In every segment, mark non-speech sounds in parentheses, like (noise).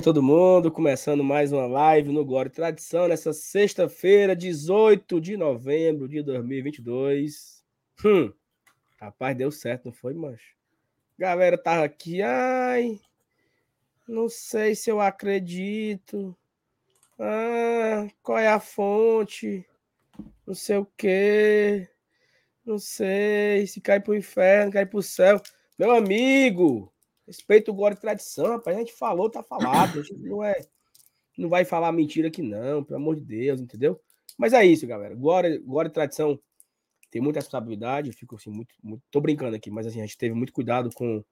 Noite a todo mundo. Começando mais uma live no Glória e Tradição nessa sexta-feira, 18 de novembro de 2022. Hum, rapaz, deu certo, não foi, mancho? Galera tava aqui, ai, não sei se eu acredito. Ah, qual é a fonte? Não sei o quê. Não sei se cai pro inferno, cai pro céu. Meu amigo, respeito o e Tradição, rapaz. A gente falou, tá falado. A gente não é. Não vai falar mentira aqui, não, pelo amor de Deus, entendeu? Mas é isso, galera. Glória e Tradição tem muita responsabilidade. Eu fico assim, muito, muito. Tô brincando aqui, mas assim, a gente teve muito cuidado com,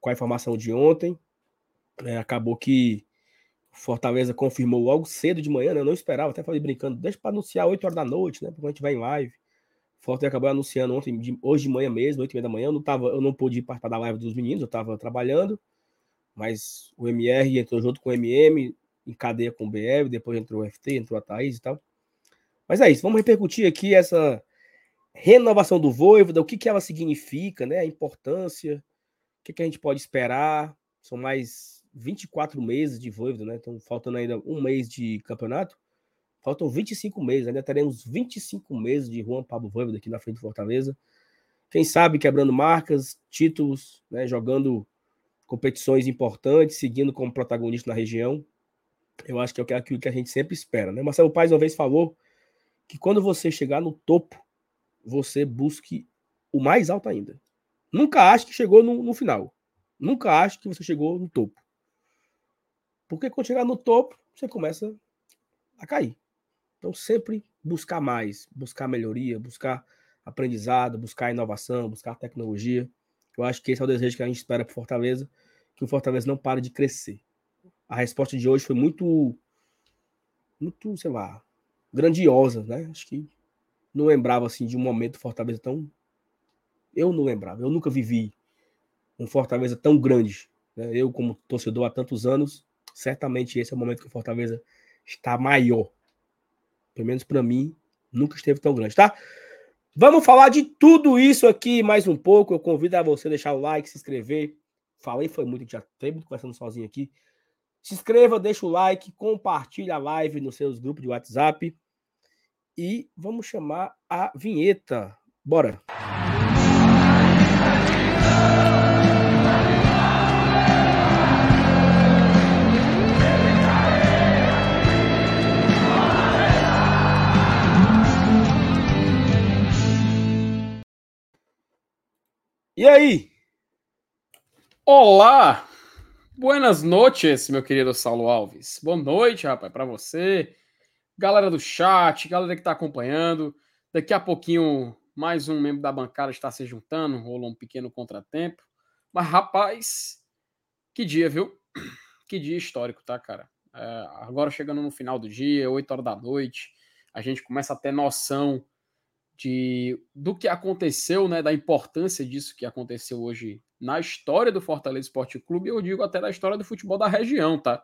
com a informação de ontem. É, acabou que Fortaleza confirmou logo cedo de manhã, né? Eu não esperava, até falei brincando, deixa para anunciar 8 horas da noite, né? Porque a gente vai em live. Fortaleza acabou anunciando ontem, de, hoje de manhã mesmo, 8 h da manhã. Eu não, tava, eu não pude participar da live dos meninos, eu estava trabalhando, mas o MR entrou junto com o MM, em cadeia com o BF, depois entrou o FT, entrou a Thaís e tal. Mas é isso, vamos repercutir aqui essa renovação do Voivoda, o que, que ela significa, né? A importância, o que, que a gente pode esperar. São mais 24 meses de Voivoda, né? Então, faltando ainda um mês de campeonato. Faltam 25 meses, ainda teremos 25 meses de Juan Pablo Voivoda aqui na frente do Fortaleza. Quem sabe quebrando marcas, títulos, né, jogando competições importantes, seguindo como protagonista na região. Eu acho que é aquilo que a gente sempre espera. Né? Marcelo Paes uma vez falou que quando você chegar no topo, você busque o mais alto ainda. Nunca ache que chegou no, no final. Nunca ache que você chegou no topo. Porque quando chegar no topo, você começa a cair. Então, sempre buscar mais, buscar melhoria, buscar aprendizado, buscar inovação, buscar tecnologia. Eu acho que esse é o desejo que a gente espera para Fortaleza, que o Fortaleza não pare de crescer. A resposta de hoje foi muito, muito, sei lá, grandiosa, né? Acho que não lembrava assim de um momento Fortaleza tão, eu não lembrava, eu nunca vivi um Fortaleza tão grande. Né? Eu como torcedor há tantos anos, certamente esse é o momento que o Fortaleza está maior pelo menos para mim, nunca esteve tão grande, tá? Vamos falar de tudo isso aqui mais um pouco. Eu convido a você a deixar o like, se inscrever. Falei, foi muito, já tem muito conversando sozinho aqui. Se inscreva, deixa o like, compartilha a live nos seus grupos de WhatsApp. E vamos chamar a vinheta. Bora! E aí? Olá! Buenas noites, meu querido Saulo Alves. Boa noite, rapaz, para você. Galera do chat, galera que tá acompanhando. Daqui a pouquinho, mais um membro da bancada está se juntando. Rolou um pequeno contratempo. Mas, rapaz, que dia, viu? Que dia histórico, tá, cara? É, agora chegando no final do dia, 8 horas da noite, a gente começa a ter noção de do que aconteceu, né, da importância disso que aconteceu hoje na história do Fortaleza Esporte Clube, eu digo até da história do futebol da região, tá?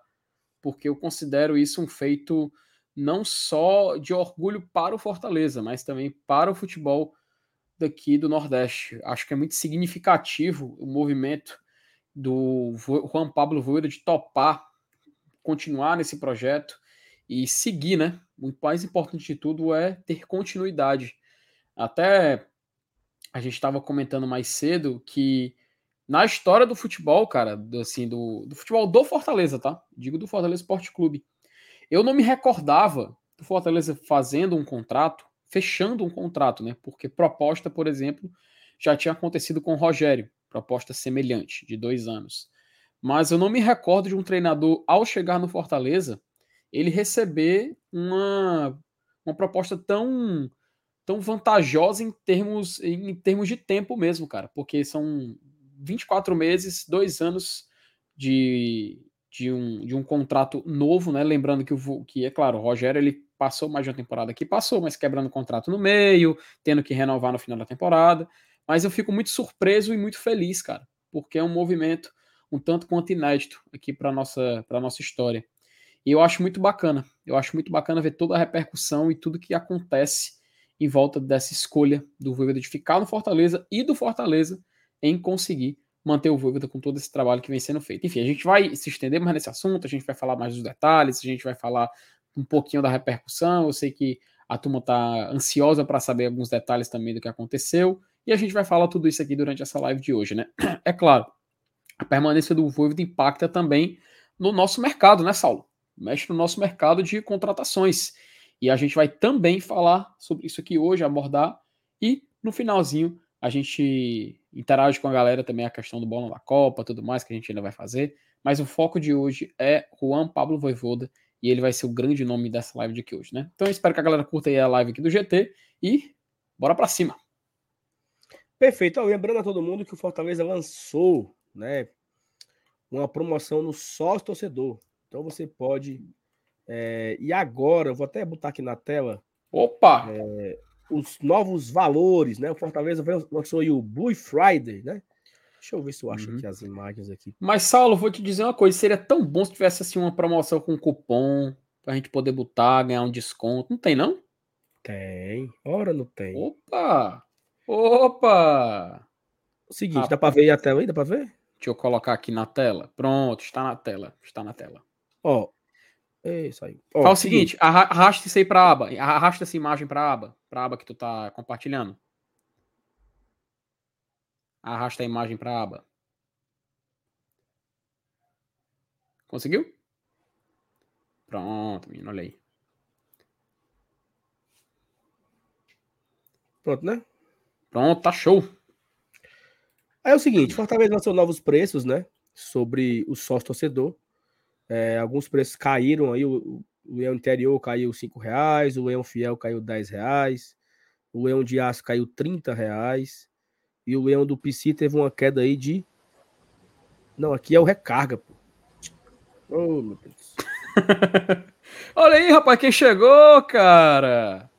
Porque eu considero isso um feito não só de orgulho para o Fortaleza, mas também para o futebol daqui do Nordeste. Acho que é muito significativo o movimento do Juan Pablo Voeira de topar continuar nesse projeto e seguir, né? O mais importante de tudo é ter continuidade até a gente estava comentando mais cedo que na história do futebol, cara, do, assim, do, do futebol do Fortaleza, tá? Digo do Fortaleza Esporte Clube. Eu não me recordava do Fortaleza fazendo um contrato, fechando um contrato, né? Porque proposta, por exemplo, já tinha acontecido com o Rogério, proposta semelhante, de dois anos. Mas eu não me recordo de um treinador, ao chegar no Fortaleza, ele receber uma, uma proposta tão tão vantajosa em termos, em termos de tempo mesmo, cara, porque são 24 meses, dois anos de, de, um, de um contrato novo, né? Lembrando que, o, que, é claro, o Rogério ele passou mais de uma temporada aqui, passou, mas quebrando o contrato no meio, tendo que renovar no final da temporada. Mas eu fico muito surpreso e muito feliz, cara, porque é um movimento um tanto quanto inédito aqui para nossa para nossa história. E eu acho muito bacana. Eu acho muito bacana ver toda a repercussão e tudo que acontece em volta dessa escolha do Voivoda de ficar no Fortaleza e do Fortaleza em conseguir manter o Voivoda com todo esse trabalho que vem sendo feito. Enfim, a gente vai se estender mais nesse assunto, a gente vai falar mais dos detalhes, a gente vai falar um pouquinho da repercussão. Eu sei que a turma está ansiosa para saber alguns detalhes também do que aconteceu, e a gente vai falar tudo isso aqui durante essa live de hoje, né? É claro, a permanência do Voivoda impacta também no nosso mercado, né, Saulo? Mexe no nosso mercado de contratações. E a gente vai também falar sobre isso aqui hoje, abordar, e no finalzinho a gente interage com a galera também a questão do bola da Copa, tudo mais que a gente ainda vai fazer. Mas o foco de hoje é Juan Pablo Voivoda e ele vai ser o grande nome dessa live de aqui hoje, né? Então eu espero que a galera curta aí a live aqui do GT e bora para cima. Perfeito. lembrando a todo mundo que o Fortaleza lançou, né, uma promoção no sócio torcedor. Então você pode é, e agora, eu vou até botar aqui na tela. Opa! É, os novos valores, né? O Fortaleza lançou aí o Blue Friday, né? Deixa eu ver se eu acho uhum. aqui as imagens aqui. Mas, Saulo, vou te dizer uma coisa: seria tão bom se tivesse assim uma promoção com cupom pra gente poder botar, ganhar um desconto. Não tem, não? Tem. Ora, não tem. Opa! Opa! O seguinte, ah, dá pra ver a tela aí? Dá pra ver? Deixa eu colocar aqui na tela. Pronto, está na tela. Está na tela. Ó, é isso aí. Fala o seguinte, arrasta isso aí pra aba. Arrasta essa imagem pra aba. Pra aba que tu tá compartilhando. Arrasta a imagem pra aba. Conseguiu? Pronto, menino, olha aí. Pronto, né? Pronto, tá show. Aí é o seguinte, Fortaleza lançou novos preços, né? Sobre o sócio torcedor. É, alguns preços caíram aí. O, o leão interior caiu 5 reais, o leão fiel caiu 10 reais, o leão de aço caiu 30 reais e o leão do PC teve uma queda aí de. Não, aqui é o recarga, pô. Oh, meu Deus. (laughs) Olha aí, rapaz, quem chegou, cara?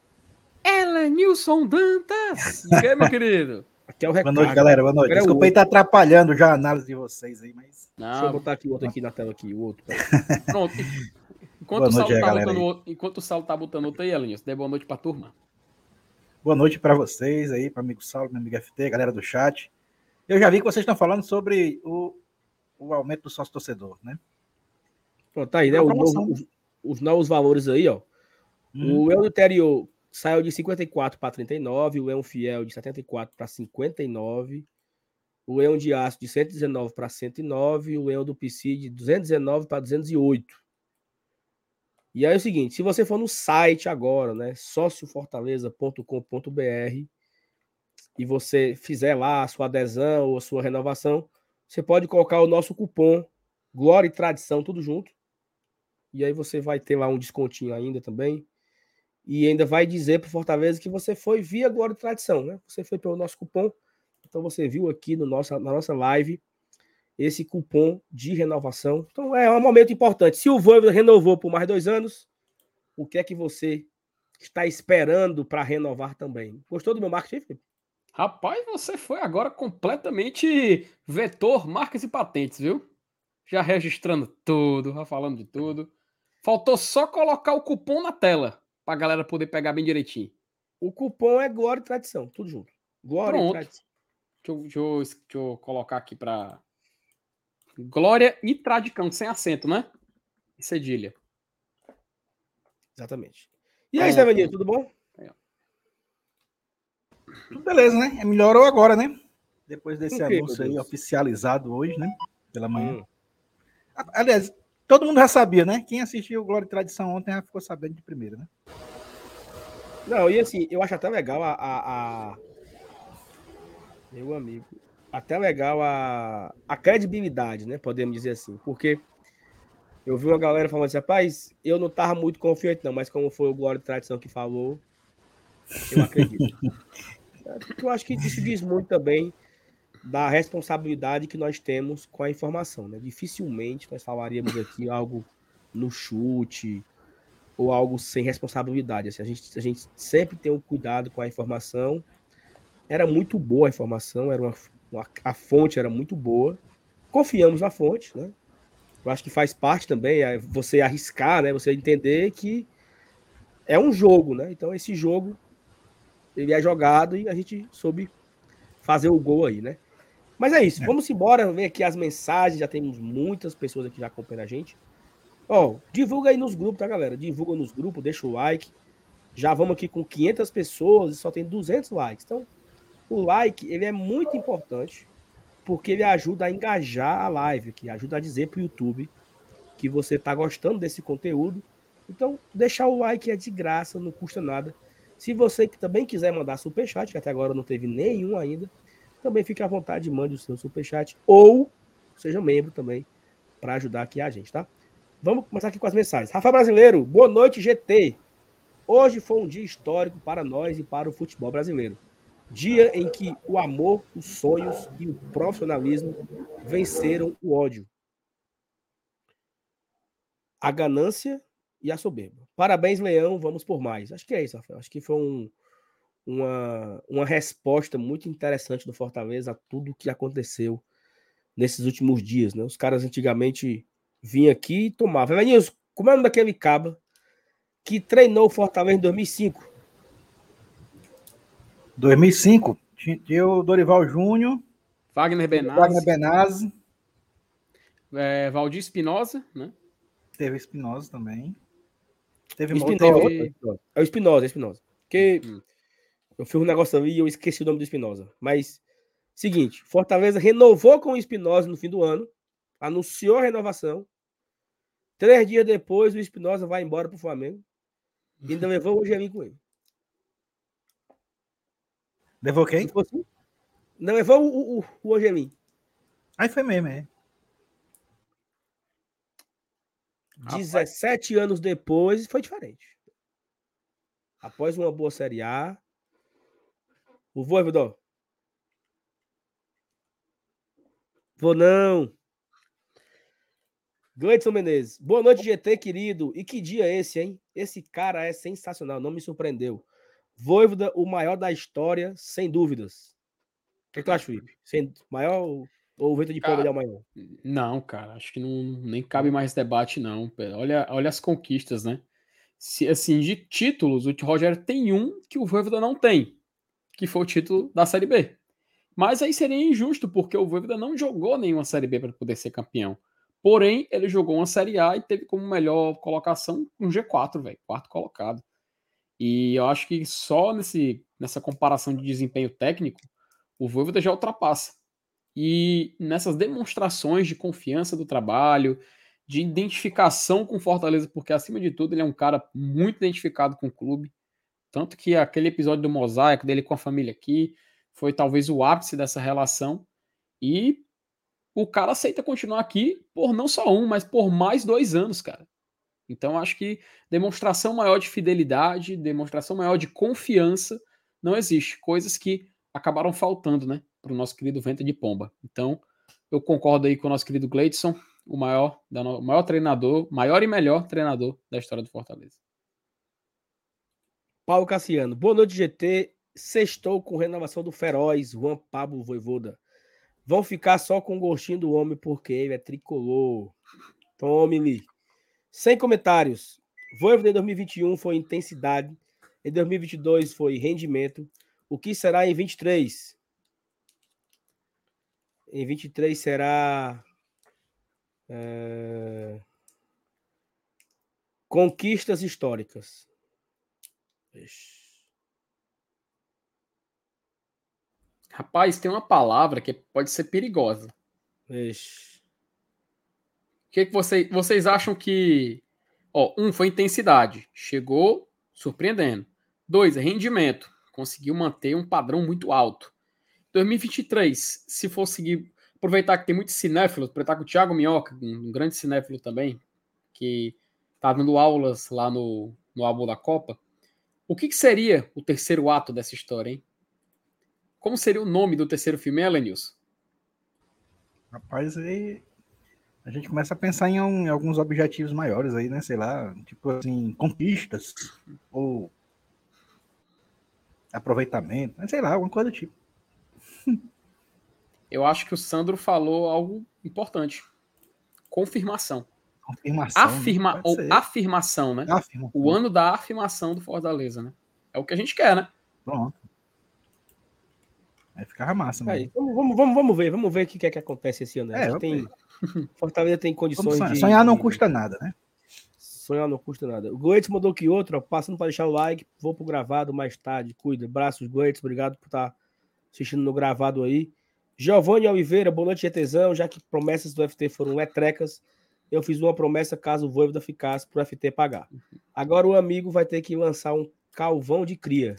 Ela, Nilson Dantas. E aí, meu (laughs) querido? Aqui é o recarga. Boa noite, galera. Boa noite. Desculpa aí estar tá atrapalhando já a análise de vocês aí, mas. Não. Deixa eu botar aqui o outro aqui na tela aqui, o outro. (laughs) Pronto. Enquanto, o Saulo, tá botando, enquanto o Saulo tá botando outro aí, Elinhos, dê boa noite pra turma. Boa noite para vocês aí, para amigo Saulo, meu amigo FT, galera do chat. Eu já vi que vocês estão falando sobre o, o aumento do sócio torcedor, né? Pronto, tá aí, né? Novo, os, os, novos valores aí, ó. Hum. O El interior saiu de 54 para 39, o El Fiel de 74 para 59 o Eon de aço de 119 para 109 e o Eon do PC de 219 para 208. E aí é o seguinte, se você for no site agora, né, sociofortaleza.com.br e você fizer lá a sua adesão ou a sua renovação, você pode colocar o nosso cupom Glória e Tradição tudo junto. E aí você vai ter lá um descontinho ainda também. E ainda vai dizer para Fortaleza que você foi via Glória e Tradição, né? Você foi pelo nosso cupom então você viu aqui no nossa, na nossa live esse cupom de renovação. Então é um momento importante. Se o Voivoda renovou por mais dois anos, o que é que você está esperando para renovar também? Gostou do meu marketing, Felipe? Rapaz, você foi agora completamente vetor, marcas e patentes, viu? Já registrando tudo, já falando de tudo. Faltou só colocar o cupom na tela para a galera poder pegar bem direitinho. O cupom é Glória e Tradição, tudo junto. Glória Pronto. e Tradição. Deixa eu, deixa eu, deixa eu colocar aqui para. Glória e Tradicão, sem acento, né? E cedilha. Exatamente. E aí, é, tudo bom? É. Tudo beleza, né? Melhorou agora, né? Depois desse anúncio aí oficializado hoje, né? Pela manhã. Hum. Aliás, todo mundo já sabia, né? Quem assistiu Glória e Tradição ontem já ficou sabendo de primeira, né? Não, e assim, eu acho até legal a, a, a meu amigo. Até legal a, a credibilidade, né? Podemos dizer assim. Porque eu vi uma galera falando assim, rapaz, eu não tava muito confiante, não, mas como foi o Glória de Tradição que falou, eu acredito. (laughs) eu acho que isso diz muito também da responsabilidade que nós temos com a informação, né? Dificilmente nós falaríamos aqui (laughs) algo no chute ou algo sem responsabilidade. Assim, a, gente, a gente sempre tem um cuidado com a informação era muito boa a informação, era uma, uma, a fonte era muito boa. Confiamos na fonte, né? Eu acho que faz parte também é você arriscar, né? Você entender que é um jogo, né? Então esse jogo ele é jogado e a gente soube fazer o gol aí, né? Mas é isso, é. vamos embora ver aqui as mensagens, já temos muitas pessoas aqui já acompanhando a gente. Ó, divulga aí nos grupos, tá, galera? Divulga nos grupos, deixa o like. Já vamos aqui com 500 pessoas e só tem 200 likes. Então, o like, ele é muito importante porque ele ajuda a engajar a live, que ajuda a dizer para o YouTube que você está gostando desse conteúdo. Então, deixar o like é de graça, não custa nada. Se você também quiser mandar superchat, que até agora não teve nenhum ainda, também fique à vontade, mande o seu superchat ou seja membro também para ajudar aqui a gente, tá? Vamos começar aqui com as mensagens. Rafa Brasileiro, boa noite, GT. Hoje foi um dia histórico para nós e para o futebol brasileiro. Dia em que o amor, os sonhos e o profissionalismo venceram o ódio, a ganância e a soberba. Parabéns, Leão, vamos por mais. Acho que é isso, Rafael. Acho que foi um, uma, uma resposta muito interessante do Fortaleza a tudo que aconteceu nesses últimos dias. Né? Os caras antigamente vinham aqui e tomavam. Evanilson, como é o nome daquele cabo que treinou o Fortaleza em 2005? 2005, tinha o Dorival Júnior, Wagner Benazzi, Wagner Benazzi. É, Valdir Espinosa, né? Teve Espinosa também. Teve Espinosa. É o Espinosa, é Espinosa. Porque hum. Eu fiz um negócio ali e eu esqueci o nome do Espinosa. Mas, seguinte, Fortaleza renovou com o Espinosa no fim do ano, anunciou a renovação. Três dias depois, o Espinosa vai embora para o Flamengo. E ainda (laughs) levou o Angelim com ele. Levou quem? Não, levou o, o, o Angelim. Aí foi mesmo, é. 17 Rapaz. anos depois foi diferente. Após uma boa Série A, o Voivodó. Vou não. Gleidson Menezes. Boa noite, GT, querido. E que dia é esse, hein? Esse cara é sensacional, não me surpreendeu. Voivoda, o maior da história, sem dúvidas. O que, é que tu acha, Felipe? Sem, maior ou o vento de Pomba é o maior? Não, cara, acho que não, nem cabe mais debate, não. Olha, olha as conquistas, né? Se, assim, de títulos, o Roger tem um que o Voivoda não tem, que foi o título da Série B. Mas aí seria injusto, porque o Voivoda não jogou nenhuma Série B para poder ser campeão. Porém, ele jogou uma Série A e teve como melhor colocação um G4, velho, quarto colocado. E eu acho que só nesse, nessa comparação de desempenho técnico, o Voivoda já ultrapassa. E nessas demonstrações de confiança do trabalho, de identificação com Fortaleza, porque acima de tudo ele é um cara muito identificado com o clube. Tanto que aquele episódio do mosaico dele com a família aqui foi talvez o ápice dessa relação. E o cara aceita continuar aqui por não só um, mas por mais dois anos, cara. Então, acho que demonstração maior de fidelidade, demonstração maior de confiança não existe. Coisas que acabaram faltando, né, para o nosso querido Venta de Pomba. Então, eu concordo aí com o nosso querido Gleidson, o maior, o maior treinador, maior e melhor treinador da história do Fortaleza. Paulo Cassiano, boa noite, GT. Sextou com renovação do Feroz, Juan Pablo Voivoda. Vão ficar só com o gostinho do homem porque ele é tricolor. Tome-lhe. Sem comentários. Voivoda em 2021 foi intensidade. Em 2022 foi rendimento. O que será em 23? Em 23 será. É... Conquistas históricas. Rapaz, tem uma palavra que pode ser perigosa. Ixi que, que você, vocês acham que. Ó, um foi intensidade, chegou surpreendendo. Dois, rendimento, conseguiu manter um padrão muito alto. 2023, se for seguir, aproveitar que tem muito cinéfilo, aproveitar que o Thiago Minhoca, um grande cinéfilo também, que está dando aulas lá no, no álbum da Copa, o que, que, seria o terceiro ato dessa história, hein? Como seria o nome do terceiro filme, Elenius? Rapaz, aí a gente começa a pensar em, em, alguns objetivos maiores aí, né? Sei lá, tipo assim, conquistas ou aproveitamento, sei lá, alguma coisa do tipo. Eu acho que o Sandro falou algo importante. Confirmação. Confirmação. Né? Afirma, né? ou afirmação, né? Afirmação. O ano da afirmação do Fortaleza, né? É o que a gente quer, né? Pronto. Aí ficava massa, mano. vamos, vamos, vamos, vamos ver, vamos ver o que é que acontece esse ano. Né? É, tem, (laughs) Fortaleza tem condições sonhar. de. Sonhar não custa nada, né? Sonhar não custa nada. O Goetz mandou que outro, ó, passando para deixar o like, vou pro gravado mais tarde. Cuida. Braços, Goetz, obrigado por estar tá assistindo no gravado aí. Giovanni Oliveira, boa noite, GTzão. Já que promessas do FT foram letrecas, eu fiz uma promessa caso o Voivoda ficasse pro FT pagar. Agora o amigo vai ter que lançar um calvão de cria.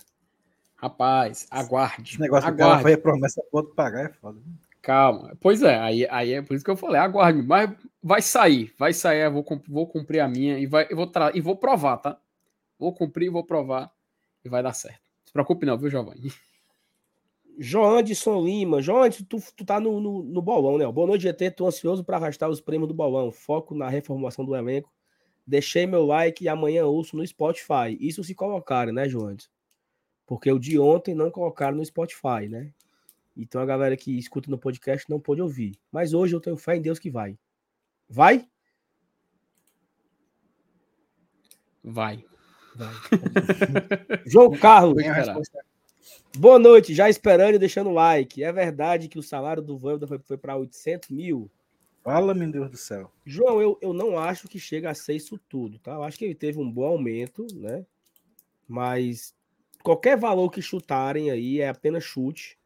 Rapaz, aguarde. Esse negócio aguarde. foi a promessa pode pagar é foda. Calma. Pois é, aí, aí é por isso que eu falei, aguarde, mas vai sair, vai sair, eu vou, vou cumprir a minha e, vai, eu vou tra e vou provar, tá? Vou cumprir, vou provar e vai dar certo. Não se preocupe não, viu, Giovanni? (laughs) Joanderson Lima. Joanderson, tu, tu tá no, no, no bolão, né? Boa noite, GT. Tô ansioso para arrastar os prêmios do bolão. Foco na reformulação do elenco. Deixei meu like e amanhã ouço no Spotify. Isso se colocarem, né, Joanderson? Porque o de ontem não colocaram no Spotify, né? Então a galera que escuta no podcast não pôde ouvir. Mas hoje eu tenho fé em Deus que vai. Vai? Vai. Vai. (laughs) João Carlos. Boa noite, já esperando e deixando like. É verdade que o salário do Vanda foi, foi para 800 mil? Fala, meu Deus do céu. João, eu, eu não acho que chega a ser isso tudo, tá? Eu acho que ele teve um bom aumento, né? Mas qualquer valor que chutarem aí é apenas chute,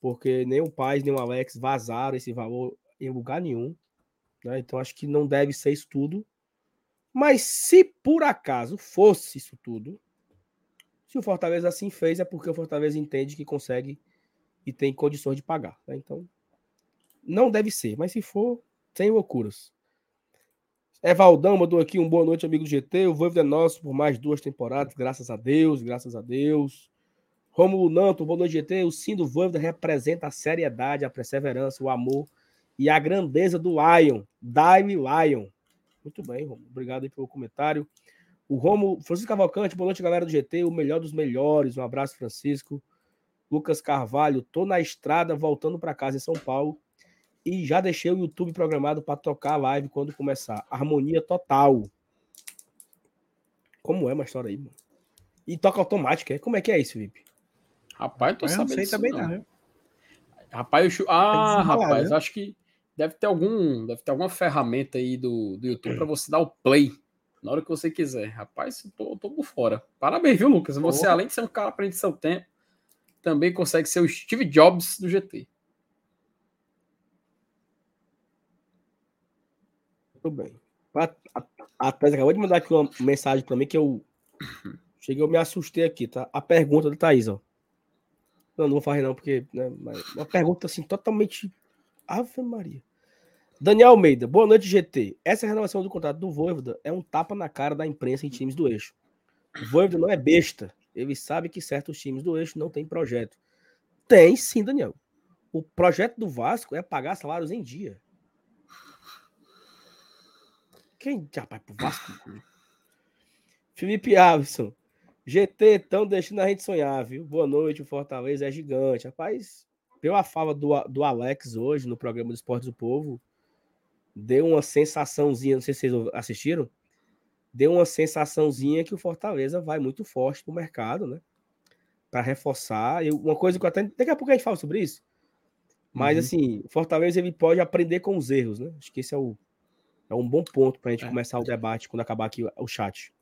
porque nem o Paz nem o Alex vazaram esse valor em lugar nenhum. Né? Então acho que não deve ser isso tudo. Mas se por acaso fosse isso tudo, se o Fortaleza assim fez, é porque o Fortaleza entende que consegue e tem condições de pagar. Né? Então, não deve ser, mas se for, sem loucuras. Evaldão mandou aqui um boa noite, amigo do GT. O Voivo é nosso por mais duas temporadas, graças a Deus, graças a Deus. Romulo Nanto, boa noite, GT. O sim do Voivoda representa a seriedade, a perseverança, o amor e a grandeza do Lion, Daime Lion. Muito bem, Romulo. Obrigado pelo comentário. O Romulo, Francisco Cavalcante, boa noite, galera do GT. O melhor dos melhores. Um abraço, Francisco. Lucas Carvalho, tô na estrada voltando para casa em São Paulo e já deixei o YouTube programado para tocar a live quando começar. Harmonia total. Como é uma história aí, mano? E toca automática, é? Como é que é isso, Felipe? Rapaz, tô eu sabendo. Não sei também não. não. Rapaz, eu... ah, rapaz, acho que deve ter algum, deve ter alguma ferramenta aí do, do YouTube (clears throat) para você dar o play na hora que você quiser. Rapaz, tô, tô por fora. Parabéns, viu, Lucas? Você, além de ser um cara prende seu tempo, também consegue ser o Steve Jobs do GT. Muito bem. A, a, a Thais acabou de mandar aqui uma mensagem para mim que eu (clears throat) cheguei, eu me assustei aqui, tá? A pergunta da Thaís, ó. Não, não vou fazer não, porque né, uma pergunta assim totalmente Ave Maria. Daniel Almeida, boa noite, GT. Essa renovação do contrato do Voivoda é um tapa na cara da imprensa em times do eixo. O Voivoda não é besta. Ele sabe que certos times do eixo não têm projeto. Tem sim, Daniel. O projeto do Vasco é pagar salários em dia. Quem, rapaz, pro Vasco? (laughs) Felipe Avison. GT estão deixando a gente sonhar, viu? Boa noite, o Fortaleza é gigante. Rapaz, pela fala do, do Alex hoje no programa do Esporte do Povo, deu uma sensaçãozinha, não sei se vocês assistiram, deu uma sensaçãozinha que o Fortaleza vai muito forte pro mercado, né? Para reforçar. Eu, uma coisa que eu até. Daqui a pouco a gente fala sobre isso. Mas, uhum. assim, Fortaleza ele pode aprender com os erros, né? Acho que esse é o, é um bom ponto para a gente é. começar o debate quando acabar aqui o chat.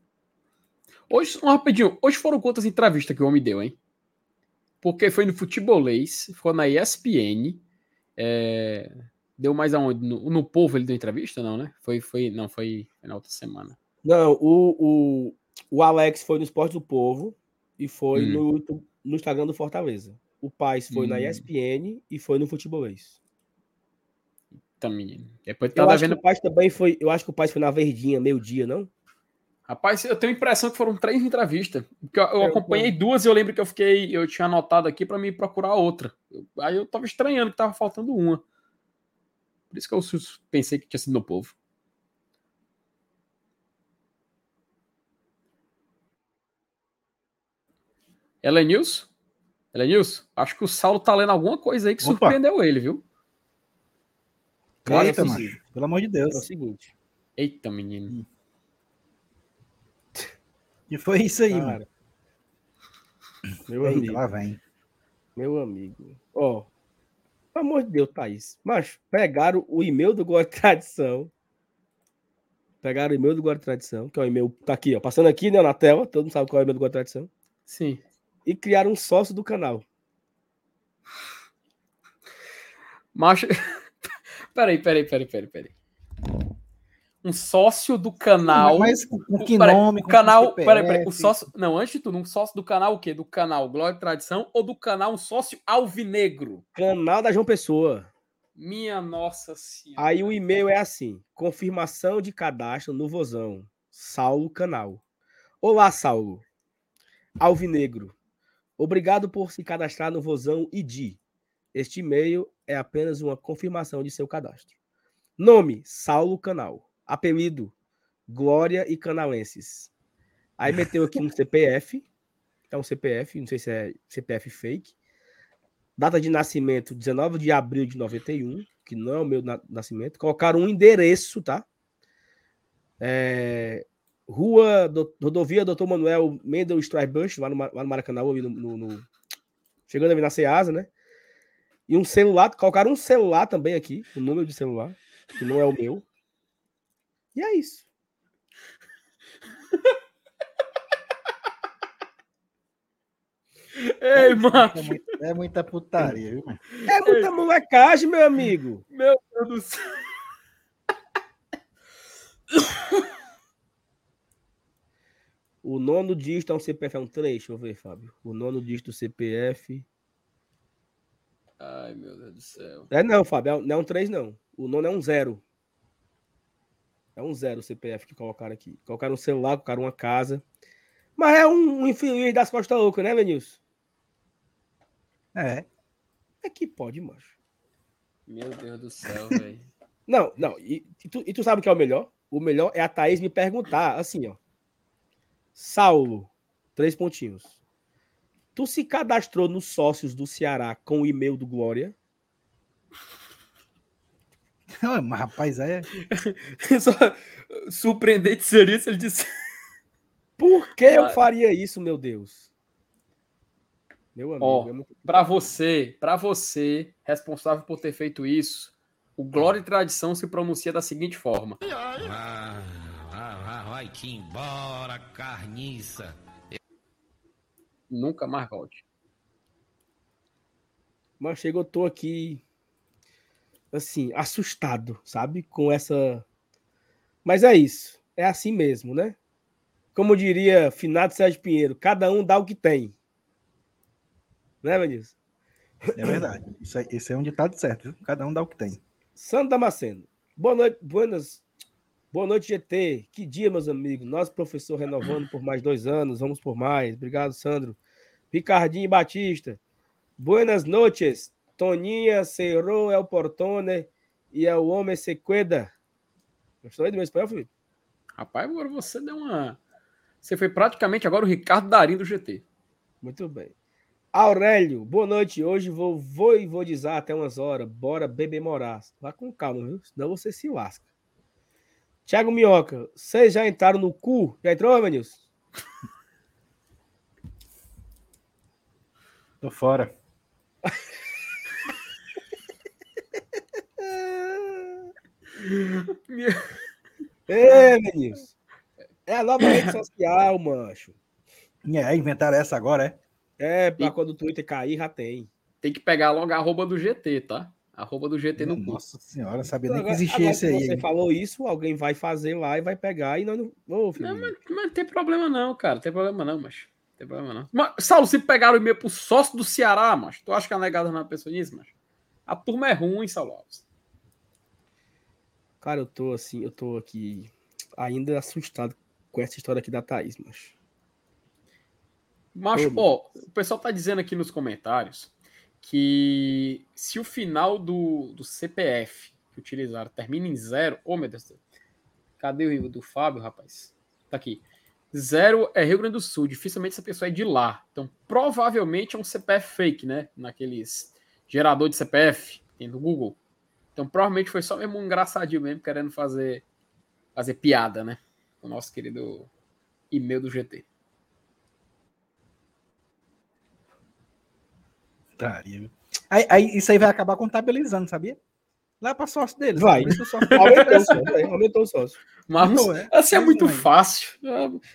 Hoje, um rapidinho, hoje foram quantas entrevistas que o homem deu, hein? Porque foi no Futebolês, ficou na ESPN, é... deu mais aonde? No, no Povo ele deu entrevista, não, né? Foi, foi, não, foi na outra semana. Não, o, o, o Alex foi no Esporte do Povo e foi hum. no, no Instagram do Fortaleza. O Paz foi hum. na ESPN e foi no Futebolês. Eita, menino. Depois eu acho vendo... que o pai também foi. Eu acho que o pai foi na Verdinha, meio-dia, não? Rapaz, eu tenho a impressão que foram três entrevistas. Porque eu, eu acompanhei duas e eu lembro que eu fiquei. Eu tinha anotado aqui para me procurar outra. Aí eu tava estranhando que tava faltando uma. Por isso que eu pensei que tinha sido no povo. Elenilson? Elenilson? Acho que o Saulo tá lendo alguma coisa aí que Opa. surpreendeu ele, viu? Claro, Eita, mano. Pelo amor de Deus. É o seguinte. Eita, menino. (laughs) E foi isso aí, Cara. mano. Meu Eita, amigo. Lá vem. Meu amigo. Ó, pelo amor de Deus, Thaís. Mas pegaram o e-mail do Guarda Tradição. Pegaram o e-mail do Guarda Tradição, que é o e-mail. Tá aqui, ó. Passando aqui, né, na tela. Todo mundo sabe qual é o e-mail do Guarda Tradição. Sim. E criaram um sócio do canal. Macho. (laughs) peraí, peraí, peraí, peraí, peraí. Um sócio do canal. Mas com que Peraí, nome? O com canal. Peraí, peraí. O sócio. Não, antes de tudo, um sócio do canal o quê? Do canal Glória e Tradição ou do canal um sócio alvinegro? Canal da João Pessoa. Minha nossa senhora. Aí o e-mail é assim: confirmação de cadastro no Vozão. Saulo Canal. Olá, Saulo. Alvinegro. Obrigado por se cadastrar no Vozão ID. Este e-mail é apenas uma confirmação de seu cadastro. Nome: Saulo Canal. Apelido: Glória e Canalenses. Aí meteu aqui um CPF. É um CPF, não sei se é CPF fake. Data de nascimento, 19 de abril de 91, que não é o meu na- nascimento. Colocaram um endereço, tá? É, Rua, do, Rodovia Doutor Manuel Mendel Straibush, lá no, lá no Maracanã, ali no, no- no- chegando ali na Ceasa, né? E um celular, colocaram um celular também aqui, o número de celular, que não é o meu. E é isso. Ei. É muita, é muita putaria, viu? É muita molecagem, meu amigo. Meu Deus do céu. O nono dígito é um CPF, é um 3, deixa eu ver, Fábio. O nono dígito do CPF. Ai, meu Deus do céu. É não, Fábio, é não é um 3, não. O nono é um 0. É um 0 o CPF que colocaram aqui. Colocaram um celular, colocaram uma casa. Mas é um, um infeliz das costas loucas, né, Venilson? É. É que pode, macho. Meu Deus do céu, (laughs) velho. Não, não. E, e tu, e tu sabe o que é o melhor? O melhor é a Thaís me perguntar, assim, ó. Saulo, três pontinhos. Tu se cadastrou nos sócios do Ceará com o e-mail do Glória? Mas, rapaz, é. (laughs) Só surpreendente seria se ele disse. Por que eu faria isso, meu Deus? Meu amigo, Ó, é muito- Pra você, pra você, responsável por ter feito isso, o Glória e Tradição se pronuncia da seguinte forma: Ah, ah, ah, vai que embora, carniça. nunca mais volte. Mas chega, eu tô aqui, assim, assustado, sabe? Com essa. Mas é isso. É assim mesmo, né? Como diria Finado Sérgio Pinheiro, cada um dá o que tem. Né, Vinícius? É verdade. Isso, aí- esse é um ditado certo, viu? Cada um dá o que tem. Sandro Damasceno. Boa noite, buenas. Boa noite, GT. Que dia, meus amigos. Nós, professor, renovando por mais dois anos. Vamos por mais. Obrigado, Sandro. Ricardinho Batista. Buenas noches. Toninha cerrou el portone e el homem se cuida. Gostou aí do meu espanhol, Felipe? Rapaz, agora você deu uma. Você foi praticamente agora o Ricardo Darim do GT. Muito bem. Aurélio, boa noite. Hoje vou voivodizar até umas horas. Bora beber morar. Vá com calma, viu? Senão você se lasca. Tiago Minhoca, vocês já entraram no cu? Já entrou, Evanilson? Tô fora. (laughs) É, Evanilson. É a nova rede social, mancho. É, inventaram essa agora, é? É, pra E- quando o Twitter cair, já tem. Tem que pegar logo a arroba do GT, tá? Arroba do GT no cu. Nossa senhora, sabia nem que existia agora esse que aí. Você hein? falou isso, alguém vai fazer lá e vai pegar e nós não. Ô, Não, mas, mas não tem problema não, cara. Não tem problema não, mas. Não tem problema não. Mas, Saulo, se pegaram o e-mail pro sócio do Ceará, mas tu acha que a negada não é pessoa nisso, mas? A turma é ruim, Saulo Alves. Cara, eu tô assim, eu tô aqui ainda assustado com essa história aqui da Thaís, mas. Macho, Todo. ó, o pessoal tá dizendo aqui nos comentários que se o final do, do CPF que utilizaram termina em zero, ô meu Deus do céu. Cadê o Rio do Fábio, rapaz? Tá aqui. Zero é Rio Grande do Sul, dificilmente essa pessoa é de lá. Então, provavelmente é um CPF fake, né? Naqueles gerador de CPF tem do Google. Então, provavelmente foi só mesmo um engraçadinho mesmo, querendo fazer, fazer piada, né? O nosso querido e-mail do GT. putaria. Aí, aí, isso aí vai acabar contabilizando, sabia? Lá para sócio deles. Vai. Sócio- Aumentou o sócio. (laughs) aí, Aumentou o sócio. Mas Não, é. assim é muito Mas- fácil.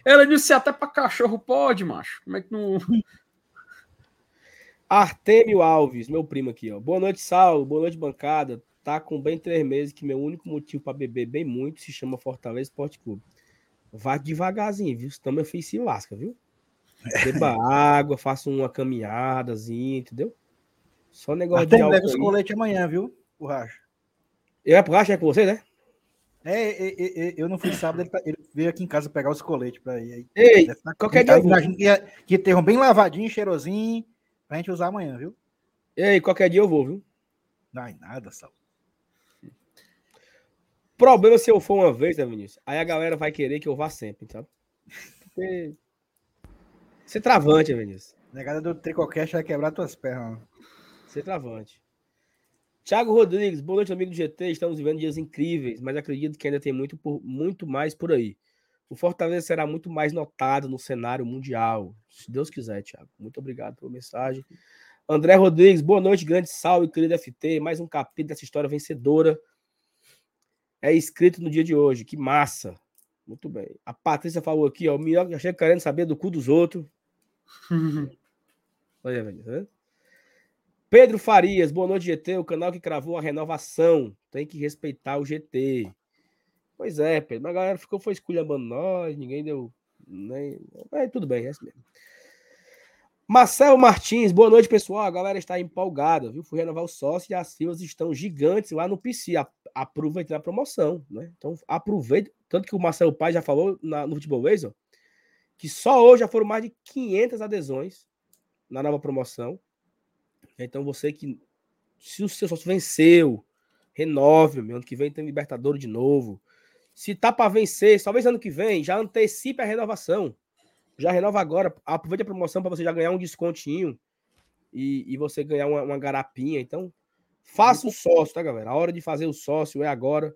Ela disse até pra cachorro pode, macho. Como é que não. (laughs) Artemio Alves, meu primo aqui, ó. Boa noite, Saulo. Boa noite, bancada. Tá com bem três meses que meu único motivo para beber bem muito se chama Fortaleza Esporte Clube. Vá devagarzinho, viu? Senão meu filho se lasca, viu? Beba (laughs) água, faça uma caminhadazinha, entendeu? Só negócio de Até álcool leva os coletes amanhã, viu? O Racha. Eu é pro Racha, é com você, né? É, é, é, é, eu não fui sábado, ele, tá- ele veio aqui em casa pegar os coletes pra ir. Ei, tá- qualquer dia imagino que, ia- que tenham bem lavadinho, cheirosinho, pra gente usar amanhã, viu? ei, qualquer dia eu vou, viu? Ai, nada, Sal. Problema se eu for uma vez, né, Vinícius? Aí a galera vai querer que eu vá sempre, sabe? Porque... Ser travante, Vinícius. Negada do Tricocast vai quebrar tuas pernas. Ser travante. Thiago Rodrigues, boa noite, amigo do GT. Estamos vivendo dias incríveis, mas acredito que ainda tem muito, por- muito mais por aí. O Fortaleza será muito mais notado no cenário mundial. Se Deus quiser, Thiago. Muito obrigado pela mensagem. André Rodrigues, boa noite, grande salve, querido FT. Mais um capítulo dessa história vencedora. É escrito no dia de hoje. Que massa. Muito bem. A Patrícia falou aqui, ó. O Minhoca já chega querendo saber do cu dos outros. (laughs) Olha, velho, tá vendo? Pedro Farias, boa noite, GT. O canal que cravou a renovação. Tem que respeitar o GT. Pois é, Pedro. Mas a galera ficou foi esculhambando nós, ninguém deu. Nem... Mas tudo bem, é assim mesmo. Marcelo Martins, boa noite, pessoal. A galera está empolgada, viu? Fui renovar o sócio e as filas estão gigantes lá no PC. A- Aproveitando a promoção, né? Então, aproveita. Tanto que o Marcelo Pai já falou na, no Futebol Laser que só hoje já foram mais de 500 adesões na nova promoção. Então, você que. Se o seu sócio venceu, renove, meu. Ano que vem tem Libertadores de novo. Se tá para vencer, talvez ano que vem, já antecipe a renovação. Já renova agora. Aproveite a promoção para você já ganhar um descontinho e, e você ganhar uma, uma garapinha. Então, faça o sócio, tá, galera? A hora de fazer o sócio é agora.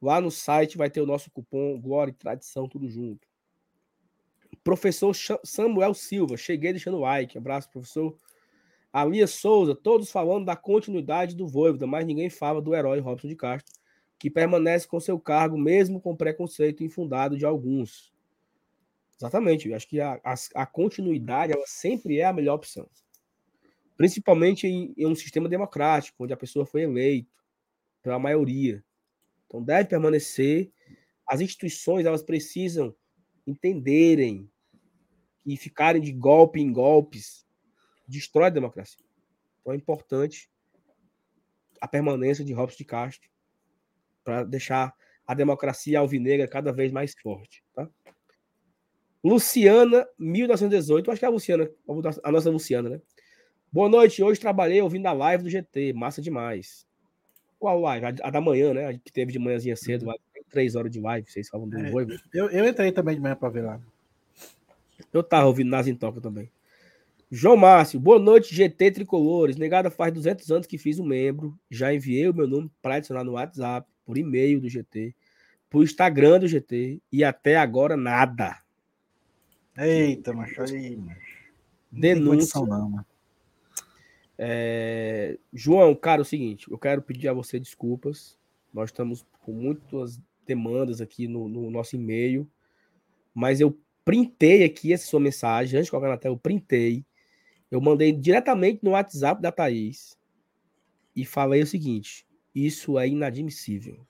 Lá no site vai ter o nosso cupom Glória e Tradição, tudo junto. Professor Samuel Silva, cheguei deixando like. Abraço, professor. Alia Souza, todos falando da continuidade do Voivoda, mas ninguém fala do herói Robson de Castro, que permanece com seu cargo, mesmo com preconceito infundado de alguns. Exatamente, eu acho que a, a, a continuidade ela sempre é a melhor opção. Principalmente em, em um sistema democrático, onde a pessoa foi eleita pela maioria. Então deve permanecer. As instituições elas precisam entenderem e ficarem de golpe em golpes destrói a democracia. Então é importante a permanência de Robson de Castro para deixar a democracia alvinegra cada vez mais forte. Tá? Luciana, 1918, acho que é a Luciana, a nossa Luciana, né? Boa noite, hoje trabalhei ouvindo a live do GT, massa demais. Qual live? A, a da manhã, né? A que teve de manhãzinha cedo, lá, três horas de live, vocês falam do É. Voivo. Eu, eu entrei também de manhã pra ver lá. Eu tava ouvindo Nas em Toca também. João Márcio, boa noite, GT Tricolores. Negada faz 200 anos que fiz um membro. Já enviei o meu nome para adicionar no WhatsApp, por e-mail do GT, por Instagram do GT e até agora nada. Eita, macho, aí, macho. Não Denúncia. não, mano. É, João, cara, é o seguinte, eu quero pedir a você desculpas. Nós estamos com muitas demandas aqui no, no nosso e-mail, mas eu printei aqui essa sua mensagem, antes de colocar na tela, eu printei. Eu mandei diretamente no WhatsApp da Thaís e falei o seguinte: isso é inadmissível.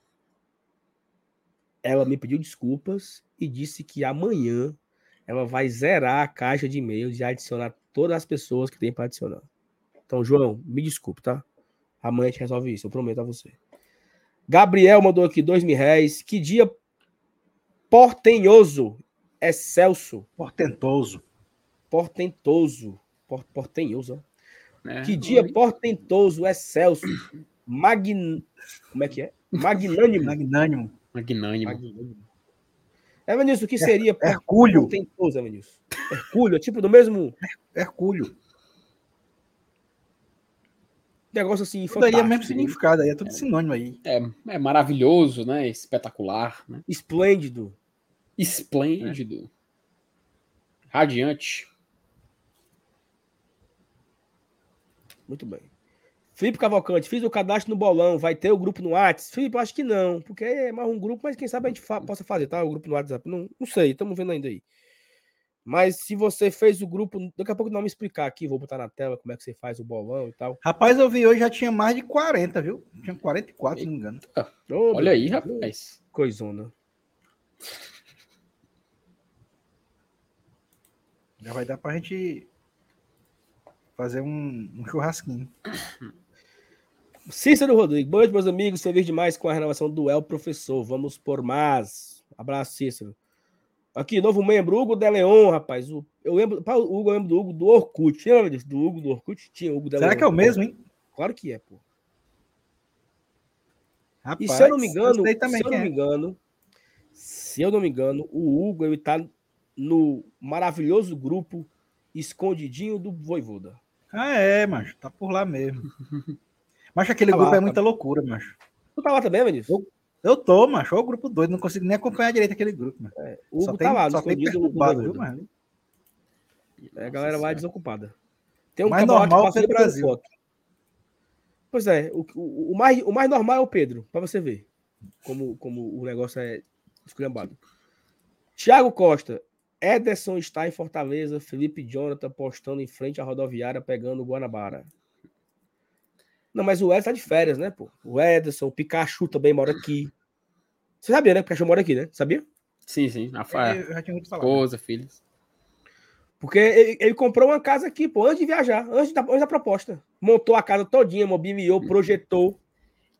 Ela me pediu desculpas e disse que amanhã ela vai zerar a caixa de e-mails e adicionar todas as pessoas que tem para adicionar. Então, João, me desculpe, tá? Amanhã a gente resolve isso, eu prometo a você. Gabriel mandou aqui dois mil reais. Que dia portenhoso, excelso, Portentoso. portentoso, por, portenhoso, né? Que dia portentoso, excelso, magn... Como é que é? Magnânimo. Magnânimo. Magnânimo. Magnânimo. Evanilson, o que seria Hercúleo. portentoso, Evanilson? Hercúleo, é tipo do mesmo Hercúleo. Negócio assim, Tudo aí é o mesmo fantástico, significado, aí é tudo sinônimo aí. É, é maravilhoso, né? Espetacular, né? esplêndido. Esplêndido. Radiante. Muito bem. Felipe Cavalcante, fiz o cadastro no bolão, vai ter o grupo no WhatsApp? Felipe, acho que não, porque é mais um grupo, mas quem sabe a gente fa possa fazer, tá? O grupo no WhatsApp. Não, não sei, estamos vendo ainda aí. Mas se você fez o grupo, daqui a pouco não me explicar aqui, vou botar na tela como é que você faz o bolão e tal. Rapaz, eu vi hoje já tinha mais de 40, viu? Tinha 44, se não me engano. Oh, Olha aí, rapaz. Coisona. Já vai dar pra gente fazer um, um churrasquinho. Cícero Rodrigues, boa noite, meus amigos. Feliz demais com a renovação do El Professor. Vamos por mais. Abraço, Cícero. Aqui, novo membro, Hugo de Leon, rapaz. O, eu lembro, pá, o Hugo, eu lembro do Hugo do Orkut. Lembra disso? Do Hugo do Orkut? Tinha Hugo de Será que é o mesmo, hein? Claro que é, pô. Rapaz, e se eu não me engano, se eu não me é. engano, se eu não me engano, o Hugo ele tá no maravilhoso grupo Escondidinho do Voivoda. Ah, é, macho. Tá por lá mesmo. (laughs) Mas aquele tá grupo lá, é muita tá... loucura, macho. Tu tá lá também, Vinícius? Eu, eu tô, macho. Olha o grupo doido, não consigo nem acompanhar direito aquele grupo, macho. É, o Hugo só tá tem, lá, só tem perturbado, viu, mano? É, a galera lá é desocupada. Tem um mais normal que, que Brasil. Foto. Pois é, o, o, o, mais, o mais normal é o Pedro, para você ver como, como o negócio é esculhambado. Tiago Costa, Ederson está em Fortaleza, Felipe Jonathan postando em frente à rodoviária, pegando o Guanabara. Não, mas o Ederson tá de férias, né, pô? O Ederson, o Pikachu também mora aqui. Você sabia, né? O Pikachu mora aqui, né? Sabia? Sim, sim. A eu já tinha muito falado. Esposa, filhos. Porque ele, ele, comprou uma casa aqui, pô, antes de viajar, antes da, antes da proposta. Montou a casa todinha, mobiliou, projetou.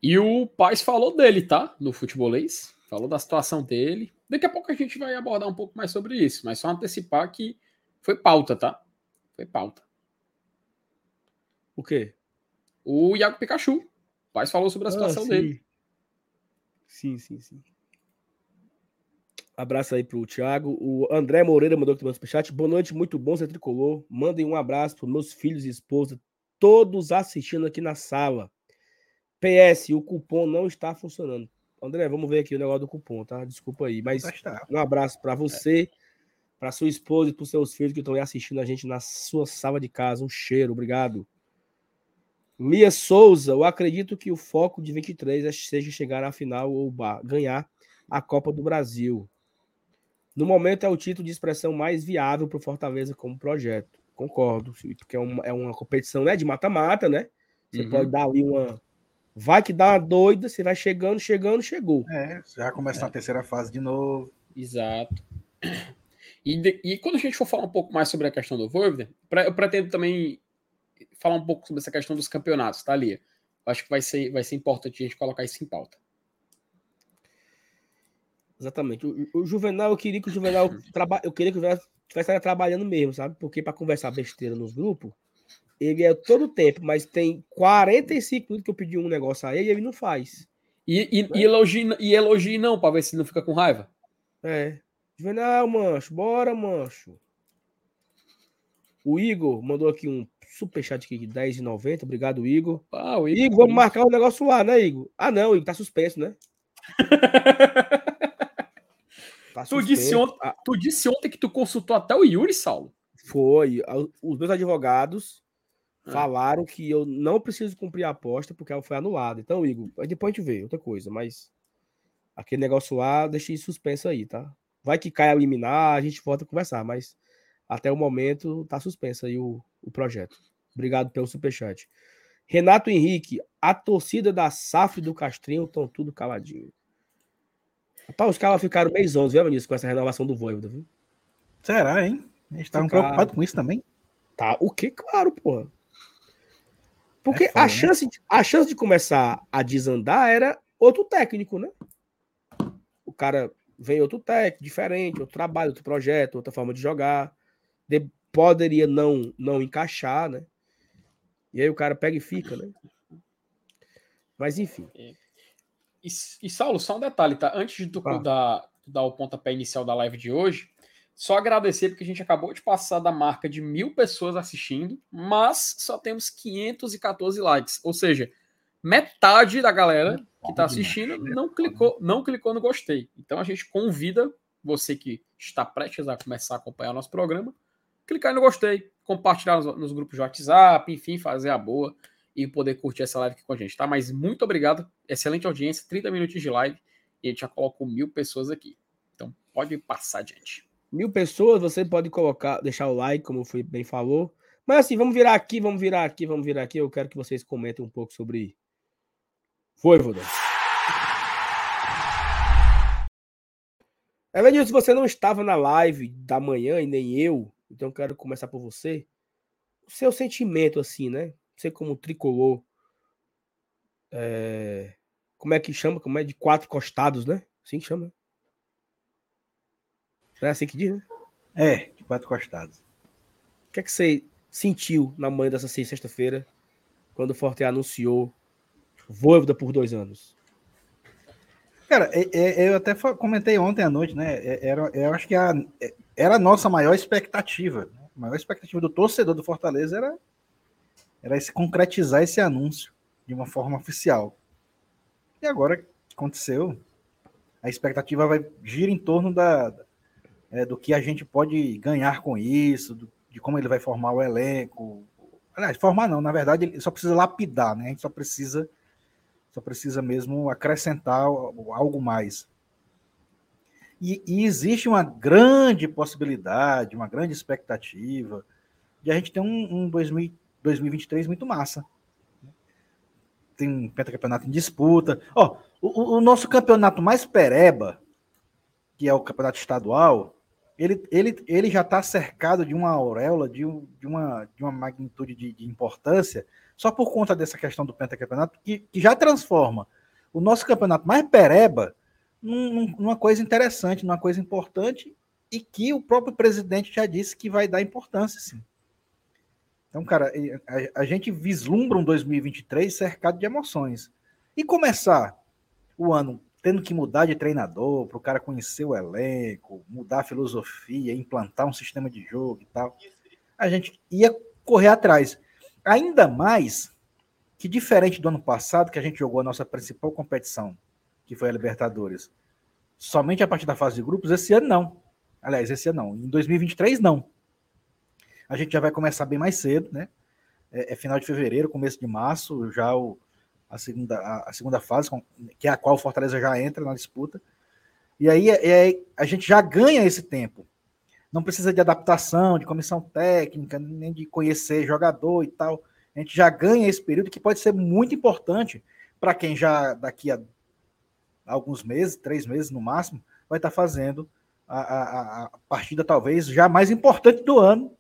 E o Paz falou dele, tá? No futebolês. Falou da situação dele. Daqui a pouco a gente vai abordar um pouco mais sobre isso, mas só antecipar que foi pauta, tá? Foi pauta. O quê? O Iago Pikachu. O Paz falou sobre a ah, situação ah, dele. Sim, sim, sim. Abraço aí pro Thiago. O André Moreira mandou aqui no chat. Boa noite, muito bom ser tricolor. Mandem um abraço para meus filhos e esposa, todos assistindo aqui na sala. PS, o cupom não está funcionando. André, vamos ver aqui o negócio do cupom, tá? Desculpa aí, mas um abraço para você, para sua esposa e para os seus filhos que estão aí assistindo a gente na sua sala de casa. Um cheiro, obrigado. Lia Souza, eu acredito que o foco de 23 é seja chegar na final ou ganhar a Copa do Brasil. No momento é o título de expressão mais viável para o Fortaleza como projeto. Concordo, porque é uma, é uma competição né, de mata-mata, né? Você uhum. pode dar ali uma, Vai que dá uma doida, você vai chegando, chegando, chegou. É, já começa é. na terceira fase de novo. Exato. E, de, e quando a gente for falar um pouco mais sobre a questão do Voivoda, eu pretendo também falar um pouco sobre essa questão dos campeonatos, tá, Lia? Eu acho que vai ser, vai ser importante a gente colocar isso em pauta. Exatamente. O, o Juvenal, eu queria que o Juvenal (laughs) traba, eu queria que o Juvenal estivesse trabalhando mesmo, sabe? Porque para conversar besteira nos grupos, ele é todo tempo, mas tem 45 minutos que eu pedi um negócio a ele e ele não faz. E, e, e, elogie, e elogie não, para ver se não fica com raiva. É. Juvenal, mancho, bora, mancho. O Igor mandou aqui um superchat aqui de 10,90. Obrigado, Igor. Ah, o Igor, Igor vamos marcar o um negócio lá, né, Igor? Ah, não, Igor, tá suspenso, né? (laughs) tá tu, disse ontem, ah. tu disse ontem que tu consultou até o Yuri, Saulo. Foi. Os meus advogados é. Falaram que eu não preciso cumprir a aposta porque ela foi anulada. Então, Igor, depois a gente vê outra coisa, mas aquele negócio lá, deixa em suspenso aí, tá? Vai que cai a liminar, a gente volta a conversar, mas até o momento tá suspenso aí o, o projeto. Obrigado pelo superchat. Renato Henrique, a torcida da SAF do Castrinho estão tudo caladinho. Rapaz, os caras ficaram mês 11, viu, Vinícius, com essa renovação do Voivoda, viu? Será, hein? Eles estavam preocupados com isso também? Tá, o que? Claro, porra. Porque é a, né? chance, de, a chance de começar a desandar era outro técnico, né? O cara vem outro técnico, diferente, outro trabalho, outro projeto, outra forma de jogar. De, poderia não, não encaixar, né? E aí o cara pega e fica, né? Mas enfim. E, e Saulo, só um detalhe, tá? Antes de tu ah. dar, dar o pontapé inicial da live de hoje, só agradecer porque a gente acabou de passar da marca de mil pessoas assistindo, mas só temos 514 likes. Ou seja, metade da galera que está assistindo não clicou, não clicou no gostei. Então a gente convida você que está prestes a começar a acompanhar nosso programa, clicar no gostei, compartilhar nos, nos, grupos de WhatsApp, enfim, fazer a boa e poder curtir essa live aqui com a gente, tá? Mas muito obrigado, excelente audiência, 30 minutos de live e a gente já colocou mil pessoas aqui. Então pode passar adiante. Mil pessoas, você pode colocar, deixar o like, como foi bem falou. Mas assim, vamos virar aqui, vamos virar aqui, vamos virar aqui. Eu quero que vocês comentem um pouco sobre Voivoda. Evanilson, se você não estava na live da manhã e nem eu, então quero começar por você. O seu sentimento, assim, né? Você como tricolor. É... Como é que chama? Como é de quatro costados, né? Assim que chama. Não é assim que diz, né? É, de quatro costados. O que é que você sentiu na manhã dessa sexta-feira, quando o Forte anunciou Voivoda por dois anos? Cara, é, é, eu até comentei ontem à noite, né? É, era, eu acho que a, era a nossa maior expectativa. Né? A maior expectativa do torcedor do Fortaleza era, era esse, concretizar esse anúncio de uma forma oficial. E agora aconteceu, a expectativa vai gira em torno da, é, do que a gente pode ganhar com isso, do, de como ele vai formar o elenco. Aliás, formar não, na verdade, ele só precisa lapidar, né? A gente só precisa só precisa mesmo acrescentar algo mais. E, e, existe uma grande possibilidade, uma grande expectativa de a gente ter um, um 2000, 2023 muito massa. Tem um pentacampeonato em disputa. Ó, o, o nosso campeonato mais pereba, que é o campeonato estadual, ele, ele, ele já está cercado de uma auréola, de, de, uma, de uma magnitude de, de importância, só por conta dessa questão do pentacampeonato, que, que já transforma o nosso campeonato mais pereba num, numa coisa interessante, numa coisa importante, e que o próprio presidente já disse que vai dar importância, sim. Então, cara, a, a gente vislumbra um 2023 cercado de emoções. E começar o ano tendo que mudar de treinador para o cara conhecer o elenco, mudar a filosofia, implantar um sistema de jogo e tal, a gente ia correr atrás. Ainda mais que diferente do ano passado, que a gente jogou a nossa principal competição, que foi a Libertadores, somente a partir da fase de grupos, esse ano não. Aliás, esse ano não. Em 2023, não. A gente já vai começar bem mais cedo, né? É, é final de fevereiro, começo de março, já o, a, segunda, a, a, segunda fase, que é a qual o Fortaleza já entra na disputa. E aí é, é, a gente já ganha esse tempo não precisa de adaptação, de comissão técnica, nem de conhecer jogador e tal. A gente já ganha esse período que pode ser muito importante para quem já daqui a alguns meses, três meses no máximo, vai estar tá fazendo a, a, a, partida talvez já mais importante do ano,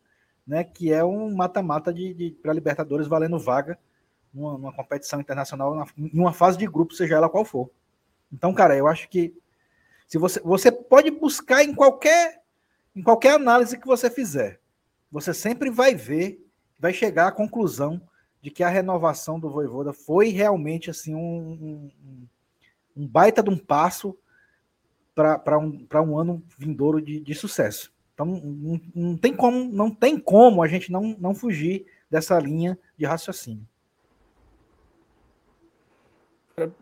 né? Que é um mata-mata de, de para Libertadores valendo vaga numa, numa competição internacional, na, em uma fase de grupo, seja ela qual for. Então, cara, eu acho que se você, você pode buscar em qualquer em qualquer análise que você fizer, você sempre vai ver, vai chegar à conclusão de que a renovação do Voivoda foi realmente assim um, um, um baita de um passo para um, um ano vindouro de, de sucesso. Então não, não, tem como, não tem como a gente não, não fugir dessa linha de raciocínio.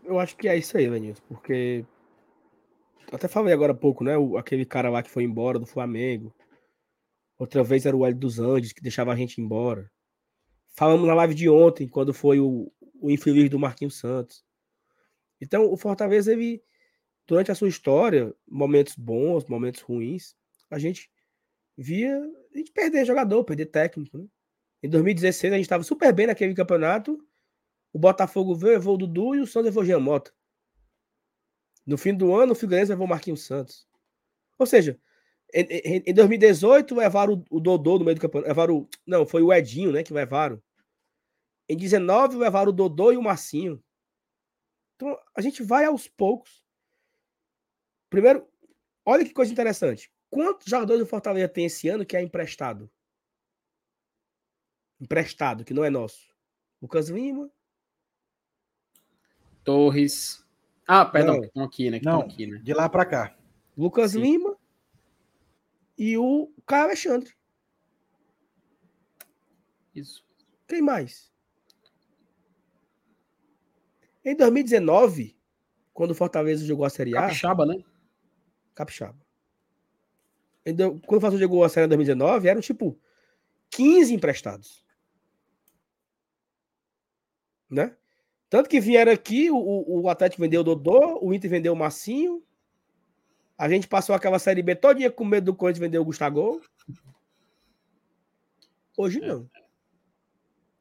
Eu acho que é isso aí, Lenilson, porque até falei agora há pouco, né? O, aquele cara lá que foi embora do Flamengo. Outra vez era o Hélio dos Andes, que deixava a gente embora. Falamos na live de ontem, quando foi o, o infeliz do Marquinhos Santos. Então, o Fortaleza, ele, durante a sua história, momentos bons, momentos ruins, a gente via a gente perder jogador, perder técnico. Né? Em 2016, a gente estava super bem naquele campeonato. O Botafogo veio, levou o Dudu e o Santos levou o Mota. No fim do ano, o Figueirense levou o Marquinhos Santos. Ou seja, em, em 2018 levaram o, o Dodô no meio do campeonato. Levaram, não, foi o Edinho, né, que levaram. Em 19 levaram o Dodô e o Marcinho. Então, a gente vai aos poucos. Primeiro, olha que coisa interessante. Quantos jogadores do Fortaleza tem esse ano que é emprestado? Emprestado, que não é nosso. Lucas Lima. Torres. Ah, perdão, não, estão aqui, né? não, aqui, né? De lá para cá. Lucas Sim. Lima e o Caio Alexandre. Isso. Quem mais? Em 2019, quando o Fortaleza jogou a Série A. Capixaba, né? Capixaba. Quando o Fortaleza jogou a Série A em 2019, eram tipo 15 emprestados. Né? Tanto que vieram aqui, o, o Atlético vendeu o Dodô, o Inter vendeu o Massinho. A gente passou aquela Série B todinha com medo do Corinthians vender o Gustavo. Hoje é. não.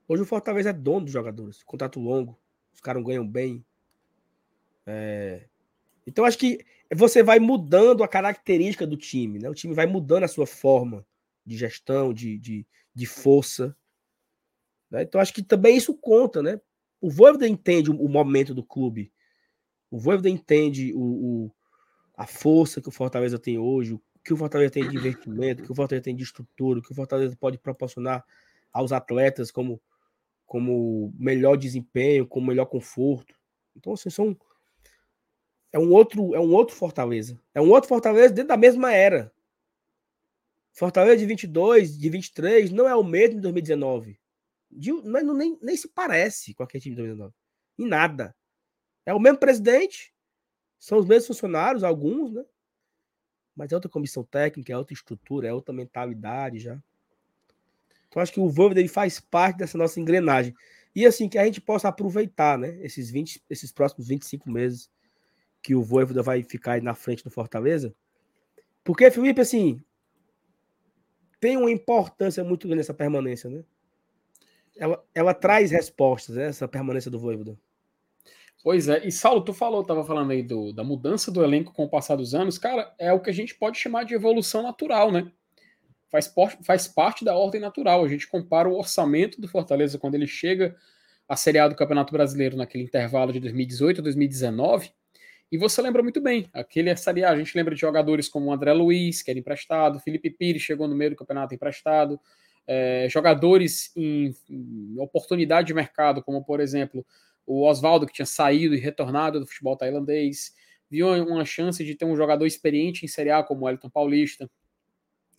Hoje o Fortaleza é dono dos jogadores. Contrato longo. Os caras ganham bem. É... Então acho que você vai mudando a característica do time. Né? O time vai mudando a sua forma de gestão, de, de, de força. Né? Então acho que também isso conta, né? O Voivoda entende o, momento do clube. O Voivoda entende o, o, a força que o Fortaleza tem hoje, o que o Fortaleza tem de investimento, o que o Fortaleza tem de estrutura, o que o Fortaleza pode proporcionar aos atletas como, como melhor desempenho, com melhor conforto. Então, assim, são é um outro é um outro Fortaleza. É um outro Fortaleza dentro da mesma era. Fortaleza de 22, de 23 não é o mesmo de 2019. De, não, nem, nem se parece com aquele time de 2019. Em nada. É o mesmo presidente, são os mesmos funcionários, alguns, né? Mas é outra comissão técnica, é outra estrutura, é outra mentalidade já. Então acho que o Voivoda ele faz parte dessa nossa engrenagem. E assim, que a gente possa aproveitar, né? Esses, 20, esses próximos 25 meses que o Voivoda vai ficar aí na frente do Fortaleza. Porque, Felipe, assim, tem uma importância muito grande essa permanência, né? Ela, ela traz respostas, né, essa permanência do Voivoda. Pois é, e Saulo, tu falou, tava falando aí do, da mudança do elenco com o passar dos anos, cara, é o que a gente pode chamar de evolução natural, né? Faz, faz parte da ordem natural. A gente compara o orçamento do Fortaleza quando ele chega à Série A do Campeonato Brasileiro naquele intervalo de 2018 a 2019, e você lembra muito bem, aquele Série A, a gente lembra de jogadores como o André Luiz, que era emprestado, Felipe Pires chegou no meio do campeonato emprestado, é, jogadores em, em, oportunidade de mercado, como por exemplo o Oswaldo, que tinha saído e retornado do futebol tailandês, viu uma chance de ter um jogador experiente em Série A, como o Elton Paulista.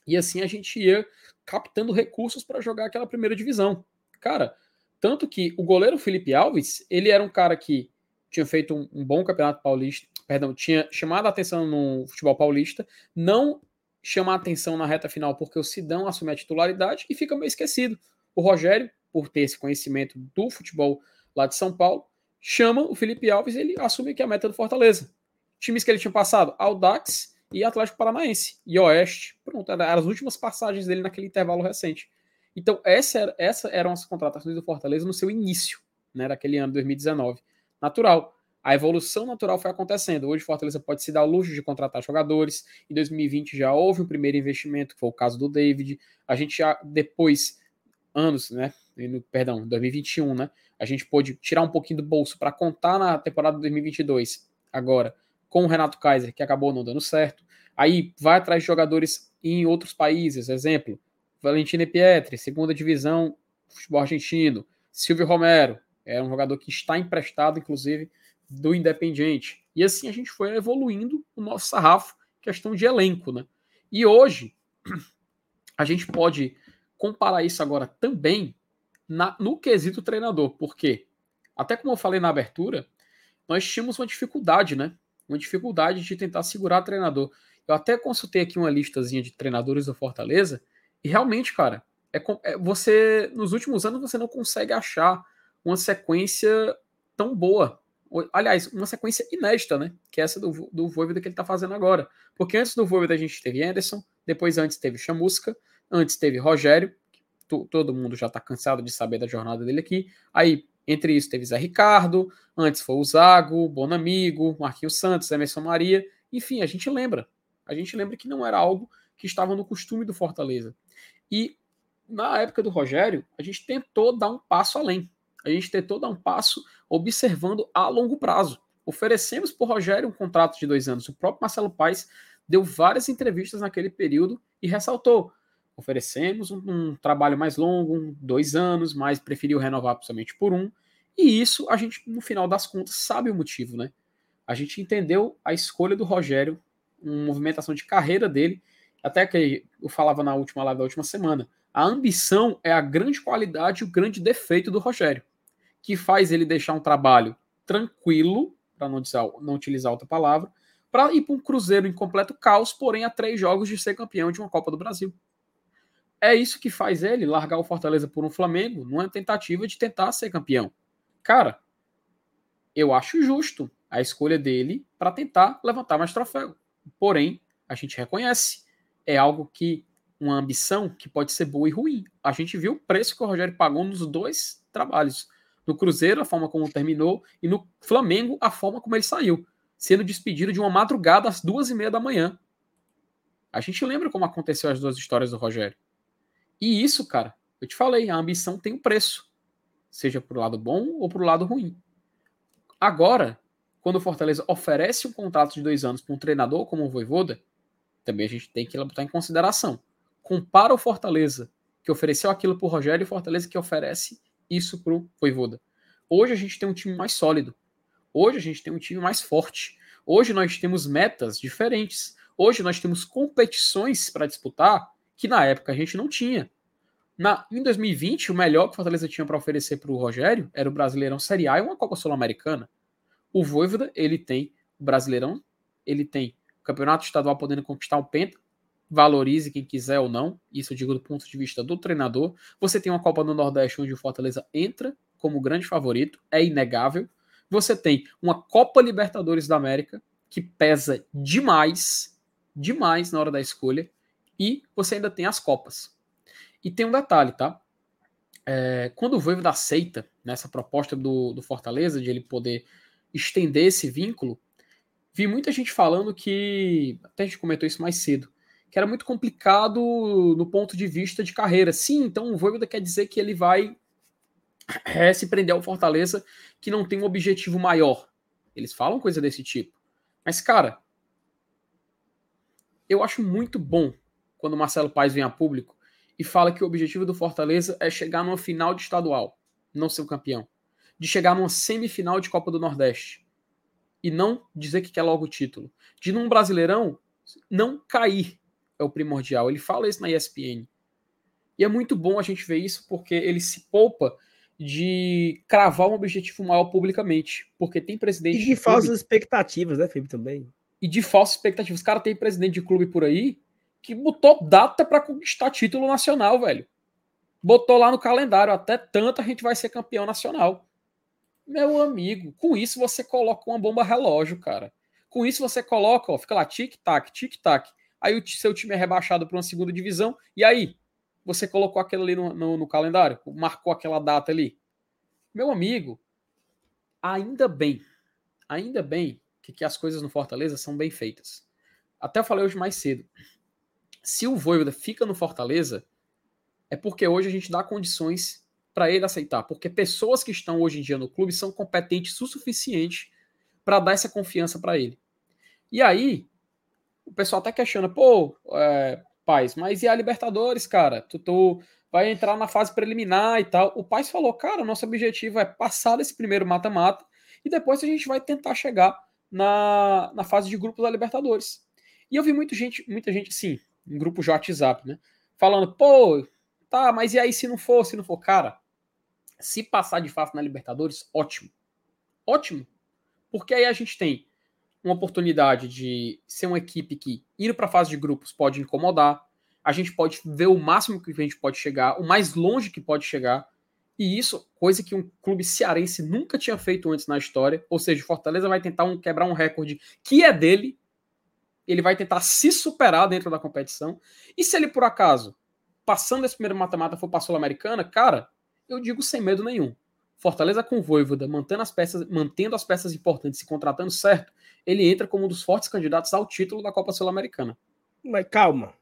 E assim a gente ia captando recursos para jogar aquela primeira divisão. Cara, tanto que o goleiro Felipe Alves, ele era um cara que tinha feito um, um bom campeonato paulista, perdão, tinha chamado a atenção no futebol paulista, não chamar atenção na reta final porque o Sidão assume a titularidade e fica meio esquecido. O Rogério, por ter esse conhecimento do futebol lá de São Paulo, chama o Felipe Alves e ele assume que é a meta do Fortaleza. Times que ele tinha passado, Audax e Atlético Paranaense, e Oeste. Pronto, eram as últimas passagens dele naquele intervalo recente. Então, essa, era, essa eram as contratações do Fortaleza no seu início, né, daquele ano 2019. Natural a evolução natural foi acontecendo. Hoje, Fortaleza pode se dar o luxo de contratar jogadores. Em 2020 já houve um primeiro investimento, que foi o caso do David. A gente já, depois, anos, né? Perdão, 2021, né? A gente pôde tirar um pouquinho do bolso para contar na temporada de 2022, agora, com o Renato Kaiser, que acabou não dando certo. Aí vai atrás de jogadores em outros países, exemplo, Valentina Pietri, segunda divisão, futebol argentino. Silvio Romero, é um jogador que está emprestado, inclusive, do Independiente. E assim a gente foi evoluindo o nosso sarrafo, questão de elenco, né? E hoje (clears throat) a gente pode comparar isso agora também na, no quesito treinador, porque até como eu falei na abertura, nós tínhamos uma dificuldade, né? Uma dificuldade de tentar segurar treinador. Eu até consultei aqui uma listazinha de treinadores do Fortaleza e realmente, cara, é, é você nos últimos anos você não consegue achar uma sequência tão boa aliás, uma sequência inédita, né? Que é essa do, do Voivoda que ele tá fazendo agora. Porque antes do Voivoda a gente teve Anderson, depois antes teve Chamusca, antes teve Rogério, que todo mundo já tá cansado de saber da jornada dele aqui. Aí, entre isso, teve Zé Ricardo, antes foi o Zago, Bonamigo, Marquinhos Santos, Emerson Maria. Enfim, a gente lembra. A gente lembra que não era algo que estava no costume do Fortaleza. E na época do Rogério, a gente tentou dar um passo além a gente tentou dar um passo observando a longo prazo. Oferecemos para o Rogério um contrato de dois anos. O próprio Marcelo Paes deu várias entrevistas naquele período e ressaltou: oferecemos um, um trabalho mais longo, um, dois anos, mas preferiu renovar somente por um. E isso a gente, no final das contas, sabe o motivo, né? A gente entendeu a escolha do Rogério, uma movimentação de carreira dele, até que eu falava na última live da última semana. A ambição é a grande qualidade e o grande defeito do Rogério que faz ele deixar um trabalho tranquilo, para não, não, utilizar outra palavra, para ir para um Cruzeiro em completo caos, porém a três jogos de ser campeão de uma Copa do Brasil. é isso que faz ele largar o Fortaleza por um Flamengo numa tentativa de tentar ser campeão. Cara, eu acho justo a escolha dele para tentar levantar mais troféu. Porém, a gente reconhece, é algo que uma ambição que pode ser boa e ruim. A gente viu o preço que o Rogério pagou nos dois trabalhos. No Cruzeiro, a forma como terminou, e no Flamengo, a forma como ele saiu, sendo despedido de uma madrugada às duas e meia da manhã. A gente lembra como aconteceu as duas histórias do Rogério. E isso, cara, eu te falei, a ambição tem um preço. Seja pro lado bom ou pro lado ruim. Agora, quando o Fortaleza oferece um contrato de dois anos para um treinador como o Voivoda, também a gente tem que botar em consideração. Compara o Fortaleza, que ofereceu aquilo para o Rogério, e o Fortaleza que oferece isso para o Voivoda. Hoje a gente tem um time mais sólido. Hoje a gente tem um time mais forte. Hoje nós temos metas diferentes. Hoje nós temos competições para disputar que na época a gente não tinha. Na, em 2020, o melhor que o Fortaleza tinha para oferecer para o Rogério era o Brasileirão Série A e uma Copa Sul-Americana. O Voivoda, ele tem o Brasileirão, ele tem o Campeonato Estadual podendo conquistar o Penta, valorize quem quiser ou não, isso eu digo do ponto de vista do treinador. Você tem uma Copa do Nordeste onde o Fortaleza entra como grande favorito, é inegável. Você tem uma Copa Libertadores da América, que pesa demais, demais na hora da escolha. E você ainda tem as Copas. E tem um detalhe, tá? É, quando o Voivoda aceita nessa proposta do, do Fortaleza, de ele poder estender esse vínculo, vi muita gente falando que, até a gente comentou isso mais cedo, que era muito complicado no ponto de vista de carreira. Sim, então o Voivoda quer dizer que ele vai é, se prender ao Fortaleza que não tem um objetivo maior. Eles falam coisa desse tipo. Mas, cara, eu acho muito bom quando o Marcelo Paes vem a público e fala que o objetivo do Fortaleza é chegar numa final de estadual, não ser o campeão. De chegar numa semifinal de Copa do Nordeste. E não dizer que quer logo o título. De num Brasileirão não cair é o primordial. Ele fala isso na ESPN. E é muito bom a gente ver isso porque ele se poupa de cravar um objetivo maior publicamente. Porque tem presidente. E de, de falsas expectativas, né, Felipe, também. E de falsas expectativas. Os cara tem presidente de clube por aí que botou data para conquistar título nacional, velho. Botou lá no calendário, até tanto a gente vai ser campeão nacional. Meu amigo, com isso você coloca uma bomba relógio, cara. Com isso você coloca, ó, fica lá tic-tac, tic-tac. Aí o seu time é rebaixado para uma segunda divisão. E aí? Você colocou aquilo ali no, no, no calendário? Marcou aquela data ali? Meu amigo, ainda bem, ainda bem que, que as coisas no Fortaleza são bem feitas. Até falei hoje mais cedo se o Voivoda fica no Fortaleza, é porque hoje a gente dá condições para ele aceitar. Porque pessoas que estão hoje em dia no clube são competentes o suficiente para dar essa confiança para ele. E aí, o pessoal até questiona, pô, é, Paz, mas e a Libertadores, cara? Tu, tu vai entrar na fase preliminar e tal. O Paz falou, cara, nosso objetivo é passar desse primeiro mata-mata e depois a gente vai tentar chegar na, na fase de grupos da Libertadores. E eu vi muita gente, muita gente assim, em grupo de WhatsApp, né? Falando, pô, tá, mas e aí se não for, se não for? Cara, se passar de fase na Libertadores, ótimo. Ótimo. Porque aí a gente tem uma oportunidade de ser uma equipe que, indo para a fase de grupos, pode incomodar. A gente pode ver o máximo que a gente pode chegar, o mais longe que pode chegar. E isso, coisa que um clube cearense nunca tinha feito antes na história. Ou seja, Fortaleza vai tentar um, quebrar um recorde que é dele, ele vai tentar se superar dentro da competição. E se ele, por acaso, passando esse primeiro mata-mata, for para a Sul-Americana, cara, eu digo sem medo nenhum. Fortaleza com Voivoda, mantendo as peças, mantendo as peças importantes e contratando certo, ele entra como um dos fortes candidatos ao título da Copa Sul-Americana. Mas calma.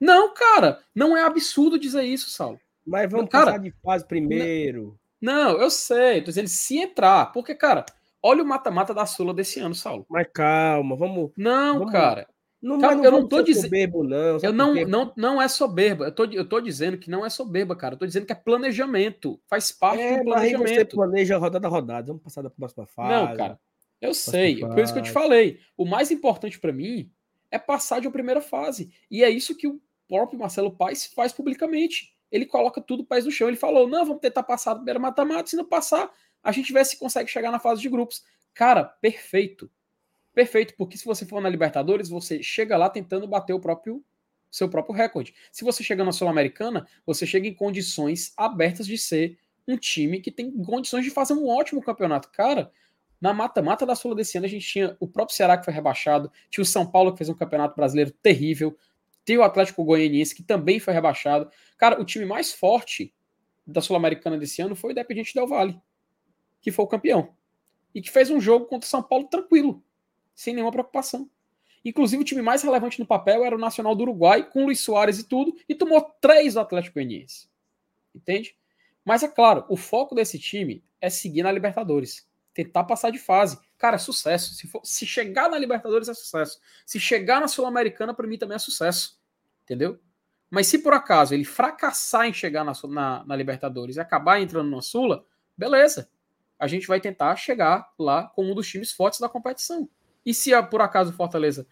Não, cara, não é absurdo dizer isso, Saulo. Mas vamos cara, passar de fase primeiro. Não, eu sei, tô dizendo se entrar, porque, cara, Olha o mata-mata da Sula desse ano, Saulo. Mas calma, vamos. Não, vamos, cara. Não, calma, não eu não tô dizendo. Soberbo, não, eu não, porque... não, não é soberba. Eu tô, eu tô dizendo que não é soberba, cara. Eu tô dizendo que é planejamento. Faz parte é, do planejamento. Mas você planeja rodada a rodada. Vamos passar da próxima fase. Não, cara. Eu sei. Por isso que eu te falei. O mais importante para mim é passar de uma primeira fase. E é isso que o próprio Marcelo Paes faz publicamente. Ele coloca tudo pés no chão. Ele falou: não, vamos tentar passar do primeiro mata-mata. Se não passar, a gente vê se consegue chegar na fase de grupos. Cara, perfeito. Perfeito, porque se você for na Libertadores, você chega lá tentando bater o próprio seu próprio recorde. Se você chega na Sul-Americana, você chega em condições abertas de ser um time que tem condições de fazer um ótimo campeonato. Cara, na mata-mata da Sul desse ano, a gente tinha o próprio Ceará que foi rebaixado, tinha o São Paulo que fez um campeonato brasileiro terrível, tem o Atlético Goianiense que também foi rebaixado. Cara, o time mais forte da Sul-Americana desse ano foi o Independiente Del Vale, que foi o campeão. E que fez um jogo contra o São Paulo tranquilo, sem nenhuma preocupação. Inclusive, o time mais relevante no papel era o Nacional do Uruguai, com Luiz Soares e tudo, e tomou três do Atlético Goianiense. Entende? Mas é claro, o foco desse time é seguir na Libertadores. Tentar passar de fase. Cara, é sucesso. Se, for, se chegar na Libertadores é sucesso. Se chegar na Sul-Americana, para mim também é sucesso. Entendeu? Mas se por acaso ele fracassar em chegar na, na, na Libertadores e acabar entrando na Sula, beleza. A gente vai tentar chegar lá com um dos times fortes da competição. E se por acaso o Fortaleza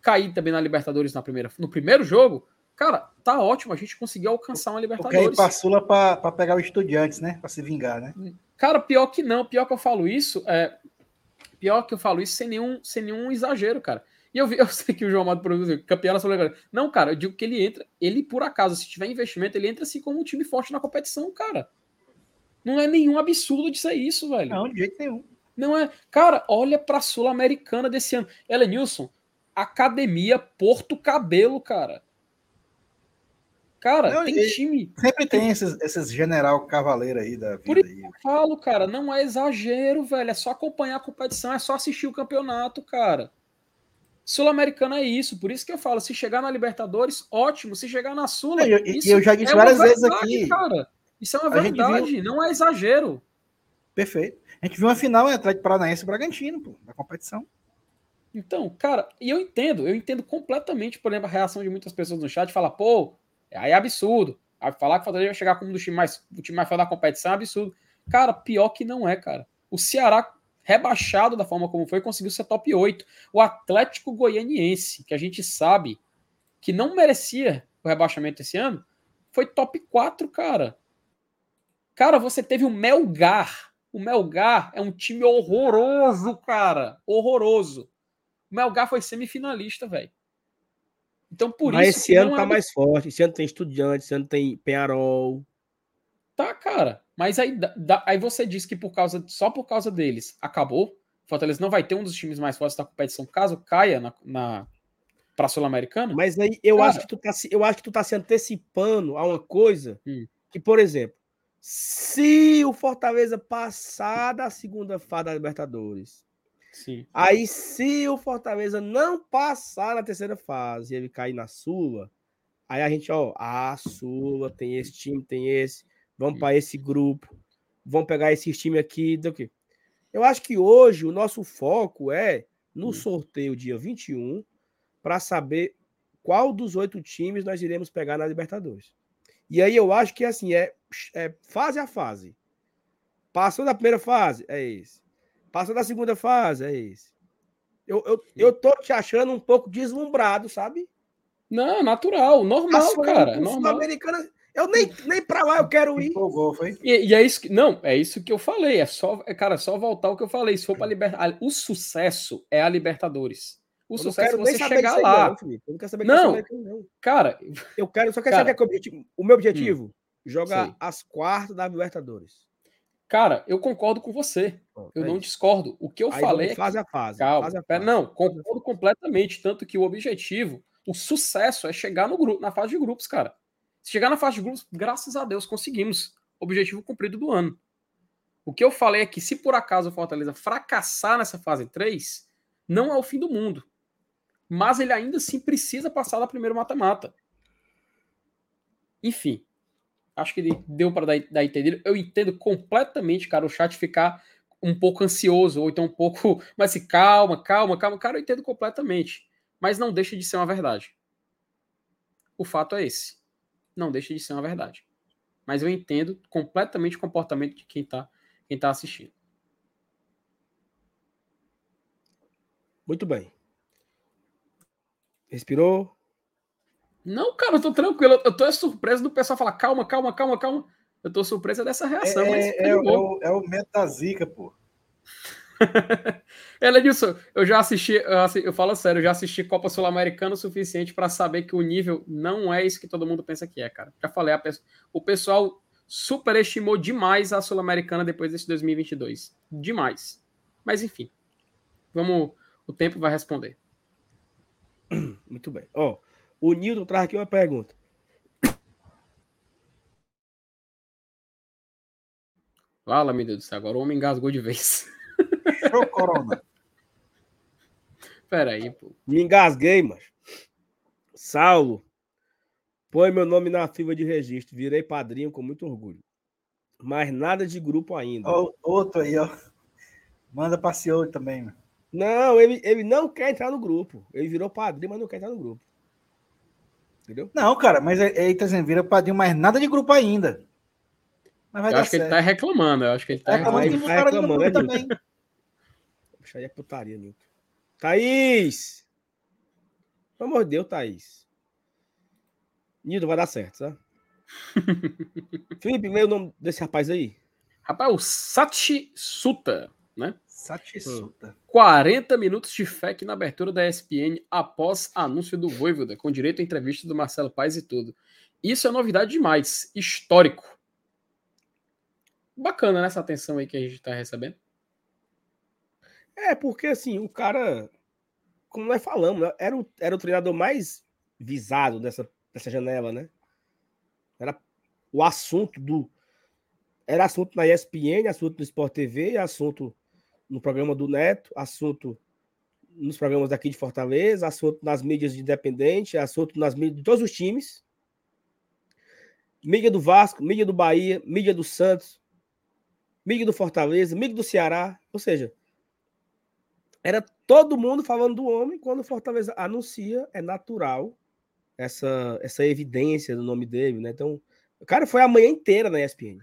cair também na Libertadores na primeira, no primeiro jogo, cara, tá ótimo. A gente conseguiu alcançar uma Libertadores. Porque aí pra, pra pegar o Estudiantes, né? Pra se vingar, né? Cara, pior que não. Pior que eu falo isso. É, pior que eu falo isso sem nenhum, sem nenhum exagero, cara. E eu, vi, (laughs) eu sei que o João Amado produziu campeão na sul Não, cara, eu digo que ele entra, ele por acaso, se tiver investimento, ele entra assim como um time forte na competição, cara. Não é nenhum absurdo dizer isso, velho. Não, de jeito nenhum. Não é. Cara, olha pra Sul-Americana desse ano. Elenilson, Academia Porto Cabelo, cara. Cara, não, tem time. Sempre tem esses, esses general cavaleiro aí da vida. Por isso aí. eu falo, cara, não é exagero, velho. É só acompanhar a competição, é só assistir o campeonato, cara. Sul-Americana é isso, por isso que eu falo, se chegar na Libertadores, ótimo, se chegar na Sul, eu, eu já disse é várias verdade, vezes aqui. Cara, isso é uma verdade, viu... não é exagero. Perfeito. A gente viu uma final entre Atlético Paranaense e Bragantino, pô, da competição. Então, cara, e eu entendo, eu entendo completamente, por exemplo, a reação de muitas pessoas no chat, falar, pô, aí é absurdo. Falar que o Fortaleza vai chegar como um dos times mais, o time mais forte da competição é absurdo. Cara, pior que não é, cara. O Ceará rebaixado da forma como foi, conseguiu ser top 8. O Atlético Goianiense, que a gente sabe que não merecia o rebaixamento esse ano, foi top 4, cara. Cara, você teve o Melgar. O Melgar é um time horroroso, cara. Horroroso. O Melgar foi semifinalista, velho. Então, por Mas isso. esse ano tá é... mais forte. Esse ano tem Estudiantes, esse ano tem Penharol. Tá, cara. Mas aí, da, aí você diz que por causa, só por causa deles acabou. Fortaleza não vai ter um dos times mais fortes da competição caso caia na, na para Sul-Americana. Mas aí eu cara, acho que tu tá eu acho que tu tá se antecipando a uma coisa hum. que, por exemplo, se o Fortaleza passar da segunda fase da Libertadores, Sim. aí se o Fortaleza não passar na terceira fase e ele cair na Sula, aí a gente, ó, a Sula tem esse time, tem esse vamos para esse grupo, vamos pegar esse time aqui, do que. Eu acho que hoje o nosso foco é no sorteio dia 21 para saber qual dos oito times nós iremos pegar na Libertadores. E aí eu acho que assim é, é fase a fase. Passou da primeira fase, é esse. Passou da segunda fase, é esse. Eu, eu, eu tô te achando um pouco deslumbrado, sabe? Não, natural, normal, Passou cara. Normal. Americana, eu nem, nem pra lá eu quero ir. Empolgou, foi? E, e, é isso que. Não, é isso que eu falei. É só, é, cara, só voltar o que eu falei. Se for para Libertadores. O sucesso é a Libertadores. O eu sucesso é você chegar lá. Não, eu não quero saber não, que não. Cara, eu quero, só quero cara, saber que é o, objetivo, o meu objetivo: hum, jogar sei. as quartas da Libertadores. Cara, eu concordo com você. eu é não isso. discordo. O que eu Aí falei. Fase é que... a fase. Calma. Fase a fase. Não, concordo completamente. Tanto que o objetivo, o sucesso é chegar no grupo, na fase de grupos, cara. Se chegar na fase de grupos, graças a Deus conseguimos. Objetivo cumprido do ano. O que eu falei é que se por acaso o Fortaleza fracassar nessa fase 3, não é o fim do mundo. Mas ele ainda assim precisa passar da primeira mata-mata. Enfim, acho que deu para dar, dar entender. Eu entendo completamente, cara, o chat ficar um pouco ansioso, ou então um pouco. (laughs) Mas se calma, calma, calma. Cara, eu entendo completamente. Mas não deixa de ser uma verdade. O fato é esse não deixa de ser uma verdade. Mas eu entendo completamente o comportamento de quem está quem tá assistindo. Muito bem. Respirou? Não, cara, eu tô tranquilo. Eu tô surpreso do pessoal falar calma, calma, calma, calma. Eu tô surpresa dessa reação, é, mas é, é, o, é o método da zica, pô. (laughs) Elenilson, eu já assisti, eu, assisti, eu falo sério, eu já assisti Copa Sul-Americana o suficiente para saber que o nível não é isso que todo mundo pensa que é, cara. Já falei, a, o pessoal superestimou demais a Sul-Americana depois desse 2022. Demais. Mas enfim, vamos, o tempo vai responder. (coughs) Muito bem. Ó, o Nilton traz aqui uma pergunta. Fala, meu Deus do céu, agora o homem engasgou de vez. Show, Corona. (laughs) Pera aí, pô. Me engasguei, mas. Saulo, põe meu nome na fila de registro. Virei padrinho com muito orgulho. Mas nada de grupo ainda. Oh, outro aí, ó. Manda pra também, mano. Não, ele, ele não quer entrar no grupo. Ele virou padrinho, mas não quer entrar no grupo. Entendeu? Não, cara, mas ele tá dizendo, vira padrinho, mas nada de grupo ainda. Mas vai eu acho certo. que ele tá reclamando. Eu acho que ele tá, tá reclamando. Ele tá reclamando, também. Puxa aí é putaria, Nilton. Thaís! Pelo amor de Deus, Thaís. Nilton, vai dar certo, tá? (laughs) Felipe, lê o nome desse rapaz aí. Rapaz, o Sati Suta, né? Sati Suta. 40 minutos de FEC na abertura da ESPN após anúncio do Voivoda, com direito à entrevista do Marcelo Paes e tudo. Isso é novidade demais, histórico bacana nessa atenção aí que a gente está recebendo. É, porque assim, o cara, como nós falamos, né, era o, era o treinador mais visado dessa, dessa janela, né? Era o assunto do. Era assunto na ESPN, assunto no Sport TV, assunto no programa do Neto, assunto nos programas daqui de Fortaleza, assunto nas mídias de independente, assunto nas mídias de todos os times. Mídia do Vasco, mídia do Bahia, mídia do Santos, mídia do Fortaleza, mídia do Ceará, ou seja, era todo mundo falando do homem quando o Fortaleza anuncia, é natural essa essa evidência do nome dele, né? Então, cara foi a manhã inteira na ESPN.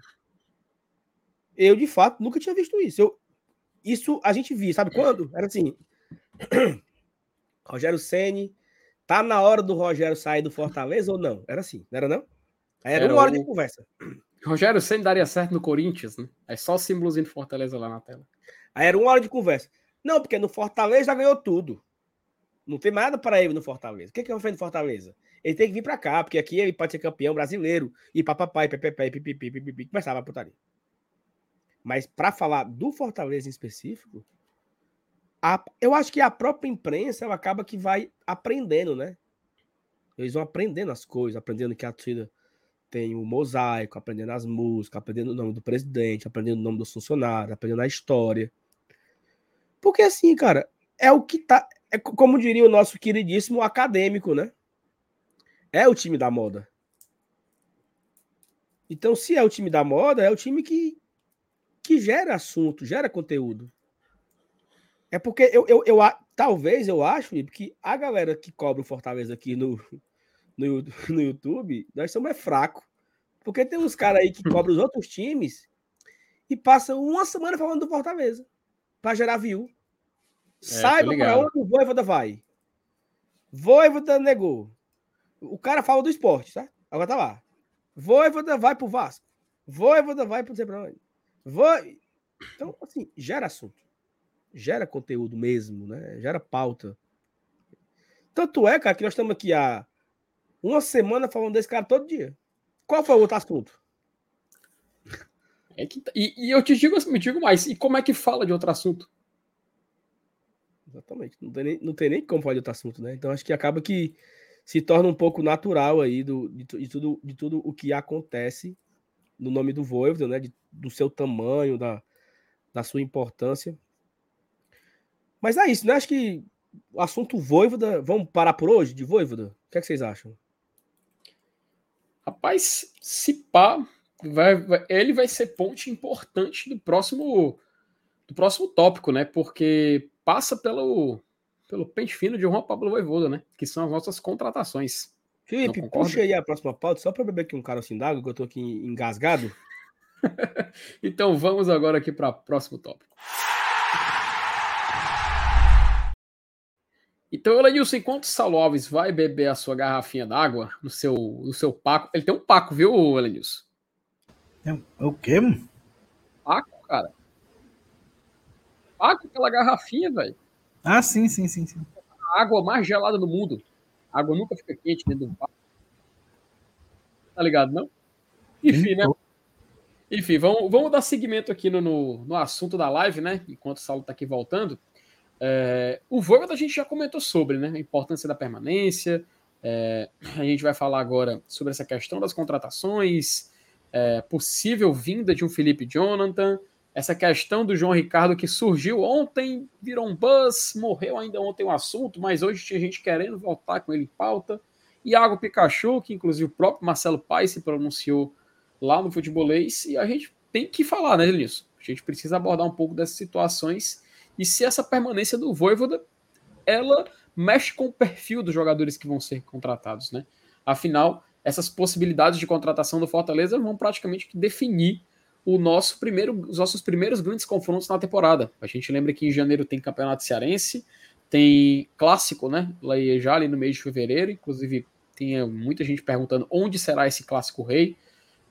Eu, de fato, nunca tinha visto isso. Eu, isso a gente viu, sabe quando? Era assim. (clears throat) Rogério Ceni tá na hora do Rogério sair do Fortaleza ou não? Era assim, não era não? Era, era uma hora o... de conversa. Rogério Senna daria certo no Corinthians, né? É só o símbolozinho do Fortaleza lá na tela. Aí era uma hora de conversa. Não, porque no Fortaleza já ganhou tudo. Não tem nada para ele no Fortaleza. O que, é que eu no Fortaleza? Ele tem que vir para cá, porque aqui ele pode ser campeão brasileiro. E papapai, pepepe, pipipi, pipipi, começava a putaria. Mas para falar do Fortaleza em específico, a, eu acho que a própria imprensa ela acaba que vai aprendendo, né? Eles vão aprendendo as coisas, aprendendo que a torcida tem o mosaico, aprendendo as músicas, aprendendo o nome do presidente, aprendendo o nome dos funcionários, aprendendo a história. Porque assim, cara, é o que tá. É como diria o nosso queridíssimo acadêmico, né? É o time da moda. Então, se é o time da moda, é o time que, que gera assunto, gera conteúdo. É porque eu, eu, eu, talvez eu acho, Felipe, que a galera que cobra o Fortaleza aqui no, no, (laughs) no YouTube, nós somos é fraco. Porque tem uns caras aí que cobram os outros times e passam uma semana falando do Fortaleza para gerar view. É, Saiba para onde o Voivoda vai. Voivoda negou. O cara fala do esporte, tá? Agora tá lá. Voivoda vai pro Vasco. Voivoda vai pro não sei pra onde. Voi... Então, assim, gera assunto. Gera conteúdo mesmo, né? Gera pauta. Tanto é, cara, que nós estamos aqui há uma semana falando desse cara todo dia. Qual foi o outro assunto? É que, tá, e, e, eu te digo, me digo mais, e como é que fala de outro assunto? Exatamente, não tem nem, não tem nem como falar de outro assunto, né? Então acho que acaba que se torna um pouco natural aí do, de, de tudo, de tudo o que acontece no nome do Voivoda, né? De, do seu tamanho, da, da sua importância. Mas é isso, né? Acho que o assunto Voivoda, vamos parar por hoje de Voivoda? O que, é que vocês acham? Rapaz, se pá, vai, vai, ele vai ser ponte importante do próximo do próximo tópico, né? Porque passa pelo pelo pente fino de Juan Pablo Voivoda, né? Que são as nossas contratações. Felipe, puxa aí a próxima pauta, só para beber aqui um cara assim d'água, que eu tô aqui engasgado. (laughs) então vamos agora aqui para o próximo tópico. Então, Elenilson, enquanto o Saulo Alves vai beber a sua garrafinha d'água no seu, no seu paco, ele tem um paco, viu, Elenilson? É o quê? Paco, cara. Paga aquela garrafinha, velho. Ah, sim, sim, sim, sim. A água mais gelada do mundo. A água nunca fica quente dentro do papo. Tá ligado, não? Enfim, né? Enfim, vamos, vamos dar seguimento aqui no, no, no assunto da live, né? Enquanto o Saulo tá aqui voltando. É, o Voivoda a gente já comentou sobre, né? A importância da permanência. É, a gente vai falar agora sobre essa questão das contratações, é, possível vinda de um Felipe Jonathan, essa questão do João Ricardo que surgiu ontem, virou um buzz, morreu ainda ontem o um assunto, mas hoje tinha gente querendo voltar com ele em pauta. Iago Pikachu, que inclusive o próprio Marcelo Paes se pronunciou lá no futebolês, e a gente tem que falar, né, nisso. A gente precisa abordar um pouco dessas situações e se essa permanência do Voivoda, ela mexe com o perfil dos jogadores que vão ser contratados, né? Afinal, essas possibilidades de contratação do Fortaleza vão praticamente definir o nosso primeiro, os nossos primeiros grandes confrontos na temporada. A gente lembra que em janeiro tem Campeonato Cearense, tem clássico, né? Lá já ali no mês de fevereiro, inclusive tinha muita gente perguntando onde será esse clássico rei.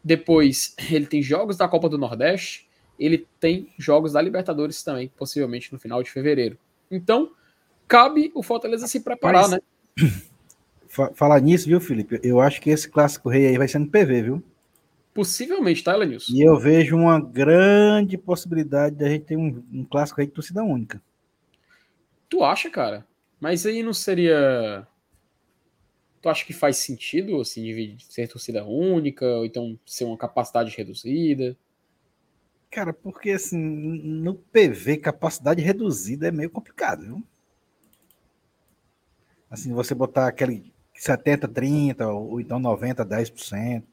Depois (laughs) ele tem jogos da Copa do Nordeste, ele tem jogos da Libertadores também, possivelmente no final de fevereiro. Então, cabe o Fortaleza se preparar, Mas, né? (clears throat) Falar nisso, viu, Felipe? Eu acho que esse clássico rei aí vai ser no PV, viu? Possivelmente, tá, Elenilson? E eu vejo uma grande possibilidade de a gente ter um, um clássico rei de torcida única. Tu acha, cara? Mas aí não seria. Tu acha que faz sentido, assim, de ser torcida única, ou então ser uma capacidade reduzida? Cara, porque assim, no PV, capacidade reduzida é meio complicado, viu? Assim, você botar aquele 70, 30, ou então 90, 10%.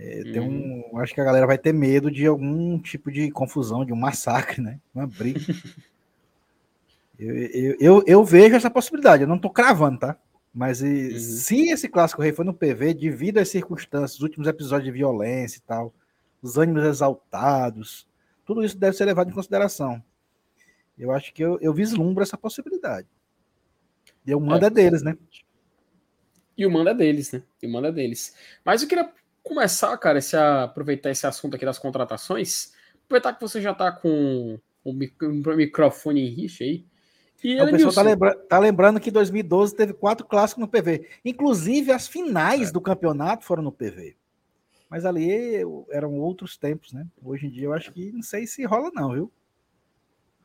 É, tem um, uhum. acho que a galera vai ter medo de algum tipo de confusão, de um massacre, né? Uma briga. (laughs) eu, eu, eu, eu, vejo essa possibilidade, eu não tô cravando, tá? Mas e, uhum. se esse clássico rei foi no PV, devido às circunstâncias, os últimos episódios de violência e tal, os ânimos exaltados, tudo isso deve ser levado em consideração. Eu acho que eu, eu vislumbro essa possibilidade. E o mando é, é deles, né? E o mando é deles, né? E o mando é deles. Mas eu queria começar, cara, esse, aproveitar esse assunto aqui das contratações. Aproveitar que você já tá com o microfone em rixa aí. E o pessoal tá, lembra tá, lembrando que 2012 teve quatro clássicos no PV. Inclusive, as finais é. do campeonato foram no PV. Mas ali eram outros tempos, né? Hoje em dia eu acho que não sei se rola, não, viu?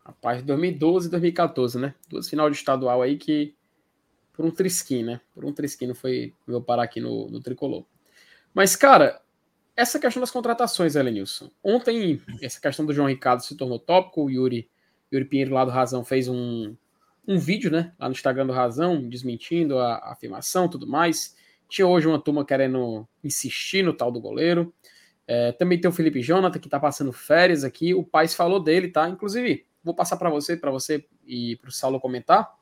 Rapaz, 2012 e 2014, né? Duas final de estadual aí que. Por um trisquinho, né? Por um trisquinho foi meu parar aqui no, no tricolor. Mas, cara, essa questão das contratações, Elenilson. Ontem, essa questão do João Ricardo se tornou tópico. O Yuri, Yuri Pinheiro lá do Razão fez um, um vídeo, né? Lá no Instagram do Razão, desmentindo a, a afirmação tudo mais. Tinha hoje uma turma querendo insistir no tal do goleiro. É, também tem o Felipe Jonathan, que tá passando férias aqui. O Paz falou dele, tá? Inclusive, vou passar para você, para você e para o Saulo comentar.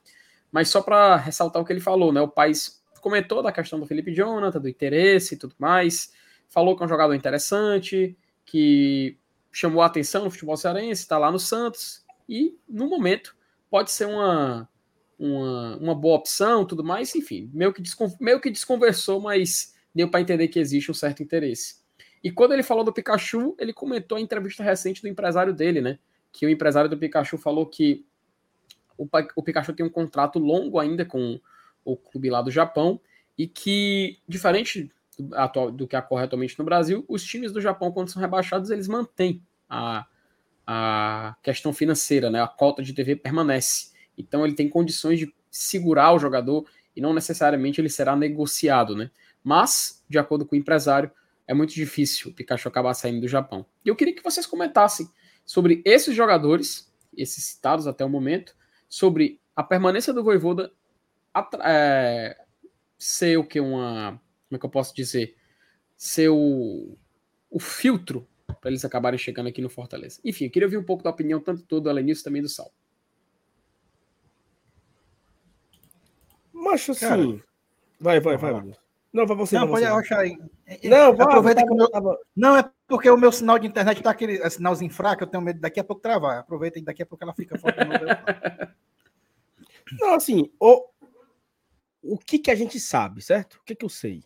Mas só para ressaltar o que ele falou, né? O Paz comentou da questão do Felipe Jonathan, do interesse e tudo mais. Falou que é um jogador interessante, que chamou a atenção no futebol cearense, está lá no Santos. E, no momento, pode ser uma, uma, uma boa opção, tudo mais, enfim, meio que, descon, meio que desconversou, mas deu para entender que existe um certo interesse. E quando ele falou do Pikachu, ele comentou a entrevista recente do empresário dele, né? Que o empresário do Pikachu falou que o, o Pikachu tem um contrato longo ainda com o clube lá do Japão e que, diferente do, atual, do que ocorre atualmente no Brasil, os times do Japão, quando são rebaixados, eles mantêm a, a questão financeira, né? A cota de TV permanece. Então ele tem condições de segurar o jogador e não necessariamente ele será negociado, né? Mas, de acordo com o empresário, é muito difícil o Pikachu acabar saindo do Japão. E eu queria que vocês comentassem sobre esses jogadores, esses citados até o momento, sobre a permanência do Voivoda é, ser o que uma. Como é que eu posso dizer? Ser o, o filtro para eles acabarem chegando aqui no Fortaleza. Enfim, eu queria ouvir um pouco da opinião tanto do Alenício também do Sal. Macho, assim. Vai, vai, vai. vai. Não, vai você. Não, pode achar aí. Não, vai, aproveita que o meu... Não, é porque o meu sinal de internet tá aquele sinalzinho fraco, eu tenho medo daqui a pouco travar. Aproveita e daqui a pouco ela fica forte. Não, assim, o, o que que a gente sabe, certo? O que que eu sei?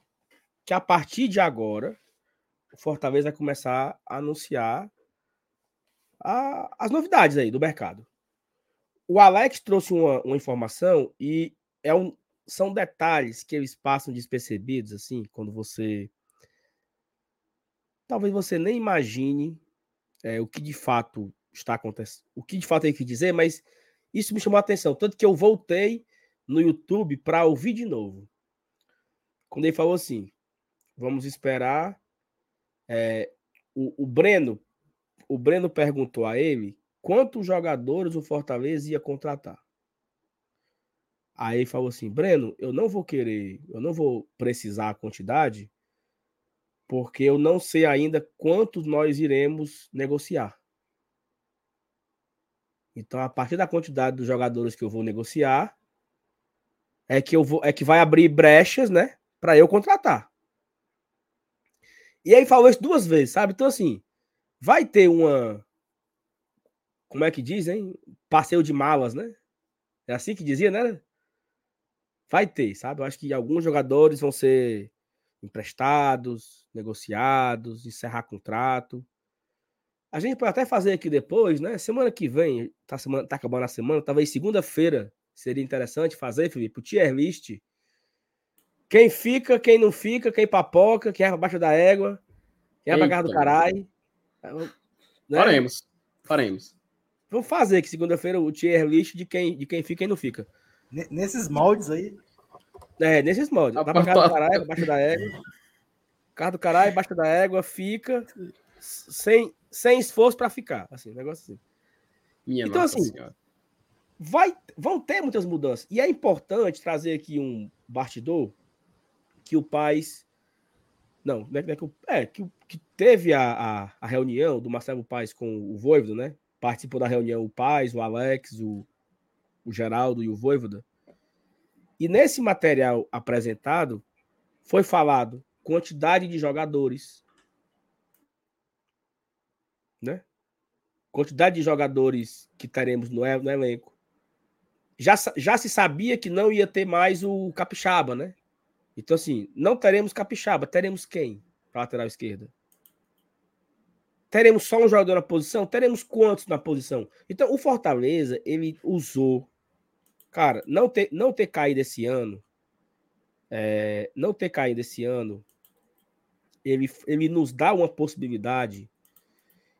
Que a partir de agora, o Fortaleza vai começar a anunciar a, as novidades aí do mercado. O Alex trouxe uma, uma informação e é um, são detalhes que eles passam despercebidos, assim, quando você. Talvez você nem imagine é, o que de fato está acontecendo, o que de fato tem que dizer, mas isso me chamou a atenção. Tanto que eu voltei no YouTube para ouvir de novo. Quando ele falou assim: vamos esperar. É, o, o Breno, o Breno perguntou a ele quantos jogadores o Fortaleza ia contratar. Aí ele falou assim: Breno, eu não vou querer, eu não vou precisar a quantidade, porque eu não sei ainda quantos nós iremos negociar. Então, a partir da quantidade dos jogadores que eu vou negociar, é que eu vou, é que vai abrir brechas, né, para eu contratar. E aí falou isso duas vezes, sabe? Então assim, vai ter uma como é que dizem? Passeio de malas, né? É assim que dizia, né? Vai ter, sabe? Eu acho que alguns jogadores vão ser emprestados, negociados, encerrar contrato. A gente pode até fazer aqui depois, né? Semana que vem, tá, semana, tá acabando a semana, talvez segunda-feira seria interessante fazer, Felipe, o tier list. Quem fica, quem não fica, quem papoca, quem é abaixo da égua, quem é pra casa do caralho. Né? Faremos, faremos. Vamos fazer aqui segunda-feira o tier list de quem, de quem fica e quem não fica. Nesses moldes aí. É, nesses moldes. Dá pra do caralho, abaixo da égua. Casa do caralho, abaixo da égua, fica sem, sem esforço para ficar. Assim, negócio assim. Minha então, assim, senhora. Vai, vão ter muitas mudanças. E é importante trazer aqui um bastidor que o Paz. Não, é, é, que, é, que, que teve a, a, a, reunião do Marcelo Paz com o Voivodo, né? Participou da reunião o Paz, o Alex, o, o Geraldo e o Voivoda. E nesse material apresentado, foi falado quantidade de jogadores, né? Quantidade de jogadores que teremos no, no elenco. Já, já se sabia que não ia ter mais o Capixaba, né? Então, assim, não teremos Capixaba, teremos quem para lateral esquerda? Teremos só um jogador na posição? Teremos quantos na posição? Então, o Fortaleza, ele usou. Cara, não ter, não ter caído esse ano, é, não ter caído esse ano, ele, ele nos dá uma possibilidade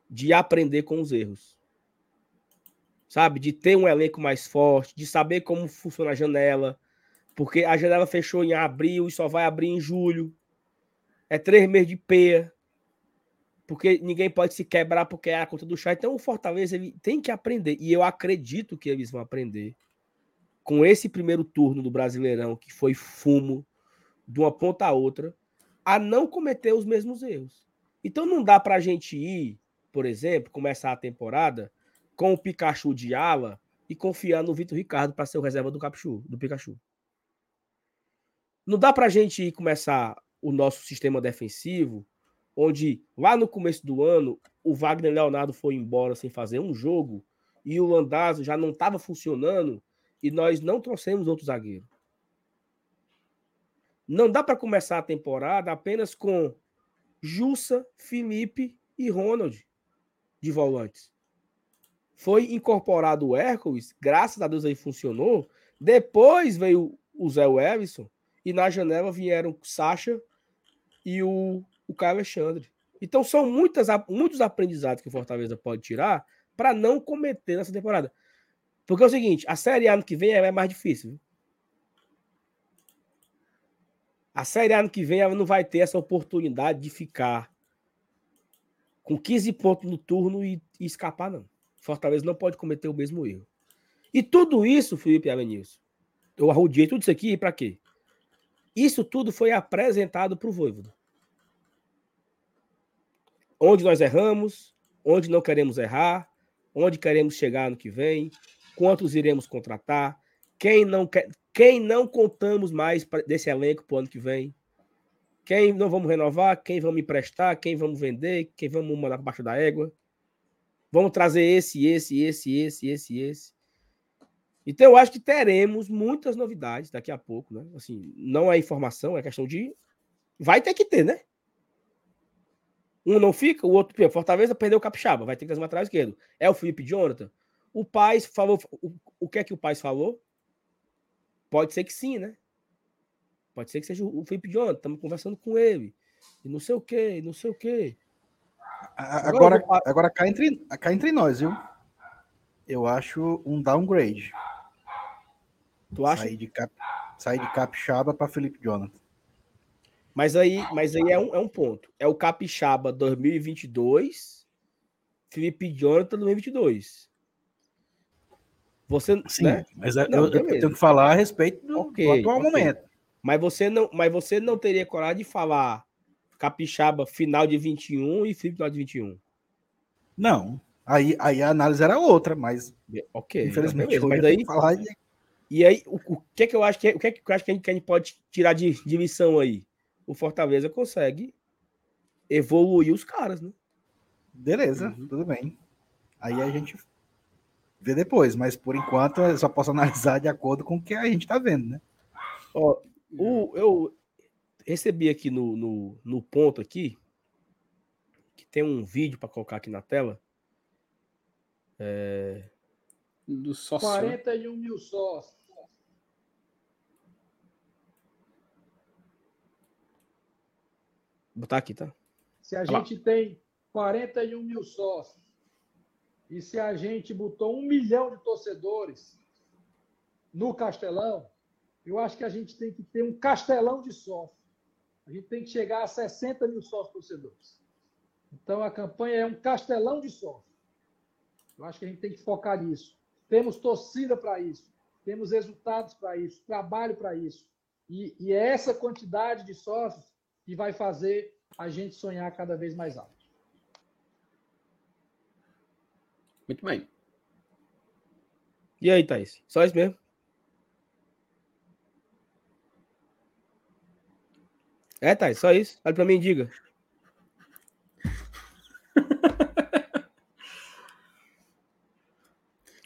de aprender com os erros. Sabe? De ter um elenco mais forte, de saber como funciona a janela. Porque a janela fechou em abril e só vai abrir em julho. É três meses de peia. Porque ninguém pode se quebrar porque é a conta do chá. Então o Fortaleza ele tem que aprender. E eu acredito que eles vão aprender. Com esse primeiro turno do Brasileirão, que foi fumo de uma ponta a outra, a não cometer os mesmos erros. Então não dá para a gente ir por exemplo, começar a temporada com o Pikachu de ala e confiar no Vitor Ricardo para ser o reserva do Capichu, do Pikachu. Não dá para a gente começar o nosso sistema defensivo, onde lá no começo do ano o Wagner Leonardo foi embora sem fazer um jogo e o Landazzo já não estava funcionando e nós não trouxemos outro zagueiro. Não dá para começar a temporada apenas com Jussa, Felipe e Ronald de volantes. Foi incorporado o Hércules, graças a Deus aí funcionou. Depois veio o Zé Everson e na janela vieram o Sacha e o, o Caio Alexandre. Então são muitas, muitos aprendizados que o Fortaleza pode tirar para não cometer nessa temporada. Porque é o seguinte, a Série A ano que vem é mais difícil. A Série A ano que vem ela não vai ter essa oportunidade de ficar com 15 pontos no turno e, e escapar, não. Fortaleza não pode cometer o mesmo erro. E tudo isso, Felipe Avenilson, eu arrudiei tudo isso aqui para quê? Isso tudo foi apresentado para o Voivoda. Onde nós erramos, onde não queremos errar, onde queremos chegar no que vem, quantos iremos contratar, quem não quer, quem não contamos mais desse elenco para o ano que vem. Quem não vamos renovar, quem vamos emprestar, quem vamos vender, quem vamos mandar para baixo da égua. Vamos trazer esse, esse, esse, esse, esse, esse. Então, eu acho que teremos muitas novidades daqui a pouco, né? Assim, não é informação, é questão de. Vai ter que ter, né? Um não fica, o outro. Fortaleza perdeu o Capixaba, vai ter que trazer lateral esquerdo. É o Felipe Jonathan. O Paz falou. O, que é que o Paz falou? Pode ser que sim, né? Pode ser que seja o Felipe Jonathan. Estamos conversando com ele. E não sei o quê, não sei o quê. Agora, agora, cá, entre, cá entre nós, viu? Eu acho um downgrade. Tu acha? Sair de, cap, sair de Capixaba para Felipe Jonathan. Mas aí, mas aí é, um, é um ponto. É o Capixaba 2022, Felipe Jonathan 2022. Você, Sim, né? mas é, não, eu, eu, tenho que falar a respeito do, okay, do atual okay. momento. Mas você não, mas você não teria coragem de falar Capixaba final de 21 e Felipe final de 21. Não. Aí, aí a análise era outra, mas ok. Infelizmente, mas aí, falar de... E aí, o, o, que é que eu acho que o que é que eu acho que a gente, que a gente pode tirar de, de lição aí? O Fortaleza consegue evoluir os caras, né? Beleza, uhum. tudo bem. Aí a gente vê depois, mas por enquanto eu só posso (laughs) analisar de acordo com o que a gente está vendo, né? Ó, o, eu recebi aqui no, no, no ponto aqui que tem um vídeo para colocar aqui na tela. É... Do sócio. 41 né? mil sócios. Vou botar aqui, tá? Se a Olha gente lá. tem 41 mil sócios e se a gente botou um milhão de torcedores no Castelão, eu acho que a gente tem que ter um castelão de sócios. A gente tem que chegar a 60 mil sócios torcedores. Então a campanha é um castelão de sócios. Eu acho que a gente tem que focar nisso. Temos torcida para isso, temos resultados para isso, trabalho para isso. E, e é essa quantidade de sócios que vai fazer a gente sonhar cada vez mais alto. Muito bem. E aí, Thaís? Só isso mesmo? É, Thaís, só isso. Olha pra mim diga. (laughs)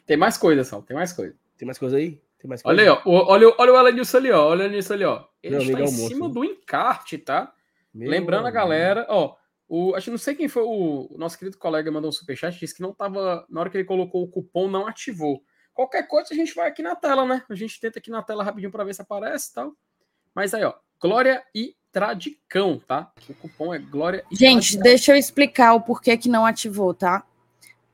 Tem mais coisa, Sal. Tem mais coisa. Tem mais coisa aí? Tem mais coisa? Olha aí, ó. Olha, olha o Elenilson ali, ó. Olha o Elenilson ali, ó. Ele Meu está em almoço, cima do encarte, tá? Meu Lembrando a galera, ó. O, acho que não sei quem foi o, o nosso querido colega mandou um superchat, disse que não tava. Na hora que ele colocou o cupom, não ativou. Qualquer coisa a gente vai aqui na tela, né? A gente tenta aqui na tela rapidinho para ver se aparece e tal. Mas aí, ó. Glória e Tradicão, tá? O cupom é Glória e Gente, Tradicão. deixa eu explicar o porquê que não ativou, tá?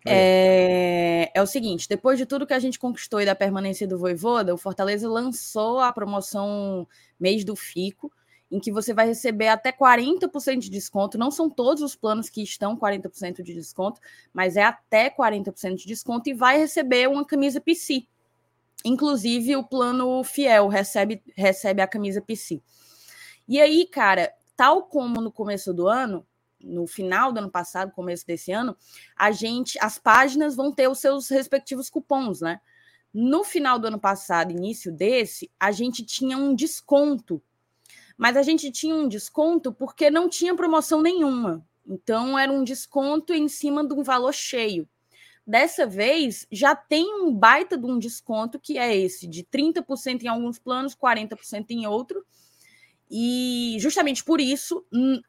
É, é, o seguinte, depois de tudo que a gente conquistou e da permanência do Voivoda, o Fortaleza lançou a promoção mês do Fico, em que você vai receber até 40% de desconto. Não são todos os planos que estão 40% de desconto, mas é até 40% de desconto e vai receber uma camisa PC. Inclusive, o plano Fiel recebe, recebe a camisa PC. E aí, cara, tal como no começo do ano, no final do ano passado, começo desse ano, a gente, as páginas vão ter os seus respectivos cupons, né? No final do ano passado, início desse, a gente tinha um desconto mas a gente tinha um desconto porque não tinha promoção nenhuma. Então era um desconto em cima de um valor cheio. Dessa vez já tem um baita de um desconto que é esse de 30% em alguns planos, 40% em outro. E justamente por isso,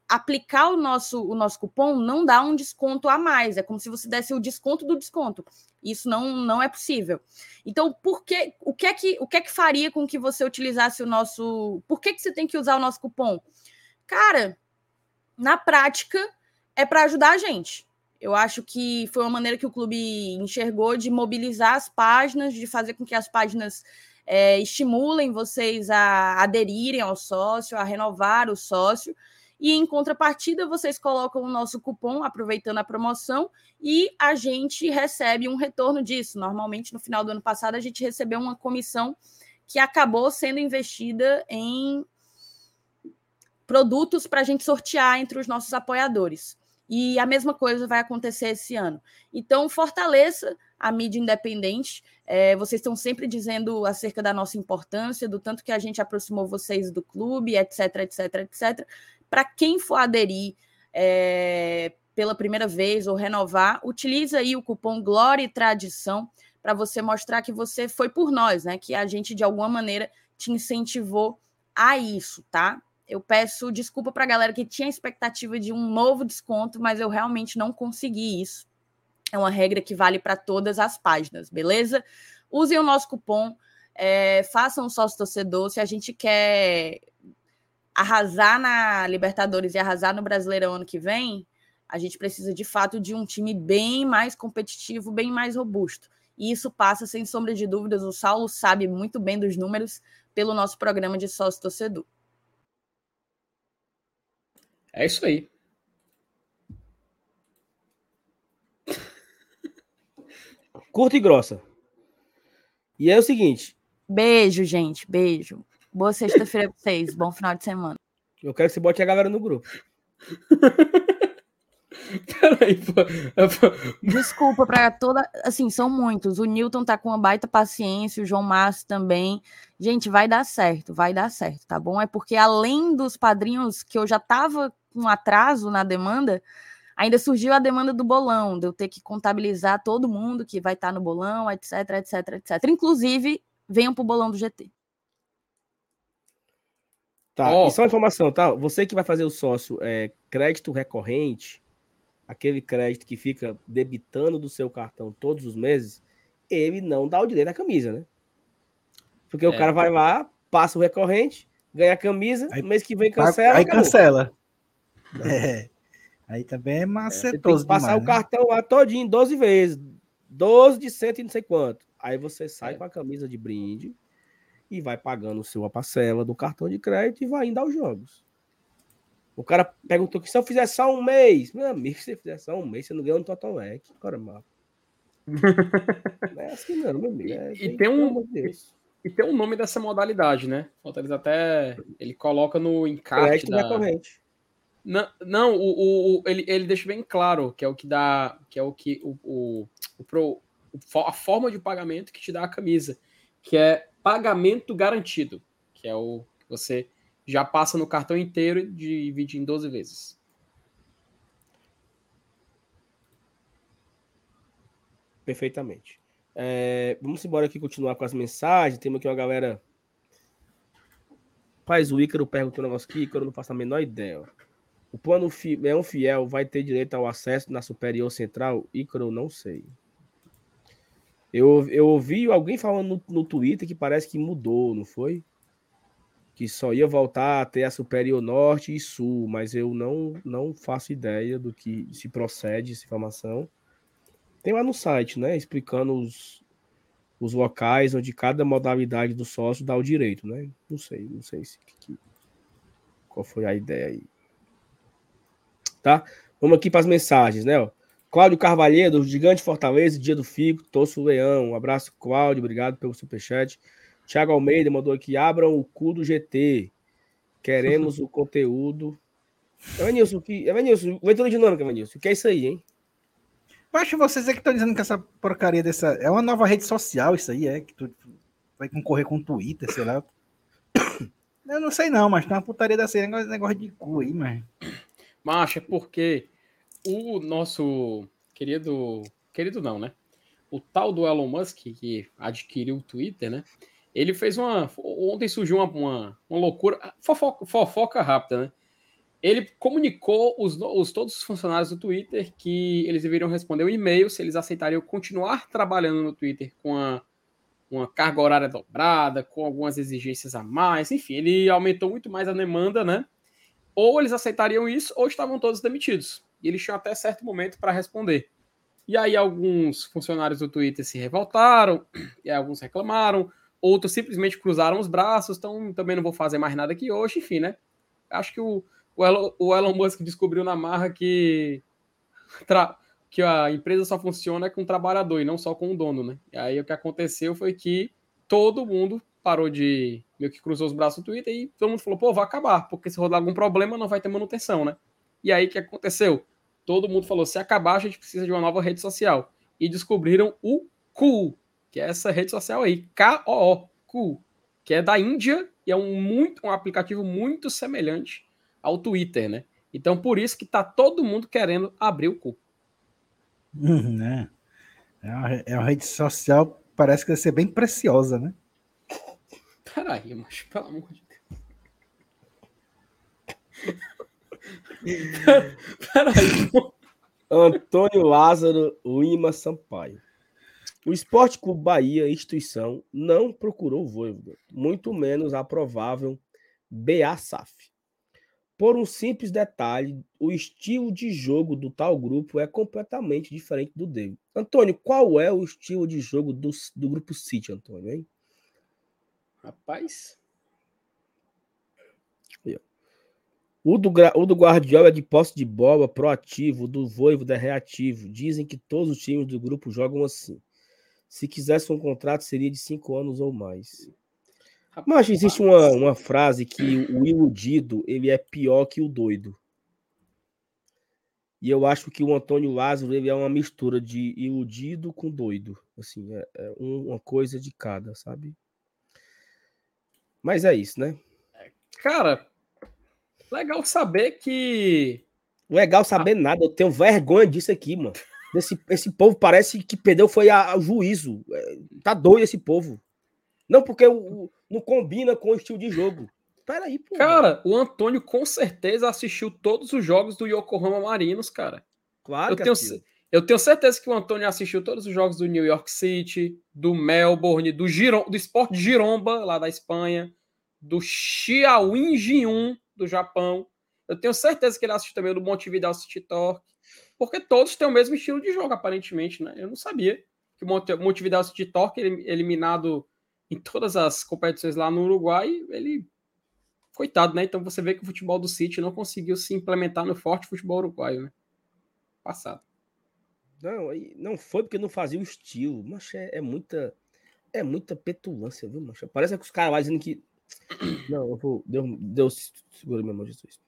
aplicar o nosso, o nosso cupom não dá um desconto a mais. É como se você desse o desconto do desconto. Isso não, não é possível. Então, por que, o, que é que, o que é que faria com que você utilizasse o nosso. Por que, que você tem que usar o nosso cupom? Cara, na prática, é para ajudar a gente. Eu acho que foi uma maneira que o clube enxergou de mobilizar as páginas, de fazer com que as páginas é, estimulem vocês a aderirem ao sócio, a renovar o sócio. E em contrapartida, vocês colocam o nosso cupom, aproveitando a promoção, e a gente recebe um retorno disso. Normalmente, no final do ano passado, a gente recebeu uma comissão que acabou sendo investida em produtos para a gente sortear entre os nossos apoiadores. E a mesma coisa vai acontecer esse ano. Então, fortaleça a mídia independente. É, vocês estão sempre dizendo acerca da nossa importância, do tanto que a gente aproximou vocês do clube, etc, etc, etc. Para quem for aderir é, pela primeira vez ou renovar, utilize aí o cupom Glória e Tradição para você mostrar que você foi por nós, né? Que a gente, de alguma maneira, te incentivou a isso, tá? Eu peço desculpa para a galera que tinha expectativa de um novo desconto, mas eu realmente não consegui isso. É uma regra que vale para todas as páginas, beleza? Usem o nosso cupom, é, façam um sócio torcedor. Se a gente quer arrasar na Libertadores e arrasar no Brasileirão ano que vem, a gente precisa de fato de um time bem mais competitivo, bem mais robusto. E isso passa, sem sombra de dúvidas, o Saulo sabe muito bem dos números pelo nosso programa de sócio torcedor. É isso aí. Curta e grossa. E é o seguinte. Beijo, gente. Beijo. Boa sexta-feira pra vocês. Bom final de semana. Eu quero que você bote a galera no grupo. (laughs) Peraí, pô. Desculpa para toda. Assim, são muitos. O Newton tá com uma baita paciência, o João Márcio também. Gente, vai dar certo, vai dar certo, tá bom? É porque além dos padrinhos que eu já tava com atraso na demanda, ainda surgiu a demanda do bolão, de eu ter que contabilizar todo mundo que vai estar tá no bolão, etc, etc, etc. Inclusive, venham pro bolão do GT. Tá, oh. e só uma informação, tá? Você que vai fazer o sócio é, crédito recorrente, aquele crédito que fica debitando do seu cartão todos os meses, ele não dá o direito à camisa, né? Porque é. o cara vai lá, passa o recorrente, ganha a camisa, aí, mês que vem cancela. Aí acabou. cancela. É. Aí também é macetoso. É, passar demais, o né? cartão lá todinho 12 vezes. 12 de cento e não sei quanto. Aí você sai é. com a camisa de brinde e vai pagando sua parcela do cartão de crédito e vai indo aos jogos. O cara perguntou que se eu fizer só um mês, meu amigo, (laughs) se você fizer só um mês, você não ganha um Totalec. Cara, mal. (laughs) é assim, não, meu amigo. É, e, tem um, e tem um nome dessa modalidade, né? Fortaleza até ele coloca no encarte Crédito da recorrente. Não, não o, o, ele, ele deixa bem claro que é o que dá, que é o que o, o, o, a forma de pagamento que te dá a camisa, que é pagamento garantido, que é o que você já passa no cartão inteiro e divide em 12 vezes. Perfeitamente. É, vamos embora aqui continuar com as mensagens. Temos aqui uma galera. Paz, o Ícaro perguntou um negócio aqui, Ícaro não faço a menor ideia. O plano Leão Fiel vai ter direito ao acesso na Superior Central? Ícaro, não sei. Eu, eu ouvi alguém falando no, no Twitter que parece que mudou, não foi? que só ia voltar a ter a Superior Norte e Sul, mas eu não, não faço ideia do que se procede essa informação. Tem lá no site, né, explicando os, os locais onde cada modalidade do sócio dá o direito, né? Não sei, não sei se que, qual foi a ideia aí. Tá? Vamos aqui para as mensagens, né? Ó. Cláudio Carvalheiro, Gigante Fortaleza, Dia do Fico, Torço Leão. Um abraço, Cláudio, obrigado pelo superchat. Thiago Almeida mandou aqui: abram o cu do GT. Queremos o conteúdo. Evanilson, que... Evanilson, leitura dinâmica, Evanilson. O que é isso aí, hein? Acho vocês é que estão dizendo que essa porcaria dessa. É uma nova rede social, isso aí, é? Que tu vai concorrer com o Twitter, sei lá. (coughs) Eu não sei não, mas tem uma putaria dessa aí, negócio de cu aí, mas. Macho, é porque o nosso querido. Querido não, né? O tal do Elon Musk, que adquiriu o Twitter, né? Ele fez uma. Ontem surgiu uma, uma, uma loucura. Fofoca, fofoca, rápida, né? Ele comunicou os, os, todos os funcionários do Twitter que eles deveriam responder um e-mail se eles aceitariam continuar trabalhando no Twitter com a, uma carga horária dobrada, com algumas exigências a mais, enfim, ele aumentou muito mais a demanda, né? Ou eles aceitariam isso, ou estavam todos demitidos. E eles tinham até certo momento para responder. E aí alguns funcionários do Twitter se revoltaram, (clears throat) e alguns reclamaram, Outros simplesmente cruzaram os braços, então também não vou fazer mais nada aqui hoje, enfim, né? Acho que o, o, Elon, o Elon Musk descobriu na marra que, (laughs) tra, que a empresa só funciona com o trabalhador e não só com o dono, né? E aí o que aconteceu foi que todo mundo parou de meio que cruzou os braços no Twitter e todo mundo falou, pô, vai acabar, porque se rodar algum problema não vai ter manutenção, né? E aí o que aconteceu? Todo mundo falou, se acabar a gente precisa de uma nova rede social. E descobriram o Cool, que é essa rede social aí, K-O-O, que é da Índia e é um, muito, um aplicativo muito semelhante ao Twitter, né? Então, por isso que tá todo mundo querendo abrir o cu. Hum, é. É, uma, é uma rede social, parece que vai ser bem preciosa, né? Peraí, mas pelo amor de Deus. (laughs) Peraí. Antônio Lázaro Lima Sampaio. O Esporte Clube Bahia, instituição, não procurou o Voivoda, muito menos a provável BA SAF. Por um simples detalhe, o estilo de jogo do tal grupo é completamente diferente do dele. Antônio, qual é o estilo de jogo do, do grupo City, Antônio, hein? Rapaz. O do, o do Guardiola é de posse de bola, proativo, o do Voivoda é reativo. Dizem que todos os times do grupo jogam assim. Se quisesse um contrato, seria de cinco anos ou mais. Mas existe uma, uma frase que o iludido ele é pior que o doido. E eu acho que o Antônio Lázaro ele é uma mistura de iludido com doido. Assim, é, é uma coisa de cada, sabe? Mas é isso, né? Cara, legal saber que. Legal saber ah. nada. Eu tenho vergonha disso aqui, mano. Esse, esse povo parece que perdeu foi o juízo. É, tá doido esse povo. Não porque o, não combina com o estilo de jogo. Peraí, pô. Cara, o Antônio com certeza assistiu todos os jogos do Yokohama Marinos, cara. Claro eu que tenho, eu tenho certeza que o Antônio assistiu todos os jogos do New York City, do Melbourne, do, Giron, do Sport Giromba, lá da Espanha, do Xiaoin Jiun, do Japão. Eu tenho certeza que ele assistiu também do Montevideo City Torque, porque todos têm o mesmo estilo de jogo, aparentemente, né? Eu não sabia que o Montevideo City Torque, eliminado em todas as competições lá no Uruguai, ele. Coitado, né? Então você vê que o futebol do City não conseguiu se implementar no forte futebol uruguaio, né? Passado. Não, não foi porque não fazia o estilo. Mas é, é muita. É muita petulância, viu, mancha? Parece que os caras lá dizendo que. Não, eu vou. Deus, Deus segura minha mão, Jesus.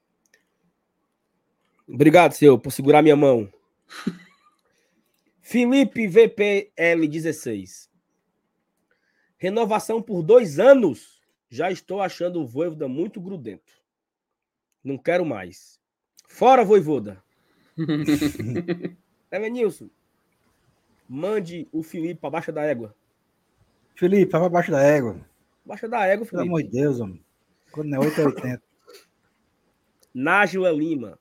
Obrigado, senhor, por segurar minha mão. (laughs) Felipe VPL16. Renovação por dois anos. Já estou achando o Voivoda muito grudento. Não quero mais. Fora, Voivoda. (laughs) é, Nilson. Mande o Felipe para baixo da égua. Felipe, para baixo da égua. Baixa da égua, Felipe. Pelo amor de Deus, homem. Quando é 8 é 80. Nájila Lima.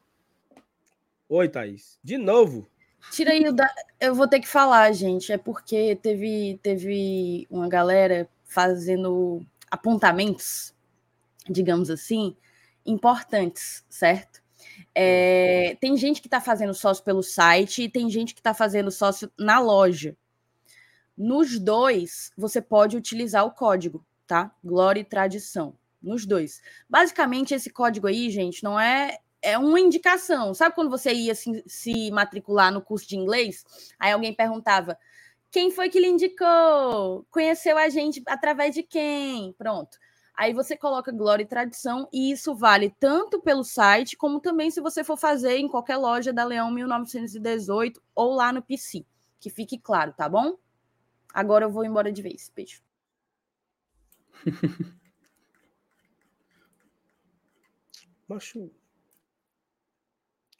Oi, Thaís. De novo. Tira aí o da... Eu vou ter que falar, gente. É porque teve, teve uma galera fazendo apontamentos, digamos assim, importantes, certo? É, tem gente que está fazendo sócio pelo site e tem gente que está fazendo sócio na loja. Nos dois, você pode utilizar o código, tá? Glória e tradição. Nos dois. Basicamente, esse código aí, gente, não é é uma indicação. Sabe quando você ia se, se, matricular no curso de inglês? Aí alguém perguntava: quem foi que lhe indicou? Conheceu a gente através de quem? Pronto. Aí você coloca Glória e Tradição, e isso vale tanto pelo site, como também se você for fazer em qualquer loja da Leão 1918 ou lá no PC. Que fique claro, tá bom? Agora eu vou embora de vez. Beijo. Macho,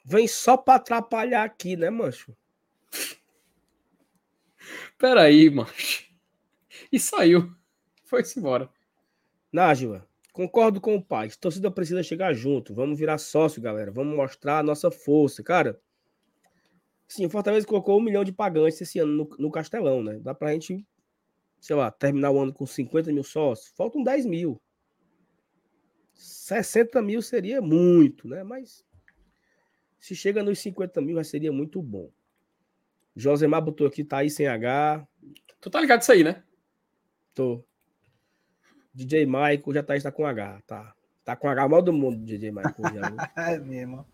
Vem só para atrapalhar aqui, né, mancho? (laughs) Peraí, mancho. E saiu. Foi-se embora. Nájila, concordo com o pai. Torcida precisa chegar junto. Vamos virar sócio, galera. Vamos mostrar a nossa força. Cara, sim, o Fortaleza colocou um milhão de pagantes esse ano no, no Castelão, né? Dá pra gente, sei lá, terminar o ano com 50 mil sócios. Faltam 10 mil. 60 mil seria muito, né? Mas se chega nos 50 mil, já seria muito bom. Josemar botou aqui, tá aí sem H. Tu tá ligado isso aí, né? Tô. DJ Michael já tá, está com H, tá. Tá com H mal do mundo, DJ Michael. Já, (laughs) é mesmo.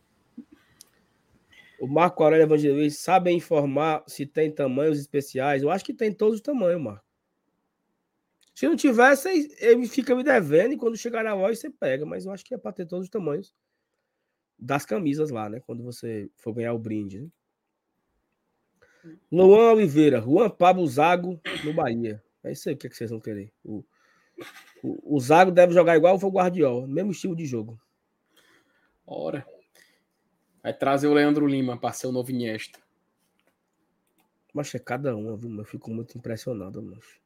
O Marco Aurélio Evangelista sabe informar se tem tamanhos especiais. Eu acho que tem todos os tamanhos, Marco. Se não tivesse, ele fica me devendo e quando chegar na loja você pega. Mas eu acho que é para ter todos os tamanhos das camisas lá, né? Quando você for ganhar o brinde. Né? Luan Oliveira, Juan Pablo Zago no Bahia. É isso aí o que, é que vocês vão querer. O, o, o Zago deve jogar igual o Guardiola, mesmo estilo de jogo. Ora. Vai trazer o Leandro Lima para ser o novo Iniesta. Mas é cada uma, viu? Eu fico muito impressionado, mas.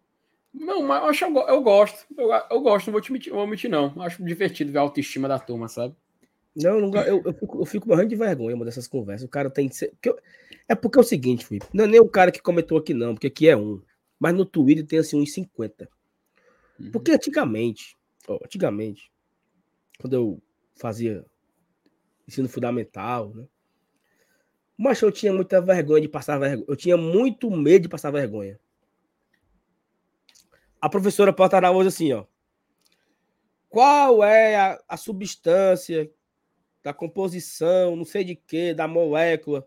Não, mas eu, acho, eu, eu gosto. Eu, eu gosto, não vou te mentir, vou mentir, não. Acho divertido ver a autoestima da turma, sabe? Não, não eu, eu, fico, eu fico morrendo de vergonha uma dessas conversas. O cara tem que ser. Porque é porque é o seguinte, Felipe. Não é nem o cara que comentou aqui, não, porque aqui é um. Mas no Twitter tem assim uns 50. Uhum. Porque antigamente, ó, antigamente, quando eu fazia ensino fundamental, né? Mas eu tinha muita vergonha de passar vergonha. Eu tinha muito medo de passar vergonha. A professora Porta hoje assim, ó. Qual é a, a substância da composição, não sei de quê, da molécula?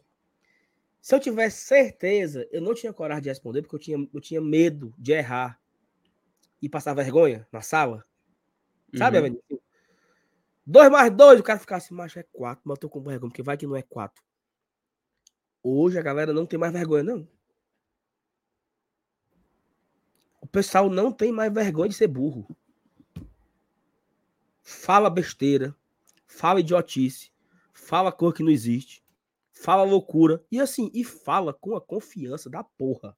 Se eu tivesse certeza, eu não tinha coragem de responder, porque eu tinha, eu tinha medo de errar e passar vergonha na sala. Sabe, uhum. Dois mais dois, o cara ficasse, assim, macho, é quatro, mas eu tô com vergonha, porque vai que não é quatro. Hoje a galera não tem mais vergonha, não. O pessoal não tem mais vergonha de ser burro. Fala besteira, fala idiotice, fala cor que não existe, fala loucura e assim, e fala com a confiança da porra.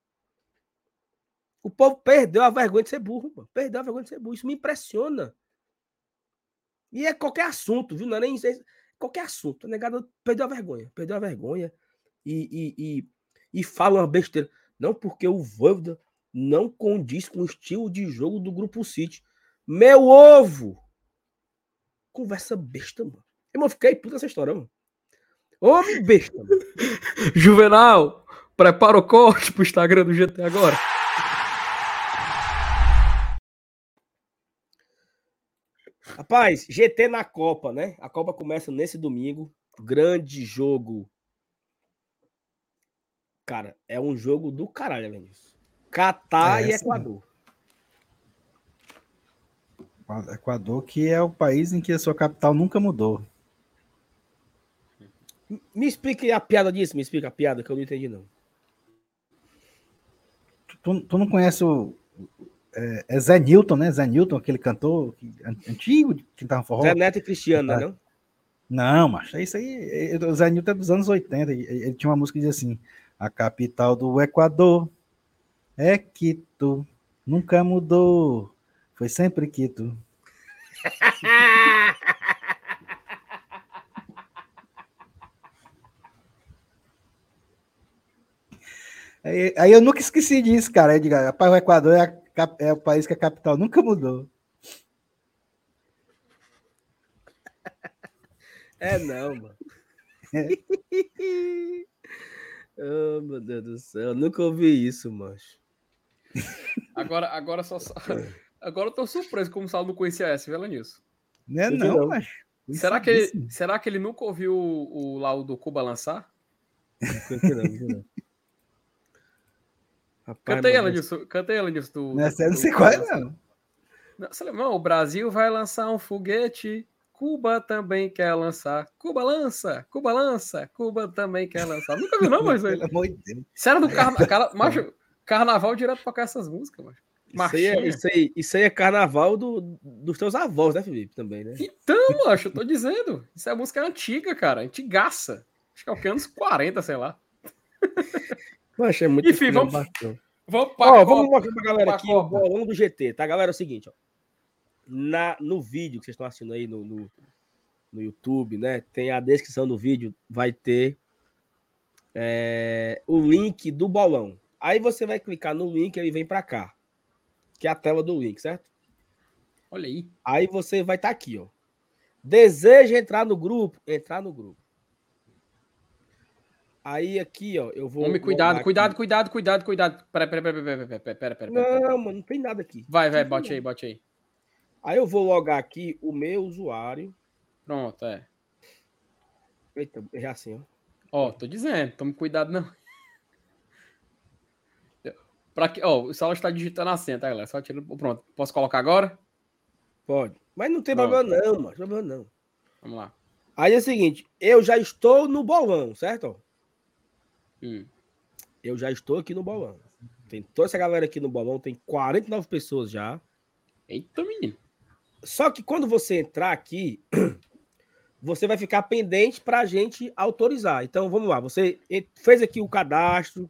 O povo perdeu a vergonha de ser burro, mano. perdeu a vergonha de ser burro. Isso me impressiona. E é qualquer assunto, viu? Não é nem qualquer assunto. A negada perdeu a vergonha, perdeu a vergonha e, e, e, e fala uma besteira. Não porque o Voivoda não condiz com o estilo de jogo do Grupo City. Meu ovo! Conversa besta, mano. Eu fiquei puta essa história, mano. Homem besta, mano. (laughs) Juvenal, prepara o corte pro Instagram do GT agora. Rapaz, GT na Copa, né? A Copa começa nesse domingo. Grande jogo Cara, é um jogo do caralho, Vinícius. Catar é, e Equador. Equador, que é o país em que a sua capital nunca mudou. Me explique a piada disso, me explica a piada, que eu não entendi, não. Tu, tu não conhece o. É, é, Zé Newton, né? Zé Newton, aquele cantor antigo que tava forró. Zé Neto e Cristiano, é, não? Não, macho, é isso aí. O Zé Newton é dos anos 80. Ele, ele tinha uma música que dizia assim: a capital do Equador é Quito. Nunca mudou. Foi sempre Quito. (laughs) aí, aí, eu nunca esqueci disso, cara. Aí, diga, rapaz, o Equador é, a, é o país que a capital nunca mudou. (laughs) É não, mano. (laughs) Oh, meu Deus do céu, eu nunca ouvi isso, mancho. Agora, agora só. Agora eu tô surpreso como o Saulo não conhecia essa, vela nisso. Não é não, não. macho. Será que, ele, será que ele nunca ouviu o, o lá o do Cuba lançar? Não, não, não. Rapaz, canta ela nisso, canta ela nisso do. Nessa eu não sei qual é, não. Não, não. O Brasil vai lançar um foguete Cuba também quer lançar. Cuba lança, Cuba lança, Cuba também quer lançar. Nunca vi, não, mas. (laughs) Pelo amor de Deus. Isso era do carnaval. (laughs) macho, carnaval direto pra cá essas músicas, macho. Isso aí, é, isso, aí, isso aí é carnaval do, dos teus avós, né, Felipe? Também, né? Então, (laughs) macho, eu tô dizendo. Isso é música antiga, cara. Antigaça. Acho que é o que? Anos 40, sei lá. (laughs) Macho, é muito Enfim, vamos, vamos, pra ó, vamos mostrar pra galera aqui o bolão do GT, tá, galera? É o seguinte, ó na, no vídeo que vocês estão assistindo aí no, no, no, YouTube, né? Tem a descrição do vídeo, vai ter é, o link do bolão. Aí você vai clicar no link e ele vem para cá, que é a tela do link, certo? Olha aí. Aí você vai estar tá aqui, ó. Deseja entrar no grupo? Entrar no grupo. Aí aqui, ó, eu vou. Homem, cuidado, cuidado, cuidado, cuidado, cuidado. Pera, pera, pera, pera, pera, pera, pera, Não, mano, não tem nada aqui. Vai, vai, bote aí, bote aí. Aí eu vou logar aqui o meu usuário. Pronto, é. Eita, já assim, ó. Ó, tô dizendo, tome cuidado não. Pra que, ó, o Saulo está digitando a senha, tá, galera? Só tira, pronto. Posso colocar agora? Pode. Mas não tem problema não, mano. Problema não. Vamos lá. Aí é o seguinte, eu já estou no bolão, certo? Hum. Eu já estou aqui no bolão. Tem toda essa galera aqui no bolão, tem 49 pessoas já. Eita, menino. Só que quando você entrar aqui, (clears throat) você vai ficar pendente para a gente autorizar. Então vamos lá, você fez aqui o cadastro.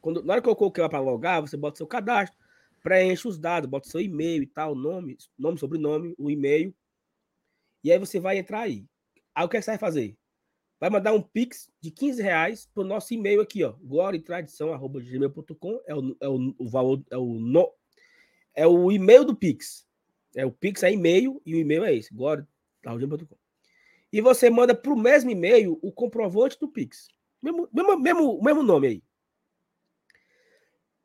Quando, na hora que eu coloquei lá para logar, você bota seu cadastro, preenche os dados, bota seu e-mail e tal, nome, nome, sobrenome, o e-mail. E aí você vai entrar aí. Aí o que, é que você vai fazer? Vai mandar um pix de 15 reais pro nosso e-mail aqui, ó. gloriatradição.gmail.com é o, é o, o valor, é o, no, é o e-mail do pix. É o pix é e-mail e o e-mail é esse, gloriatradição.com. E você manda pro mesmo e-mail o comprovante do pix. Mesmo, mesmo, mesmo, mesmo nome aí.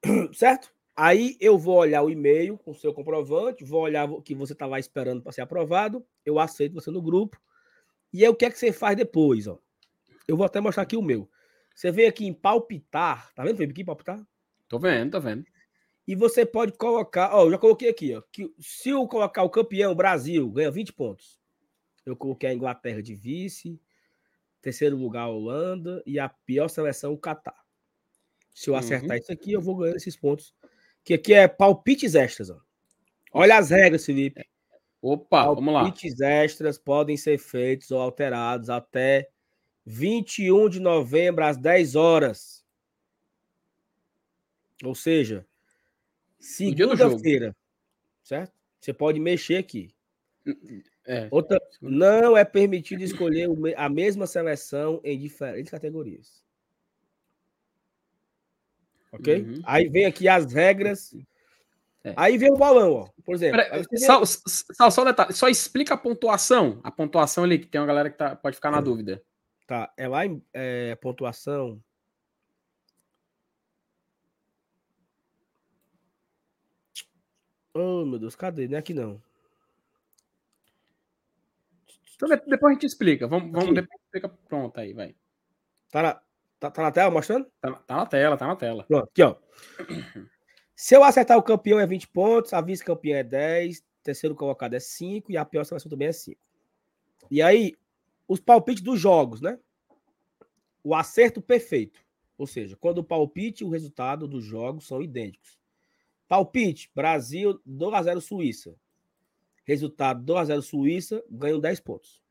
(clears throat) Certo? Aí eu vou olhar o e-mail com o seu comprovante, vou olhar o que você estava tá esperando para ser aprovado, eu aceito você no grupo. E aí o que é que você faz depois, ó? Eu vou até mostrar aqui o meu. Você vem aqui em palpitar, tá vendo, Felipe, aqui palpitar? Tô vendo, tô vendo. E você pode colocar, ó, eu já coloquei aqui, ó, que se eu colocar o campeão Brasil, ganha 20 pontos. Eu coloquei a Inglaterra de vice, terceiro lugar a Holanda e a pior seleção o Catar. Se eu acertar uhum. isso aqui, eu vou ganhar esses pontos que aqui é palpites extras. Ó. Olha as regras, Felipe. Opa, palpites vamos lá. Palpites extras podem ser feitos ou alterados até 21 de novembro, às 10 horas. Ou seja, segunda-feira. Certo? Você pode mexer aqui. É. Outra, não é permitido escolher a mesma seleção em diferentes categorias. Ok? Uhum. Aí vem aqui as regras. É. Aí vem o balão, ó. Por exemplo. só, só, só, detalhe, só explica a pontuação. A pontuação ali, que tem uma galera que tá, pode ficar na dúvida. Tá, é lá em é, pontuação. Oh, meu Deus, cadê? Não é aqui não. Então depois a gente explica. Vamos, vamos depois explica. Pronto, aí, vai. Tá Tá, tá na tela mostrando? Tá, tá, na tela, tá na tela. Pronto, aqui, ó. Se eu acertar o campeão é 20 pontos, a vice-campeã é 10, terceiro colocado é 5 e a pior seleção também é 5. E aí, os palpites dos jogos, né? O acerto perfeito. Ou seja, quando o palpite e o resultado dos jogos são idênticos. Palpite: Brasil 2x0 Suíça. Resultado 2x0 Suíça, ganho 10 pontos.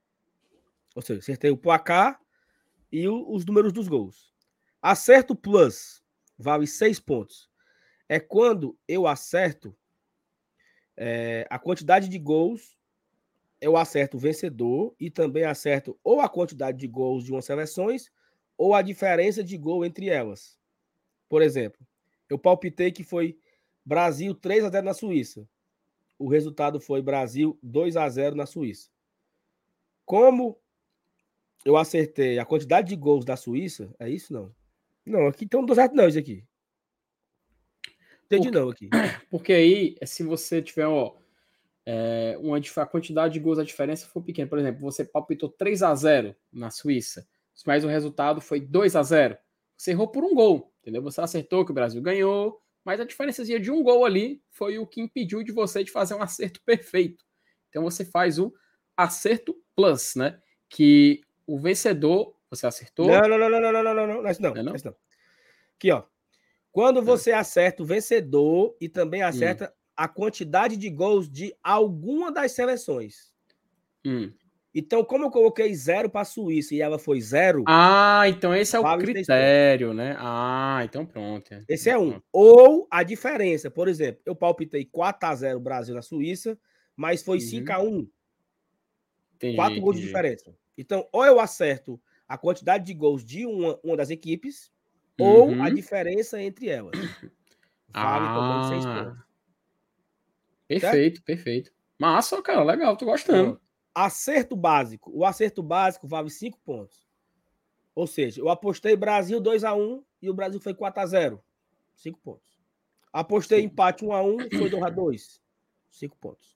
Ou seja, acertei o placar e o, os números dos gols. Acerto plus vale seis pontos. É quando eu acerto é, a quantidade de gols, eu acerto o vencedor e também acerto ou a quantidade de gols de umas seleções ou a diferença de gol entre elas. Por exemplo, eu palpitei que foi Brasil 3 a 0 na Suíça. O resultado foi Brasil 2 a 0 na Suíça. Como eu acertei a quantidade de gols da Suíça, é isso não? Não, aqui então não deu certo não isso aqui. Entendi porque, não aqui. (coughs) Porque aí, se você tiver, ó, é, uma, a quantidade de gols, a diferença for pequena. Por exemplo, você palpitou 3 a 0 na Suíça, mas o resultado foi 2 a 0 Você errou por um gol, entendeu? Você acertou que o Brasil ganhou, mas a diferença de um gol ali foi o que impediu de você de fazer um acerto (laughs) perfeito. Então você faz o acerto plus, né? Que o vencedor, você acertou? Não, não, não, não, não, não, não, não, não, não, não, não. não. Aqui, ó. Quando hum. você acerta o vencedor e também hum. acerta hum. a quantidade de gols de alguma das seleções. Hum. Então, como eu coloquei zero para a Suíça e ela foi zero. Ah, então esse é o critério, né? Ah, então pronto. Esse é um. Ou a diferença, por exemplo, eu palpitei 4 a 0 Brasil na Suíça, mas foi uhum. 5 a 1 Entendi, Quatro gols de diferença. Então, ou eu acerto a quantidade de gols de uma, uma das equipes, uhum. ou a diferença entre elas. (coughs) Vale ah. seis pontos. Perfeito, certo? perfeito. Massa, cara, legal, tô gostando. Acerto básico. O acerto básico vale cinco pontos. Ou seja, eu apostei Brasil 2 a 1 e o Brasil foi 4 a 0 5 pontos. Apostei empate 1 a 1 foi 2 a 2 5 pontos.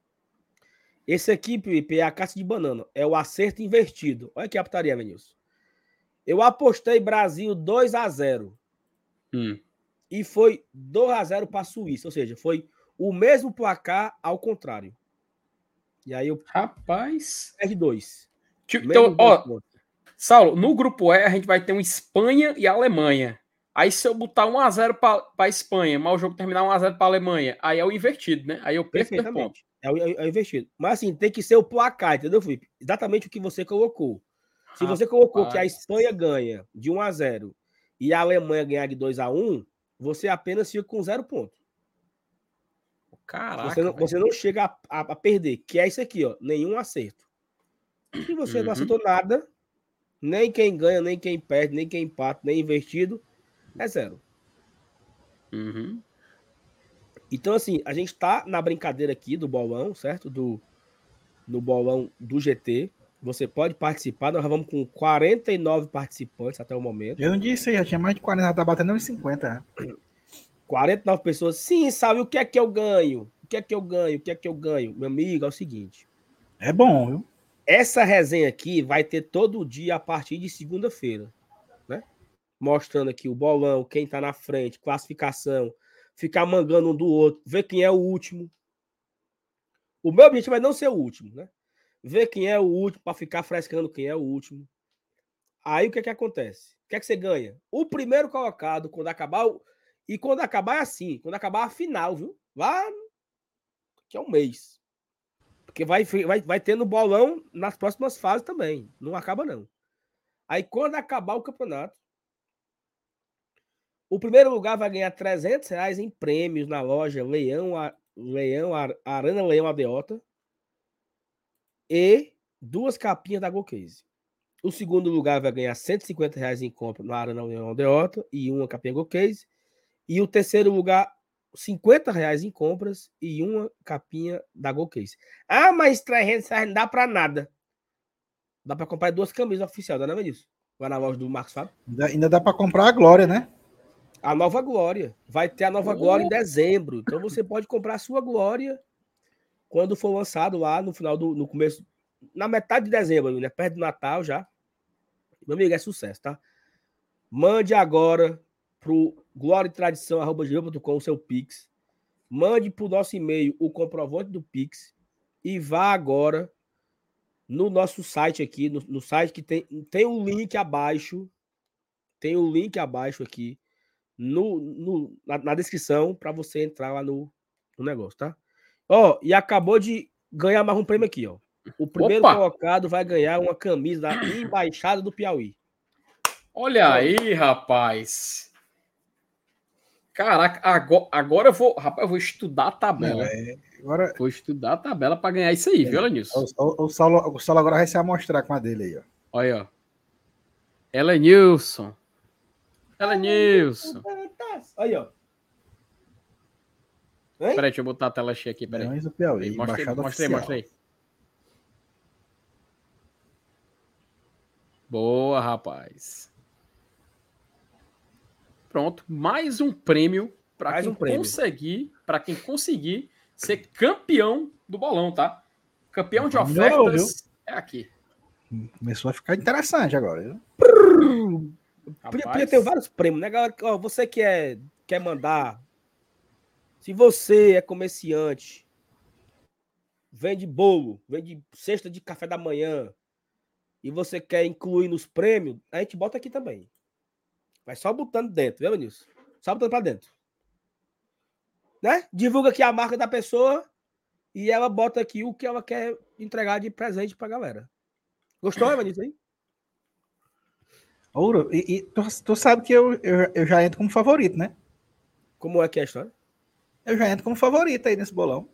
Esse aqui, Pipe, é a caixa de banana. É o acerto invertido. Olha que a putaria, Venilson. Eu apostei Brasil 2 a 0 hum. E foi 2 a 0 para a Suíça. Ou seja, foi o mesmo placar ao contrário. E aí eu. Rapaz. R2. Então, ó, Saulo, no grupo E a gente vai ter um Espanha e Alemanha. Aí se eu botar 1x0 para a Espanha, mas o jogo terminar 1x0 para a Alemanha, aí é o invertido, né? Aí eu perco ponto. É o, é o investido. Mas assim, tem que ser o placar, entendeu, Felipe? Exatamente o que você colocou. Se você colocou Rapaz. que a Espanha ganha de 1 a 0 e a Alemanha ganhar de 2 a 1 você apenas fica com zero ponto. Caraca. Você não, você não chega a, a, a, perder, que é isso aqui, ó. Nenhum acerto. Se você não Uhum. acertou nada, nem quem ganha, nem quem perde, nem quem empata, nem investido, é zero. Uhum. Então, assim, a gente tá na brincadeira aqui do bolão, certo? Do, no bolão do GT. Você pode participar. Nós vamos com 49 participantes até o momento. Eu não disse, já tinha mais de 40, já tá batendo uns 50. né? 49 pessoas. Sim, sabe o que é que eu ganho? O que é que eu ganho? O que é que eu ganho? Meu amigo, é o seguinte. É bom, viu? Essa resenha aqui vai ter todo dia a partir de segunda-feira, né? Mostrando aqui o bolão, quem tá na frente, classificação, ficar mangando um do outro, ver quem é o último. O meu objetivo é não ser o último, né? Ver quem é o último para ficar frescando quem é o último. Aí o que é que acontece? O que é que você ganha? O primeiro colocado, quando acabar o... E quando acabar é assim, quando acabar a final, viu? Lá que é um mês. Porque vai, vai, vai ter no bolão nas próximas fases também. Não acaba, não. Aí, quando acabar o campeonato, o primeiro lugar vai ganhar 300 reais em prêmios na loja Leão, A- Leão Ar- Arana Leão Adeota e duas capinhas da GoCase. O segundo lugar vai ganhar 150 reais em compra na Arana Leão Adeota e uma capinha GoCase. E o terceiro lugar, 50 reais em compras e uma capinha da GoCase. Ah, mas 300 reais não dá pra nada. Dá pra comprar duas camisas oficiais, não é isso? Vai na loja do Marcos Fábio. Ainda, ainda dá pra comprar a Glória, né? A nova Glória. Vai ter a nova Glória em dezembro. Então você pode comprar a sua Glória quando for lançado lá no final do no começo, na metade de dezembro, né? Perto do Natal já. Meu amigo, é sucesso, tá? Mande agora pro glória e tradição.com o seu Pix. Mande pro nosso e-mail o comprovante do Pix e vá agora no nosso site aqui, no, no site que tem, tem um link abaixo. Tem o um link abaixo aqui no, no, na, na descrição para você entrar lá no, no negócio, tá? Ó, e acabou de ganhar mais um prêmio aqui, ó. O primeiro Opa! colocado vai ganhar uma camisa da Embaixada do Piauí. Olha aí, rapaz. Caraca, agora, agora eu vou, rapaz, eu vou estudar a tabela. Agora, Vou estudar a tabela para ganhar isso aí, viu, Lenilson? o, o, o, Saulo, o Saulo agora vai se amostrar com a dele aí, ó. Olha, ó. Elenilson. Elenilson. Aí, ó. Hein? Peraí, deixa eu botar a tela cheia aqui, peraí. Leões do Piauí. Aí, Mostra aí, Embaixada mostra aí, oficial. mostra aí. Boa, rapaz. Pronto, mais um prêmio para quem um prêmio. conseguir, para quem conseguir ser campeão do bolão, tá? Campeão de ofertas é aqui. Começou a ficar interessante agora. viu? Rapaz, podia ter vários prêmios, né, galera? Ó, você que é, quer mandar. Se você é comerciante, vende bolo, vende cesta de café da manhã, e você quer incluir nos prêmios, a gente bota aqui também. Vai só botando dentro, viu, Vinícius? Só botando pra dentro. Né? Divulga aqui a marca da pessoa e ela bota aqui o que ela quer entregar de presente pra galera. Gostou, (clears throat) aí? Ouro, e, e tu, tu sabe que eu, eu, eu já entro como favorito, né? Como é que é a história? Eu já entro como favorito aí nesse bolão.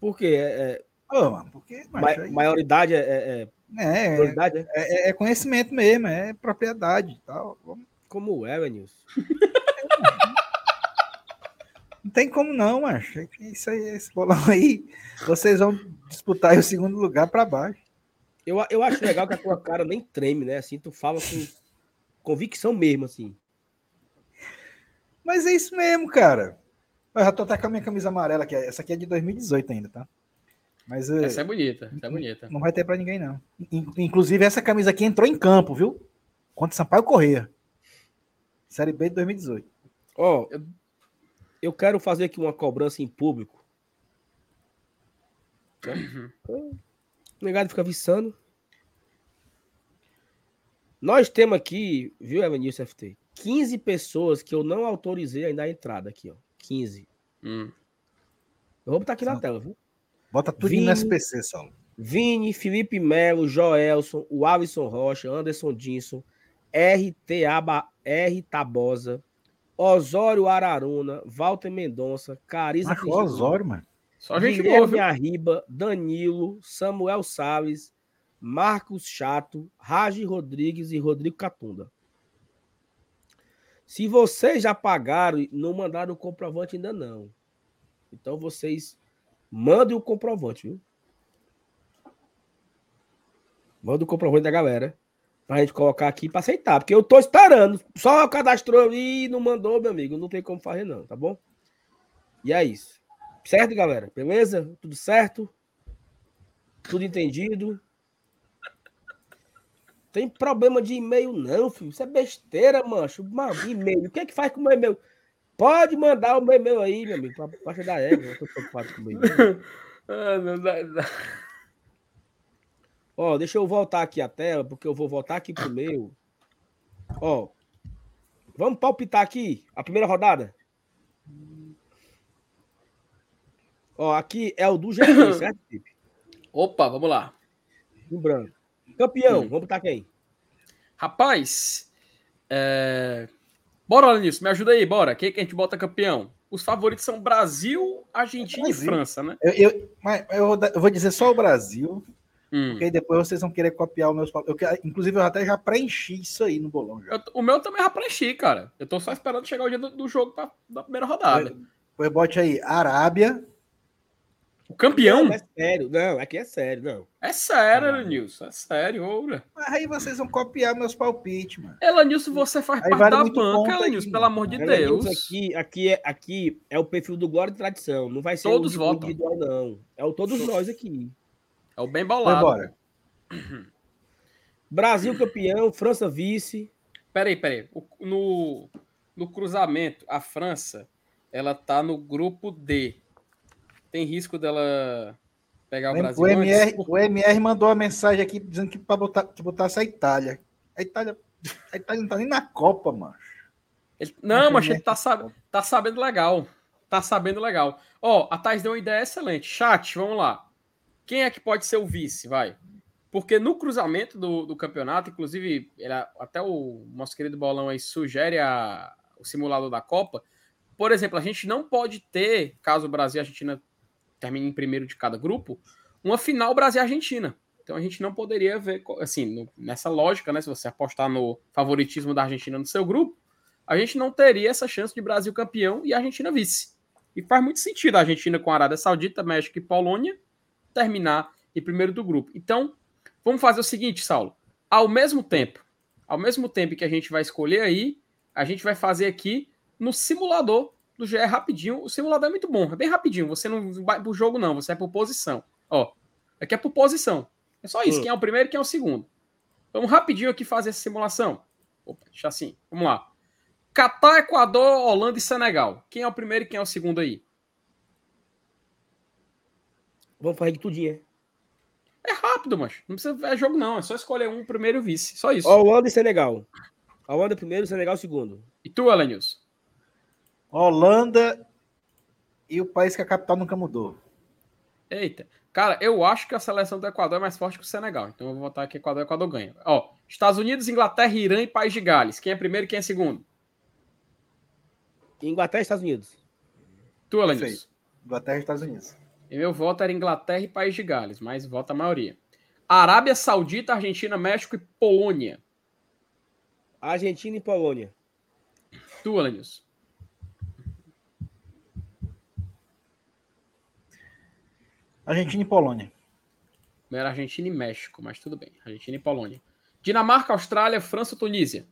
Por quê? É, é, mano, porque Ma- aí- maioridade é, é, é é, prioridade, é? é, é conhecimento mesmo, é propriedade e tal. Vamos- Como é, Venilson? Não tem como não, macho. É Isso aí, esse bolão aí, vocês vão disputar aí o segundo lugar para baixo. Eu, eu acho legal que a tua cara nem treme, né? Assim, tu fala com convicção mesmo, assim. Mas é isso mesmo, cara. Eu já tô até com a minha camisa amarela aqui. Essa aqui é de 2018 ainda, tá? Mas eh, Essa é bonita, essa é bonita. não vai ter para ninguém, não. In- Inclusive, essa camisa aqui entrou em campo, viu? Contra Sampaio Correia. Série B de 2018. Ó, eu, eu quero fazer aqui uma cobrança em público. Né? O negado fica viçando. Nós temos aqui, viu, Evanilson FT? 15 pessoas que eu não autorizei ainda a entrada aqui, ó. 15. Hum. Eu vou botar aqui na tela, viu? Bota tudo Vini. no SPC, Saulo. Vini, Felipe Melo, Joelson, o Alisson Rocha, Anderson Dinson, RT, Aba, R Tabosa, Osório Araruna, Walter Mendonça, Cariza Macho, Osório, mano. Só gente boa, Guilherme viu? Arriba, Danilo, Samuel Salles, Marcos Chato, Ragi Rodrigues e Rodrigo Catunda. Se vocês já pagaram e não mandaram o comprovante ainda não. Então vocês mandem o comprovante, viu? Manda o comprovante da galera pra gente colocar aqui pra aceitar, porque eu tô esperando. Só cadastrou e não mandou, meu amigo. Não tem como fazer não, tá bom? E é isso. Certo, galera? Beleza? Tudo certo? Tudo entendido? Tem problema de e-mail, não, filho. Isso é besteira, mancho. Mano, e-mail. O que é que faz com o meu e-mail? Pode mandar o meu e-mail aí, meu amigo, pra baixa da égua. Eu tô preocupado com o meu e-mail. (laughs) Ah, não dá, não dá. Ó, deixa eu voltar aqui a tela, porque eu vou voltar aqui pro meu. Ó, vamos palpitar aqui a primeira rodada? Ó, aqui é o do GP, (coughs) certo, Felipe? Opa, vamos lá. Lembrando. Campeão, Hum. vamos botar quem? Rapaz, é... bora, Lenilson, me ajuda aí, bora. Quem que a gente bota campeão? Os favoritos são Brasil, Argentina Brasil. e França, né? Eu, eu- mas eu vou, dizer só o Brasil, Hum. porque aí depois vocês vão querer copiar os meus. Eu Inclusive, eu até já preenchi isso aí no bolão. Já. Eu- o meu também já preenchi, cara. Eu tô só esperando chegar o dia do, do jogo pra, da primeira rodada. Pois bote aí, Arábia. O campeão? Não, é sério. Não, aqui é sério, não. É sério, Elenilson. É sério, oura. Mas aí vocês vão copiar meus palpites, mano. Elenilson, você faz Aí parte vale da banca, mano. pelo amor de Deus. Aqui, aqui, é, aqui é o perfil do Glória e Tradição. Não vai ser Todos o votam. individual, não. É o todos nós aqui. É o bem bolado. embora. (clears throat) Brasil campeão, França vice. Peraí, peraí. O- no, no cruzamento, a França, ela tá no grupo D. Tem risco dela pegar o Brasil O MR, antes? o MR mandou uma mensagem aqui dizendo que para botar, que botasse a Itália. A Itália, a Itália não tá nem na Copa, mano. Ele- não, mas ele tá, sab- tá sabendo legal. Tá sabendo legal. Ó, a Thais deu uma ideia excelente. Chat, vamos lá. Quem é que pode ser o vice? Vai. Porque no cruzamento do, do campeonato, inclusive, ele- até o nosso querido Bolão aí sugere a- o simulador da Copa. Por exemplo, a gente não pode ter, caso o Brasil e a Argentina termine em primeiro de cada grupo, uma final Brasil e Argentina. Então a gente não poderia ver, assim, no- nessa lógica, né? Se você apostar no favoritismo da Argentina no seu grupo, a gente não teria essa chance de Brasil campeão e Argentina vice. E faz muito sentido a Argentina com a Arábia Saudita, México e Polônia terminar em primeiro do grupo. Então, vamos fazer o seguinte, Saulo. Ao mesmo tempo, ao mesmo tempo que a gente vai escolher aí, a gente vai fazer aqui no simulador do GE rapidinho. O simulador é muito bom, é bem rapidinho. Você não vai pro jogo, não, você é por posição. Ó, aqui é por posição. É só isso. Hum. Quem é o primeiro e quem é o segundo. Vamos rapidinho aqui fazer essa simulação. Opa, deixa assim. Vamos lá. Catar, Equador, Holanda e Senegal. Quem é o primeiro e quem é o segundo aí? Vamos fazer de tudinho, é? É rápido, mas não precisa ver jogo, não. É só escolher um primeiro e vice. Só isso. Holanda e Senegal. Holanda primeiro, Senegal segundo. E tu, Elenilson? Holanda e o país que a capital nunca mudou. Eita. Cara, eu acho que a seleção do Equador é mais forte que o Senegal. Então eu vou votar que Equador, Equador ganha. Ó, Estados Unidos, Inglaterra, Irã e País de Gales. Quem é primeiro e quem é segundo? Inglaterra e Estados Unidos. Tu. Perfeito. Inglaterra e Estados Unidos. E meu voto era Inglaterra e País de Gales, mas vota a maioria. Arábia Saudita, Argentina, México e Polônia. Argentina e Polônia. Tu, Elenilson. Argentina e Polônia. Era Argentina e México, mas tudo bem. Argentina e Polônia. Dinamarca, Austrália, França, Tunísia.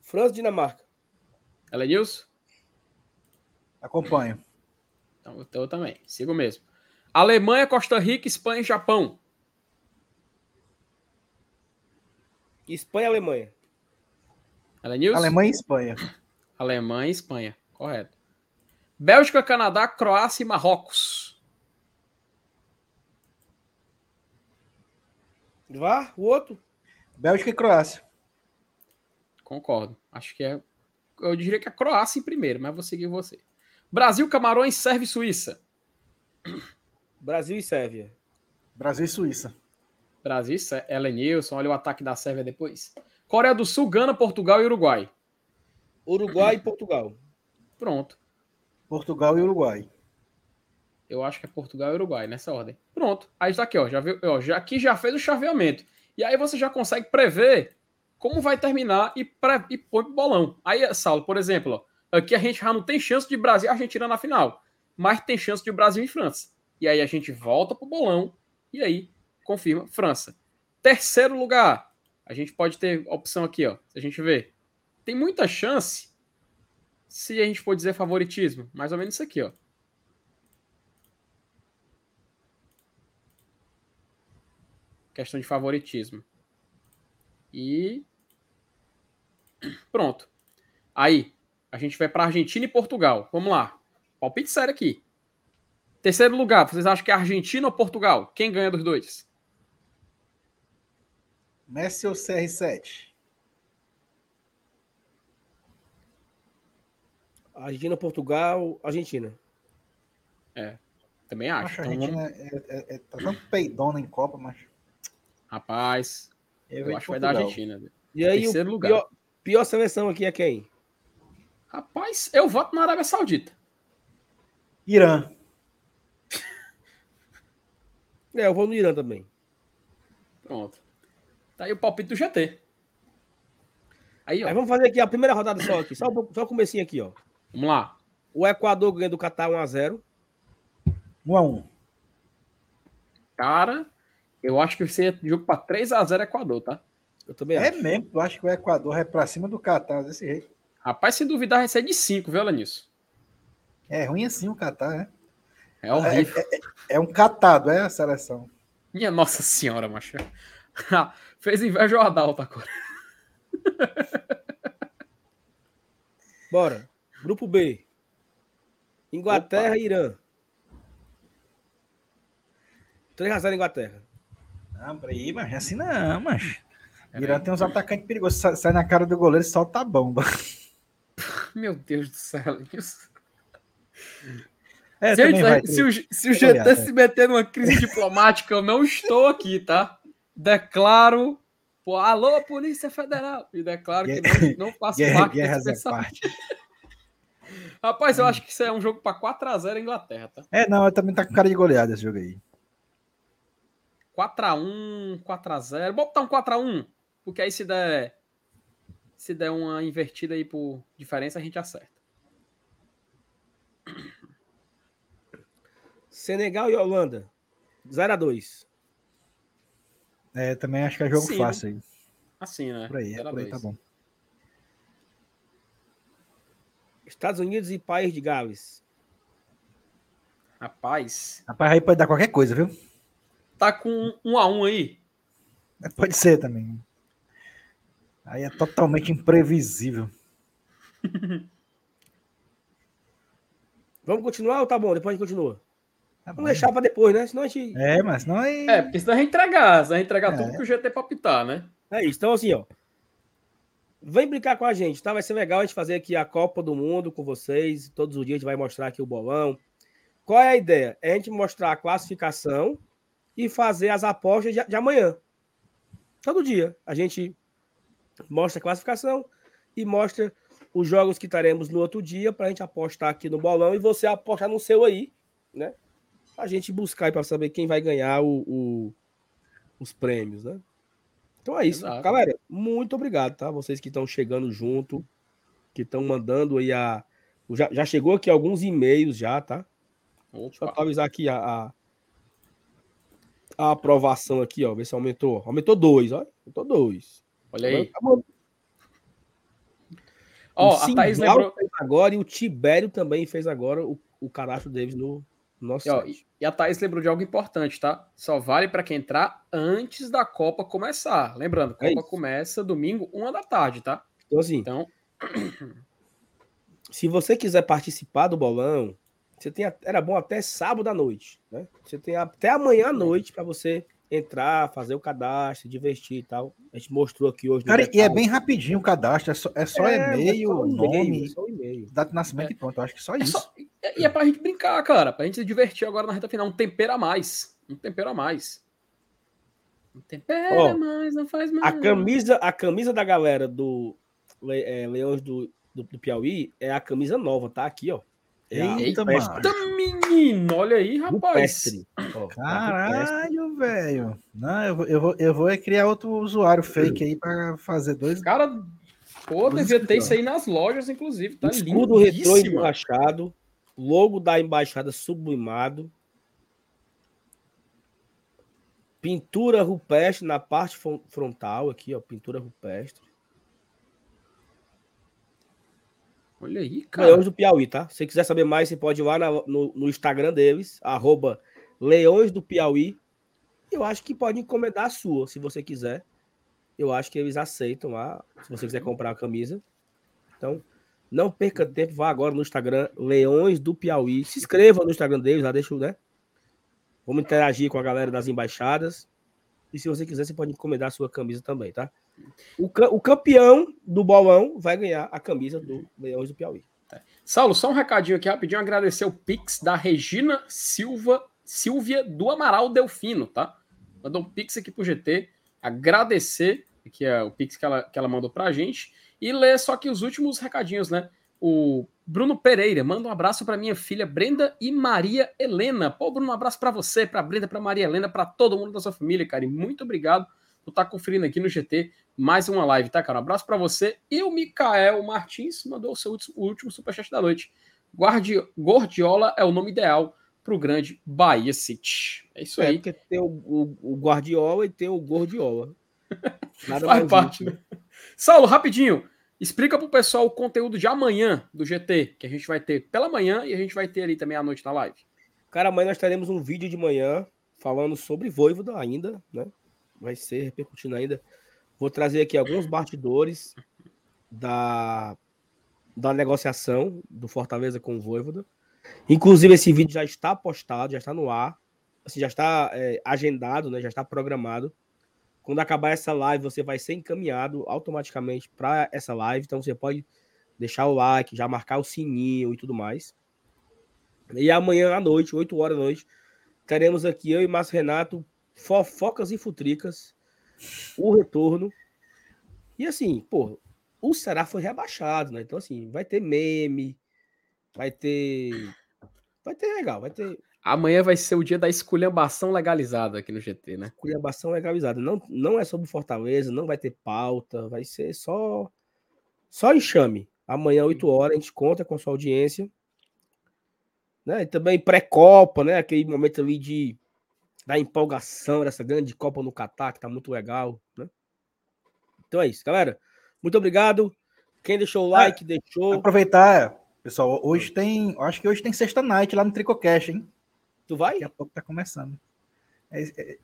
França e Dinamarca. Elenilson? Acompanho. Então eu, eu também. Sigo mesmo. Alemanha, Costa Rica, Espanha e Japão. Espanha e Alemanha. Elenilson? Alemanha e Espanha. Alemanha e Espanha. Correto. Bélgica, Canadá, Croácia e Marrocos. Vá, o outro. Bélgica e Croácia. Concordo. Acho que é. Eu diria que é Croácia em primeiro, mas vou seguir você. Brasil, Camarões, Sérvia e Suíça. Brasil e Sérvia. Brasil e Suíça. Brasil, Sé- Elenilson, olha o ataque da Sérvia depois. Coreia do Sul, Gana, Portugal e Uruguai. Uruguai e Portugal. Pronto. Portugal e Uruguai. Eu acho que é Portugal e Uruguai, nessa ordem. Pronto. Aí está aqui, ó. Já viu, ó, já, aqui já fez o chaveamento. E aí você já consegue prever como vai terminar e, pré, e põe pro bolão. Aí, Saulo, por exemplo, ó, aqui a gente já não tem chance de Brasil e Argentina na final. Mas tem chance de Brasil e França. E aí a gente volta pro bolão e aí confirma França. Terceiro lugar, a gente pode ter opção aqui, ó. Se a gente ver, tem muita chance, se a gente for dizer favoritismo, mais ou menos isso aqui, ó. Questão de favoritismo. E pronto. Aí, a gente vai para Argentina e Portugal. Vamos lá. Palpite sério aqui. Terceiro lugar, vocês acham que é Argentina ou Portugal? Quem ganha dos dois? Messi ou CR7? Argentina, Portugal, Argentina. É, também acho. Acho a Então, Argentina vamos- é, é, é, tá tanto peidona em Copa, mas. Rapaz, Eu, eu acho que vai dar. Argentina. E aí, Terceiro o lugar. pior, pior seleção aqui é quem? Rapaz, eu voto na Arábia Saudita. Irã. (laughs) É, eu vou no Irã também. Pronto. Tá aí o palpite do GT. Aí, ó. Aí vamos fazer aqui a primeira rodada só aqui, só, o- só o comecinho aqui, ó. Vamos lá. O Equador ganha do Catar 1x0. 1 a 1 Cara, eu acho que ser jogo pra 3x0 Equador, tá? Eu também É acho. mesmo, eu acho que o Equador é pra cima do Catar desse jeito. Rapaz, se duvidar, vai ser de 5, viu, Alanis? É ruim assim o Catar, né? É horrível. É um catado, é a seleção. Minha Nossa Senhora, macho. (laughs) Fez inveja ao Adalto agora. (laughs) Bora. Grupo B. Inglaterra Opa. e Irã. 3x0 Inglaterra. Não, peraí, mas assim não, mas. Irã tem uns atacantes perigosos. Sai, sai na cara do goleiro e solta a bomba. (laughs) Meu Deus do céu, Alanis. É, Gente, também vai se, o, se o GT olhar, é. se meter numa crise diplomática, eu não estou aqui, tá? Declaro. Pô, alô, Polícia Federal! E declaro que não, não faço Guerra, parte guerras desse à pensamento. parte. Rapaz, eu acho que isso é um jogo para 4x0 Inglaterra, tá? É, não, também tá com cara de goleada esse jogo aí. 4x1, 4x0. Vou botar um 4x1, porque aí se der, se der uma invertida aí por diferença, a gente acerta. Senegal e Holanda. 0x2. É, também acho que é jogo Sim, fácil aí. Assim, né? Por aí, é, 0 a por aí 2. tá bom. Estados Unidos e País de Gales. Rapaz, Rapaz, aí pode dar qualquer coisa, viu? Tá com 1x1 aí. É, Pode ser também. Aí é totalmente imprevisível. (laughs) Vamos continuar ou tá bom? Depois a gente continua. Tá bom. Vamos deixar pra depois, né? Senão a gente. É, mas não é. É, porque senão a gente entregar, senão a gente entregar É. tudo que o GT palpitar, né? É isso. Então, assim, ó. Vem brincar com a gente, tá? Vai ser legal a gente fazer aqui a Copa do Mundo com vocês. Todos os dias a gente vai mostrar aqui o bolão. Qual é a ideia? É a gente mostrar a classificação e fazer as apostas de, de amanhã. Todo dia. A gente mostra a classificação e mostra os jogos que teremos no outro dia para a gente apostar aqui no bolão e você apostar no seu aí, né? A gente buscar para saber quem vai ganhar o- o- os prêmios, né? Então é isso. Exato. Galera, muito obrigado, tá? Vocês que estão chegando junto, que estão mandando aí a. Já, já chegou aqui alguns e-mails já, tá? Deixa eu Opa. atualizar aqui a, a, a aprovação aqui, ó. Ver se aumentou. Aumentou dois, ó. Aumentou dois. Olha aí. Ó, o a Thaís lembrou. fez agora e o Tibério também fez agora o, o cadastro deles no nosso E, ó, e a Thaís lembrou de algo importante, tá? Só vale para quem entrar antes da Copa começar. Lembrando, a É Copa isso. começa domingo, uma da tarde, tá? Então, assim, Então, se você quiser participar do bolão, você tem era bom até sábado à noite, né? Você tem até amanhã à noite para você entrar, fazer o cadastro, divertir e tal. A gente mostrou aqui hoje. Cara, e é bem rapidinho o cadastro. É só, é só É, e-mail, é só nome, e-mail, é só e-mail. data de nascimento e pronto. Eu acho que só é isso. só- e e é pra gente brincar, cara. Pra gente se divertir agora na reta final. Um tempero a mais. Um tempero a mais. Um tempero Ó, a mais, não faz mais. A camisa, a camisa da galera do Le- é, Leões do, do, do Piauí é a camisa nova, tá? Aqui, ó. Eita. Eita, menino, olha aí, rapaz. Tá. Caralho, velho. Não, eu vou, eu, vou, eu vou é criar outro usuário fake aí pra fazer dois. Cara, pô, Dois devia ter isso aí nas lojas, inclusive. Tá Escudo retrô emborrachado. Logo da embaixada sublimado. Pintura rupestre na parte fron- frontal aqui, ó. Pintura rupestre. Olha aí, cara. Leões do Piauí, tá? Se você quiser saber mais, você pode ir lá na- no, no Instagram deles, arroba Leões do Piauí. Eu acho que pode encomendar a sua, se você quiser. Eu acho que eles aceitam lá, se você quiser comprar a camisa. Então, não perca tempo, vá agora no Instagram Leões do Piauí. Se inscreva no Instagram deles, lá deixa o, né? Vamos interagir com a galera das embaixadas. E se você quiser, você pode encomendar a sua camisa também, tá? O, o campeão do bolão vai ganhar a camisa do Leões do Piauí. Saulo, só um recadinho aqui rapidinho. Agradecer o Pix da Regina Silva, Silvia do Amaral Delfino, tá? Mandou um Pix aqui pro GT. Agradecer, que é o Pix que ela, que ela mandou pra gente. E ler só que os últimos recadinhos, né? O Bruno Pereira manda um abraço para minha filha Brenda e Maria Helena. Pô, Bruno, um abraço para você, para Brenda, para Maria Helena, para todo mundo da sua família, cara. E muito obrigado por estar conferindo aqui no GT mais uma live, tá, cara? Um abraço para você. E o Mikael Martins mandou o seu último, o último superchat da noite. Guardi, Gordiola é o nome ideal para o grande Bahia City. É isso É, aí. porque tem o, o, o Guardiola e tem o Gordiola. (laughs) Nada Faz parte, né? Saulo, rapidinho. Explica pro pessoal o conteúdo de amanhã do GT, que a gente vai ter pela manhã e a gente vai ter ali também à noite na live. Cara, amanhã nós teremos um vídeo de manhã falando sobre Voivoda ainda, né? Vai ser repercutindo ainda. Vou trazer aqui alguns bastidores da, da negociação do Fortaleza com o Voivoda. Inclusive, esse vídeo já está postado, já está no ar. Assim, já está é, agendado, né? Já está programado. Quando acabar essa live, você vai ser encaminhado automaticamente para essa live. Então, você pode deixar o like, já marcar o sininho e tudo mais. E amanhã à noite, 8 horas da noite, teremos aqui eu e Márcio Renato, fofocas e futricas, o retorno. E assim, pô, o Ceará foi rebaixado, né? Então, assim, vai ter meme, vai ter. Vai ter legal, vai ter Amanhã vai ser o dia da esculhambação legalizada aqui no GT, né? cuiabação legalizada. Não, não é sobre Fortaleza, não vai ter pauta, vai ser só só enxame. Amanhã, 8 horas, a gente conta com a sua audiência. Né? E também pré-copa, né? Aquele momento ali de da empolgação dessa grande Copa no Catar, que tá muito legal, né? Então é isso, galera. Muito obrigado. Quem deixou o like, deixou. Aproveitar, pessoal, hoje tem. Acho que hoje tem sexta night lá no Tricocast, hein? Tu vai? Daqui a pouco tá começando. É- é-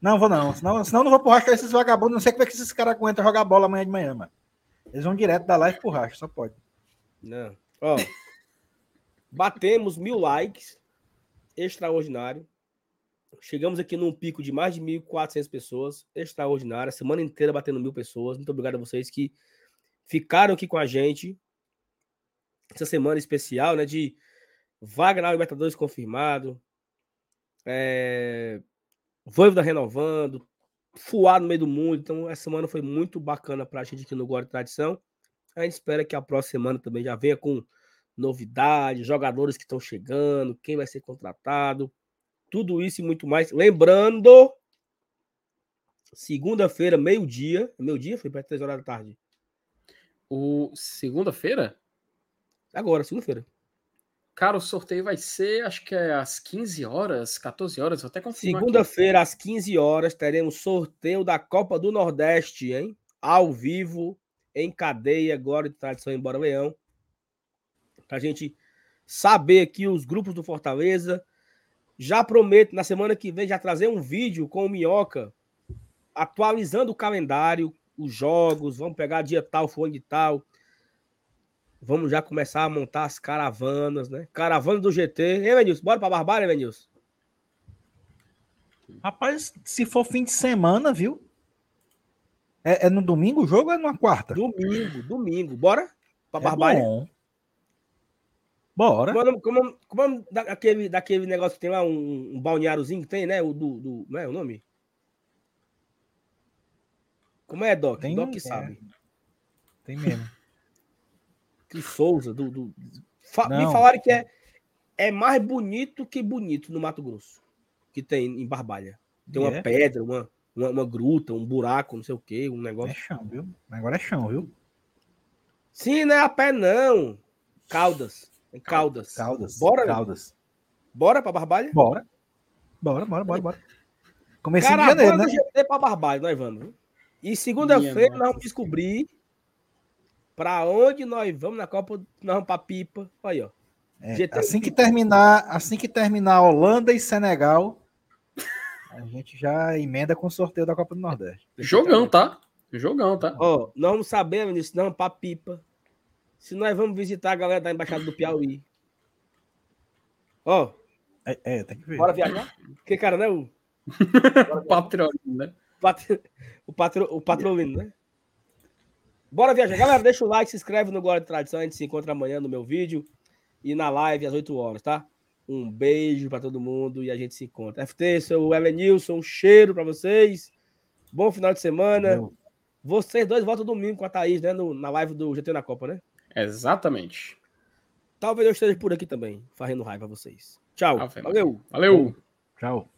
Não, vou não. Senão, senão eu não vou pro racha esses vagabundos. Não sei como é que esses caras aguentam jogar bola amanhã de manhã, mano. Eles vão direto da live pro racha, só pode. Não. Ó, batemos mil likes. Extraordinário. Chegamos aqui num pico de mais de 1.400 pessoas. Extraordinário. A semana inteira batendo mil pessoas. Muito obrigado a vocês que ficaram aqui com a gente. Essa semana especial, né? De vaga na Libertadores confirmado. É... Renovando. Fuar no meio do mundo. Então, essa semana foi muito bacana pra gente aqui no e Tradição. A gente espera que a próxima semana também já venha com novidades, jogadores que estão chegando, quem vai ser contratado, tudo isso e muito mais. Lembrando, segunda-feira, meio-dia, meio-dia foi para três horas da tarde. O segunda-feira, Agora, segunda-feira. cara, o sorteio vai ser, acho que é às 15 horas, 14 horas, vou até confirmar. Segunda-feira, às 15 horas, teremos sorteio da Copa do Nordeste, hein? Ao vivo, em cadeia, Glória de Tradição em Bora Leão. Pra gente saber aqui os grupos do Fortaleza. Já prometo, na semana que vem, já trazer um vídeo com o Minhoca, atualizando o calendário, os jogos, vamos pegar dia tal, fulano de tal. Vamos já começar a montar as caravanas, né? Caravana do GT. Hein, Venilson? Bora pra Barbária, Venilson? Rapaz, se for fim de semana, viu? É, é no domingo o jogo ou é numa quarta? Domingo, domingo. Bora? Pra É Barbária? bom. Bora. Como é como é como é daquele, daquele negócio que tem lá, um, um balneáriozinho que tem, né? O do, do. Não é o nome? Como é, Doc? Tem, Doc que é. sabe. Tem mesmo. (laughs) Que Souza, do. do... Fa- Me Não. falaram que é. é mais bonito que bonito no Mato Grosso, que tem em Barbalha. Tem uma É. pedra, uma, uma, uma gruta, um buraco, não sei o quê, um É negócio. chão, viu? Agora é chão, viu? Sim, não é a pé, não. Caldas. Tem Caldas. Caldas. Bora, Caldas. Bora pra Barbalha? Bora. Bora, bora, bora, bora. Comecei em Caravana janeiro, né? GT pra Barbalha, nós vamos. E segunda-feira nós vamos descobrir pra onde nós vamos na Copa. Nós vamos pra Pipa. Aí, ó. É, assim que terminar, assim que terminar Holanda e Senegal, a gente já emenda com o sorteio da Copa do Nordeste. Jogão, tá? Jogão, tá? Ó, nós vamos saber, nós vamos pra Pipa. Se nós vamos visitar a galera da Embaixada do Piauí. Ó, É, é, tem que ver. bora viajar? Que cara, né? (laughs) O, Patriota, né? pat- o, patro, o patrolino, né? Bora viajar. Galera, deixa o like, se inscreve no Glória de Tradição. A gente se encontra amanhã no meu vídeo e na live às 8 horas, tá? Um beijo pra todo mundo e a gente se encontra. FT, sou o Elenilson, um cheiro pra vocês. Bom final de semana. Valeu. Vocês dois voltam domingo com a Thaís, né? No- na live do GT na Copa, né? Exatamente. Talvez eu esteja por aqui também, fazendo raiva a vocês. Tchau. Maria. Valeu. Valeu. Tchau.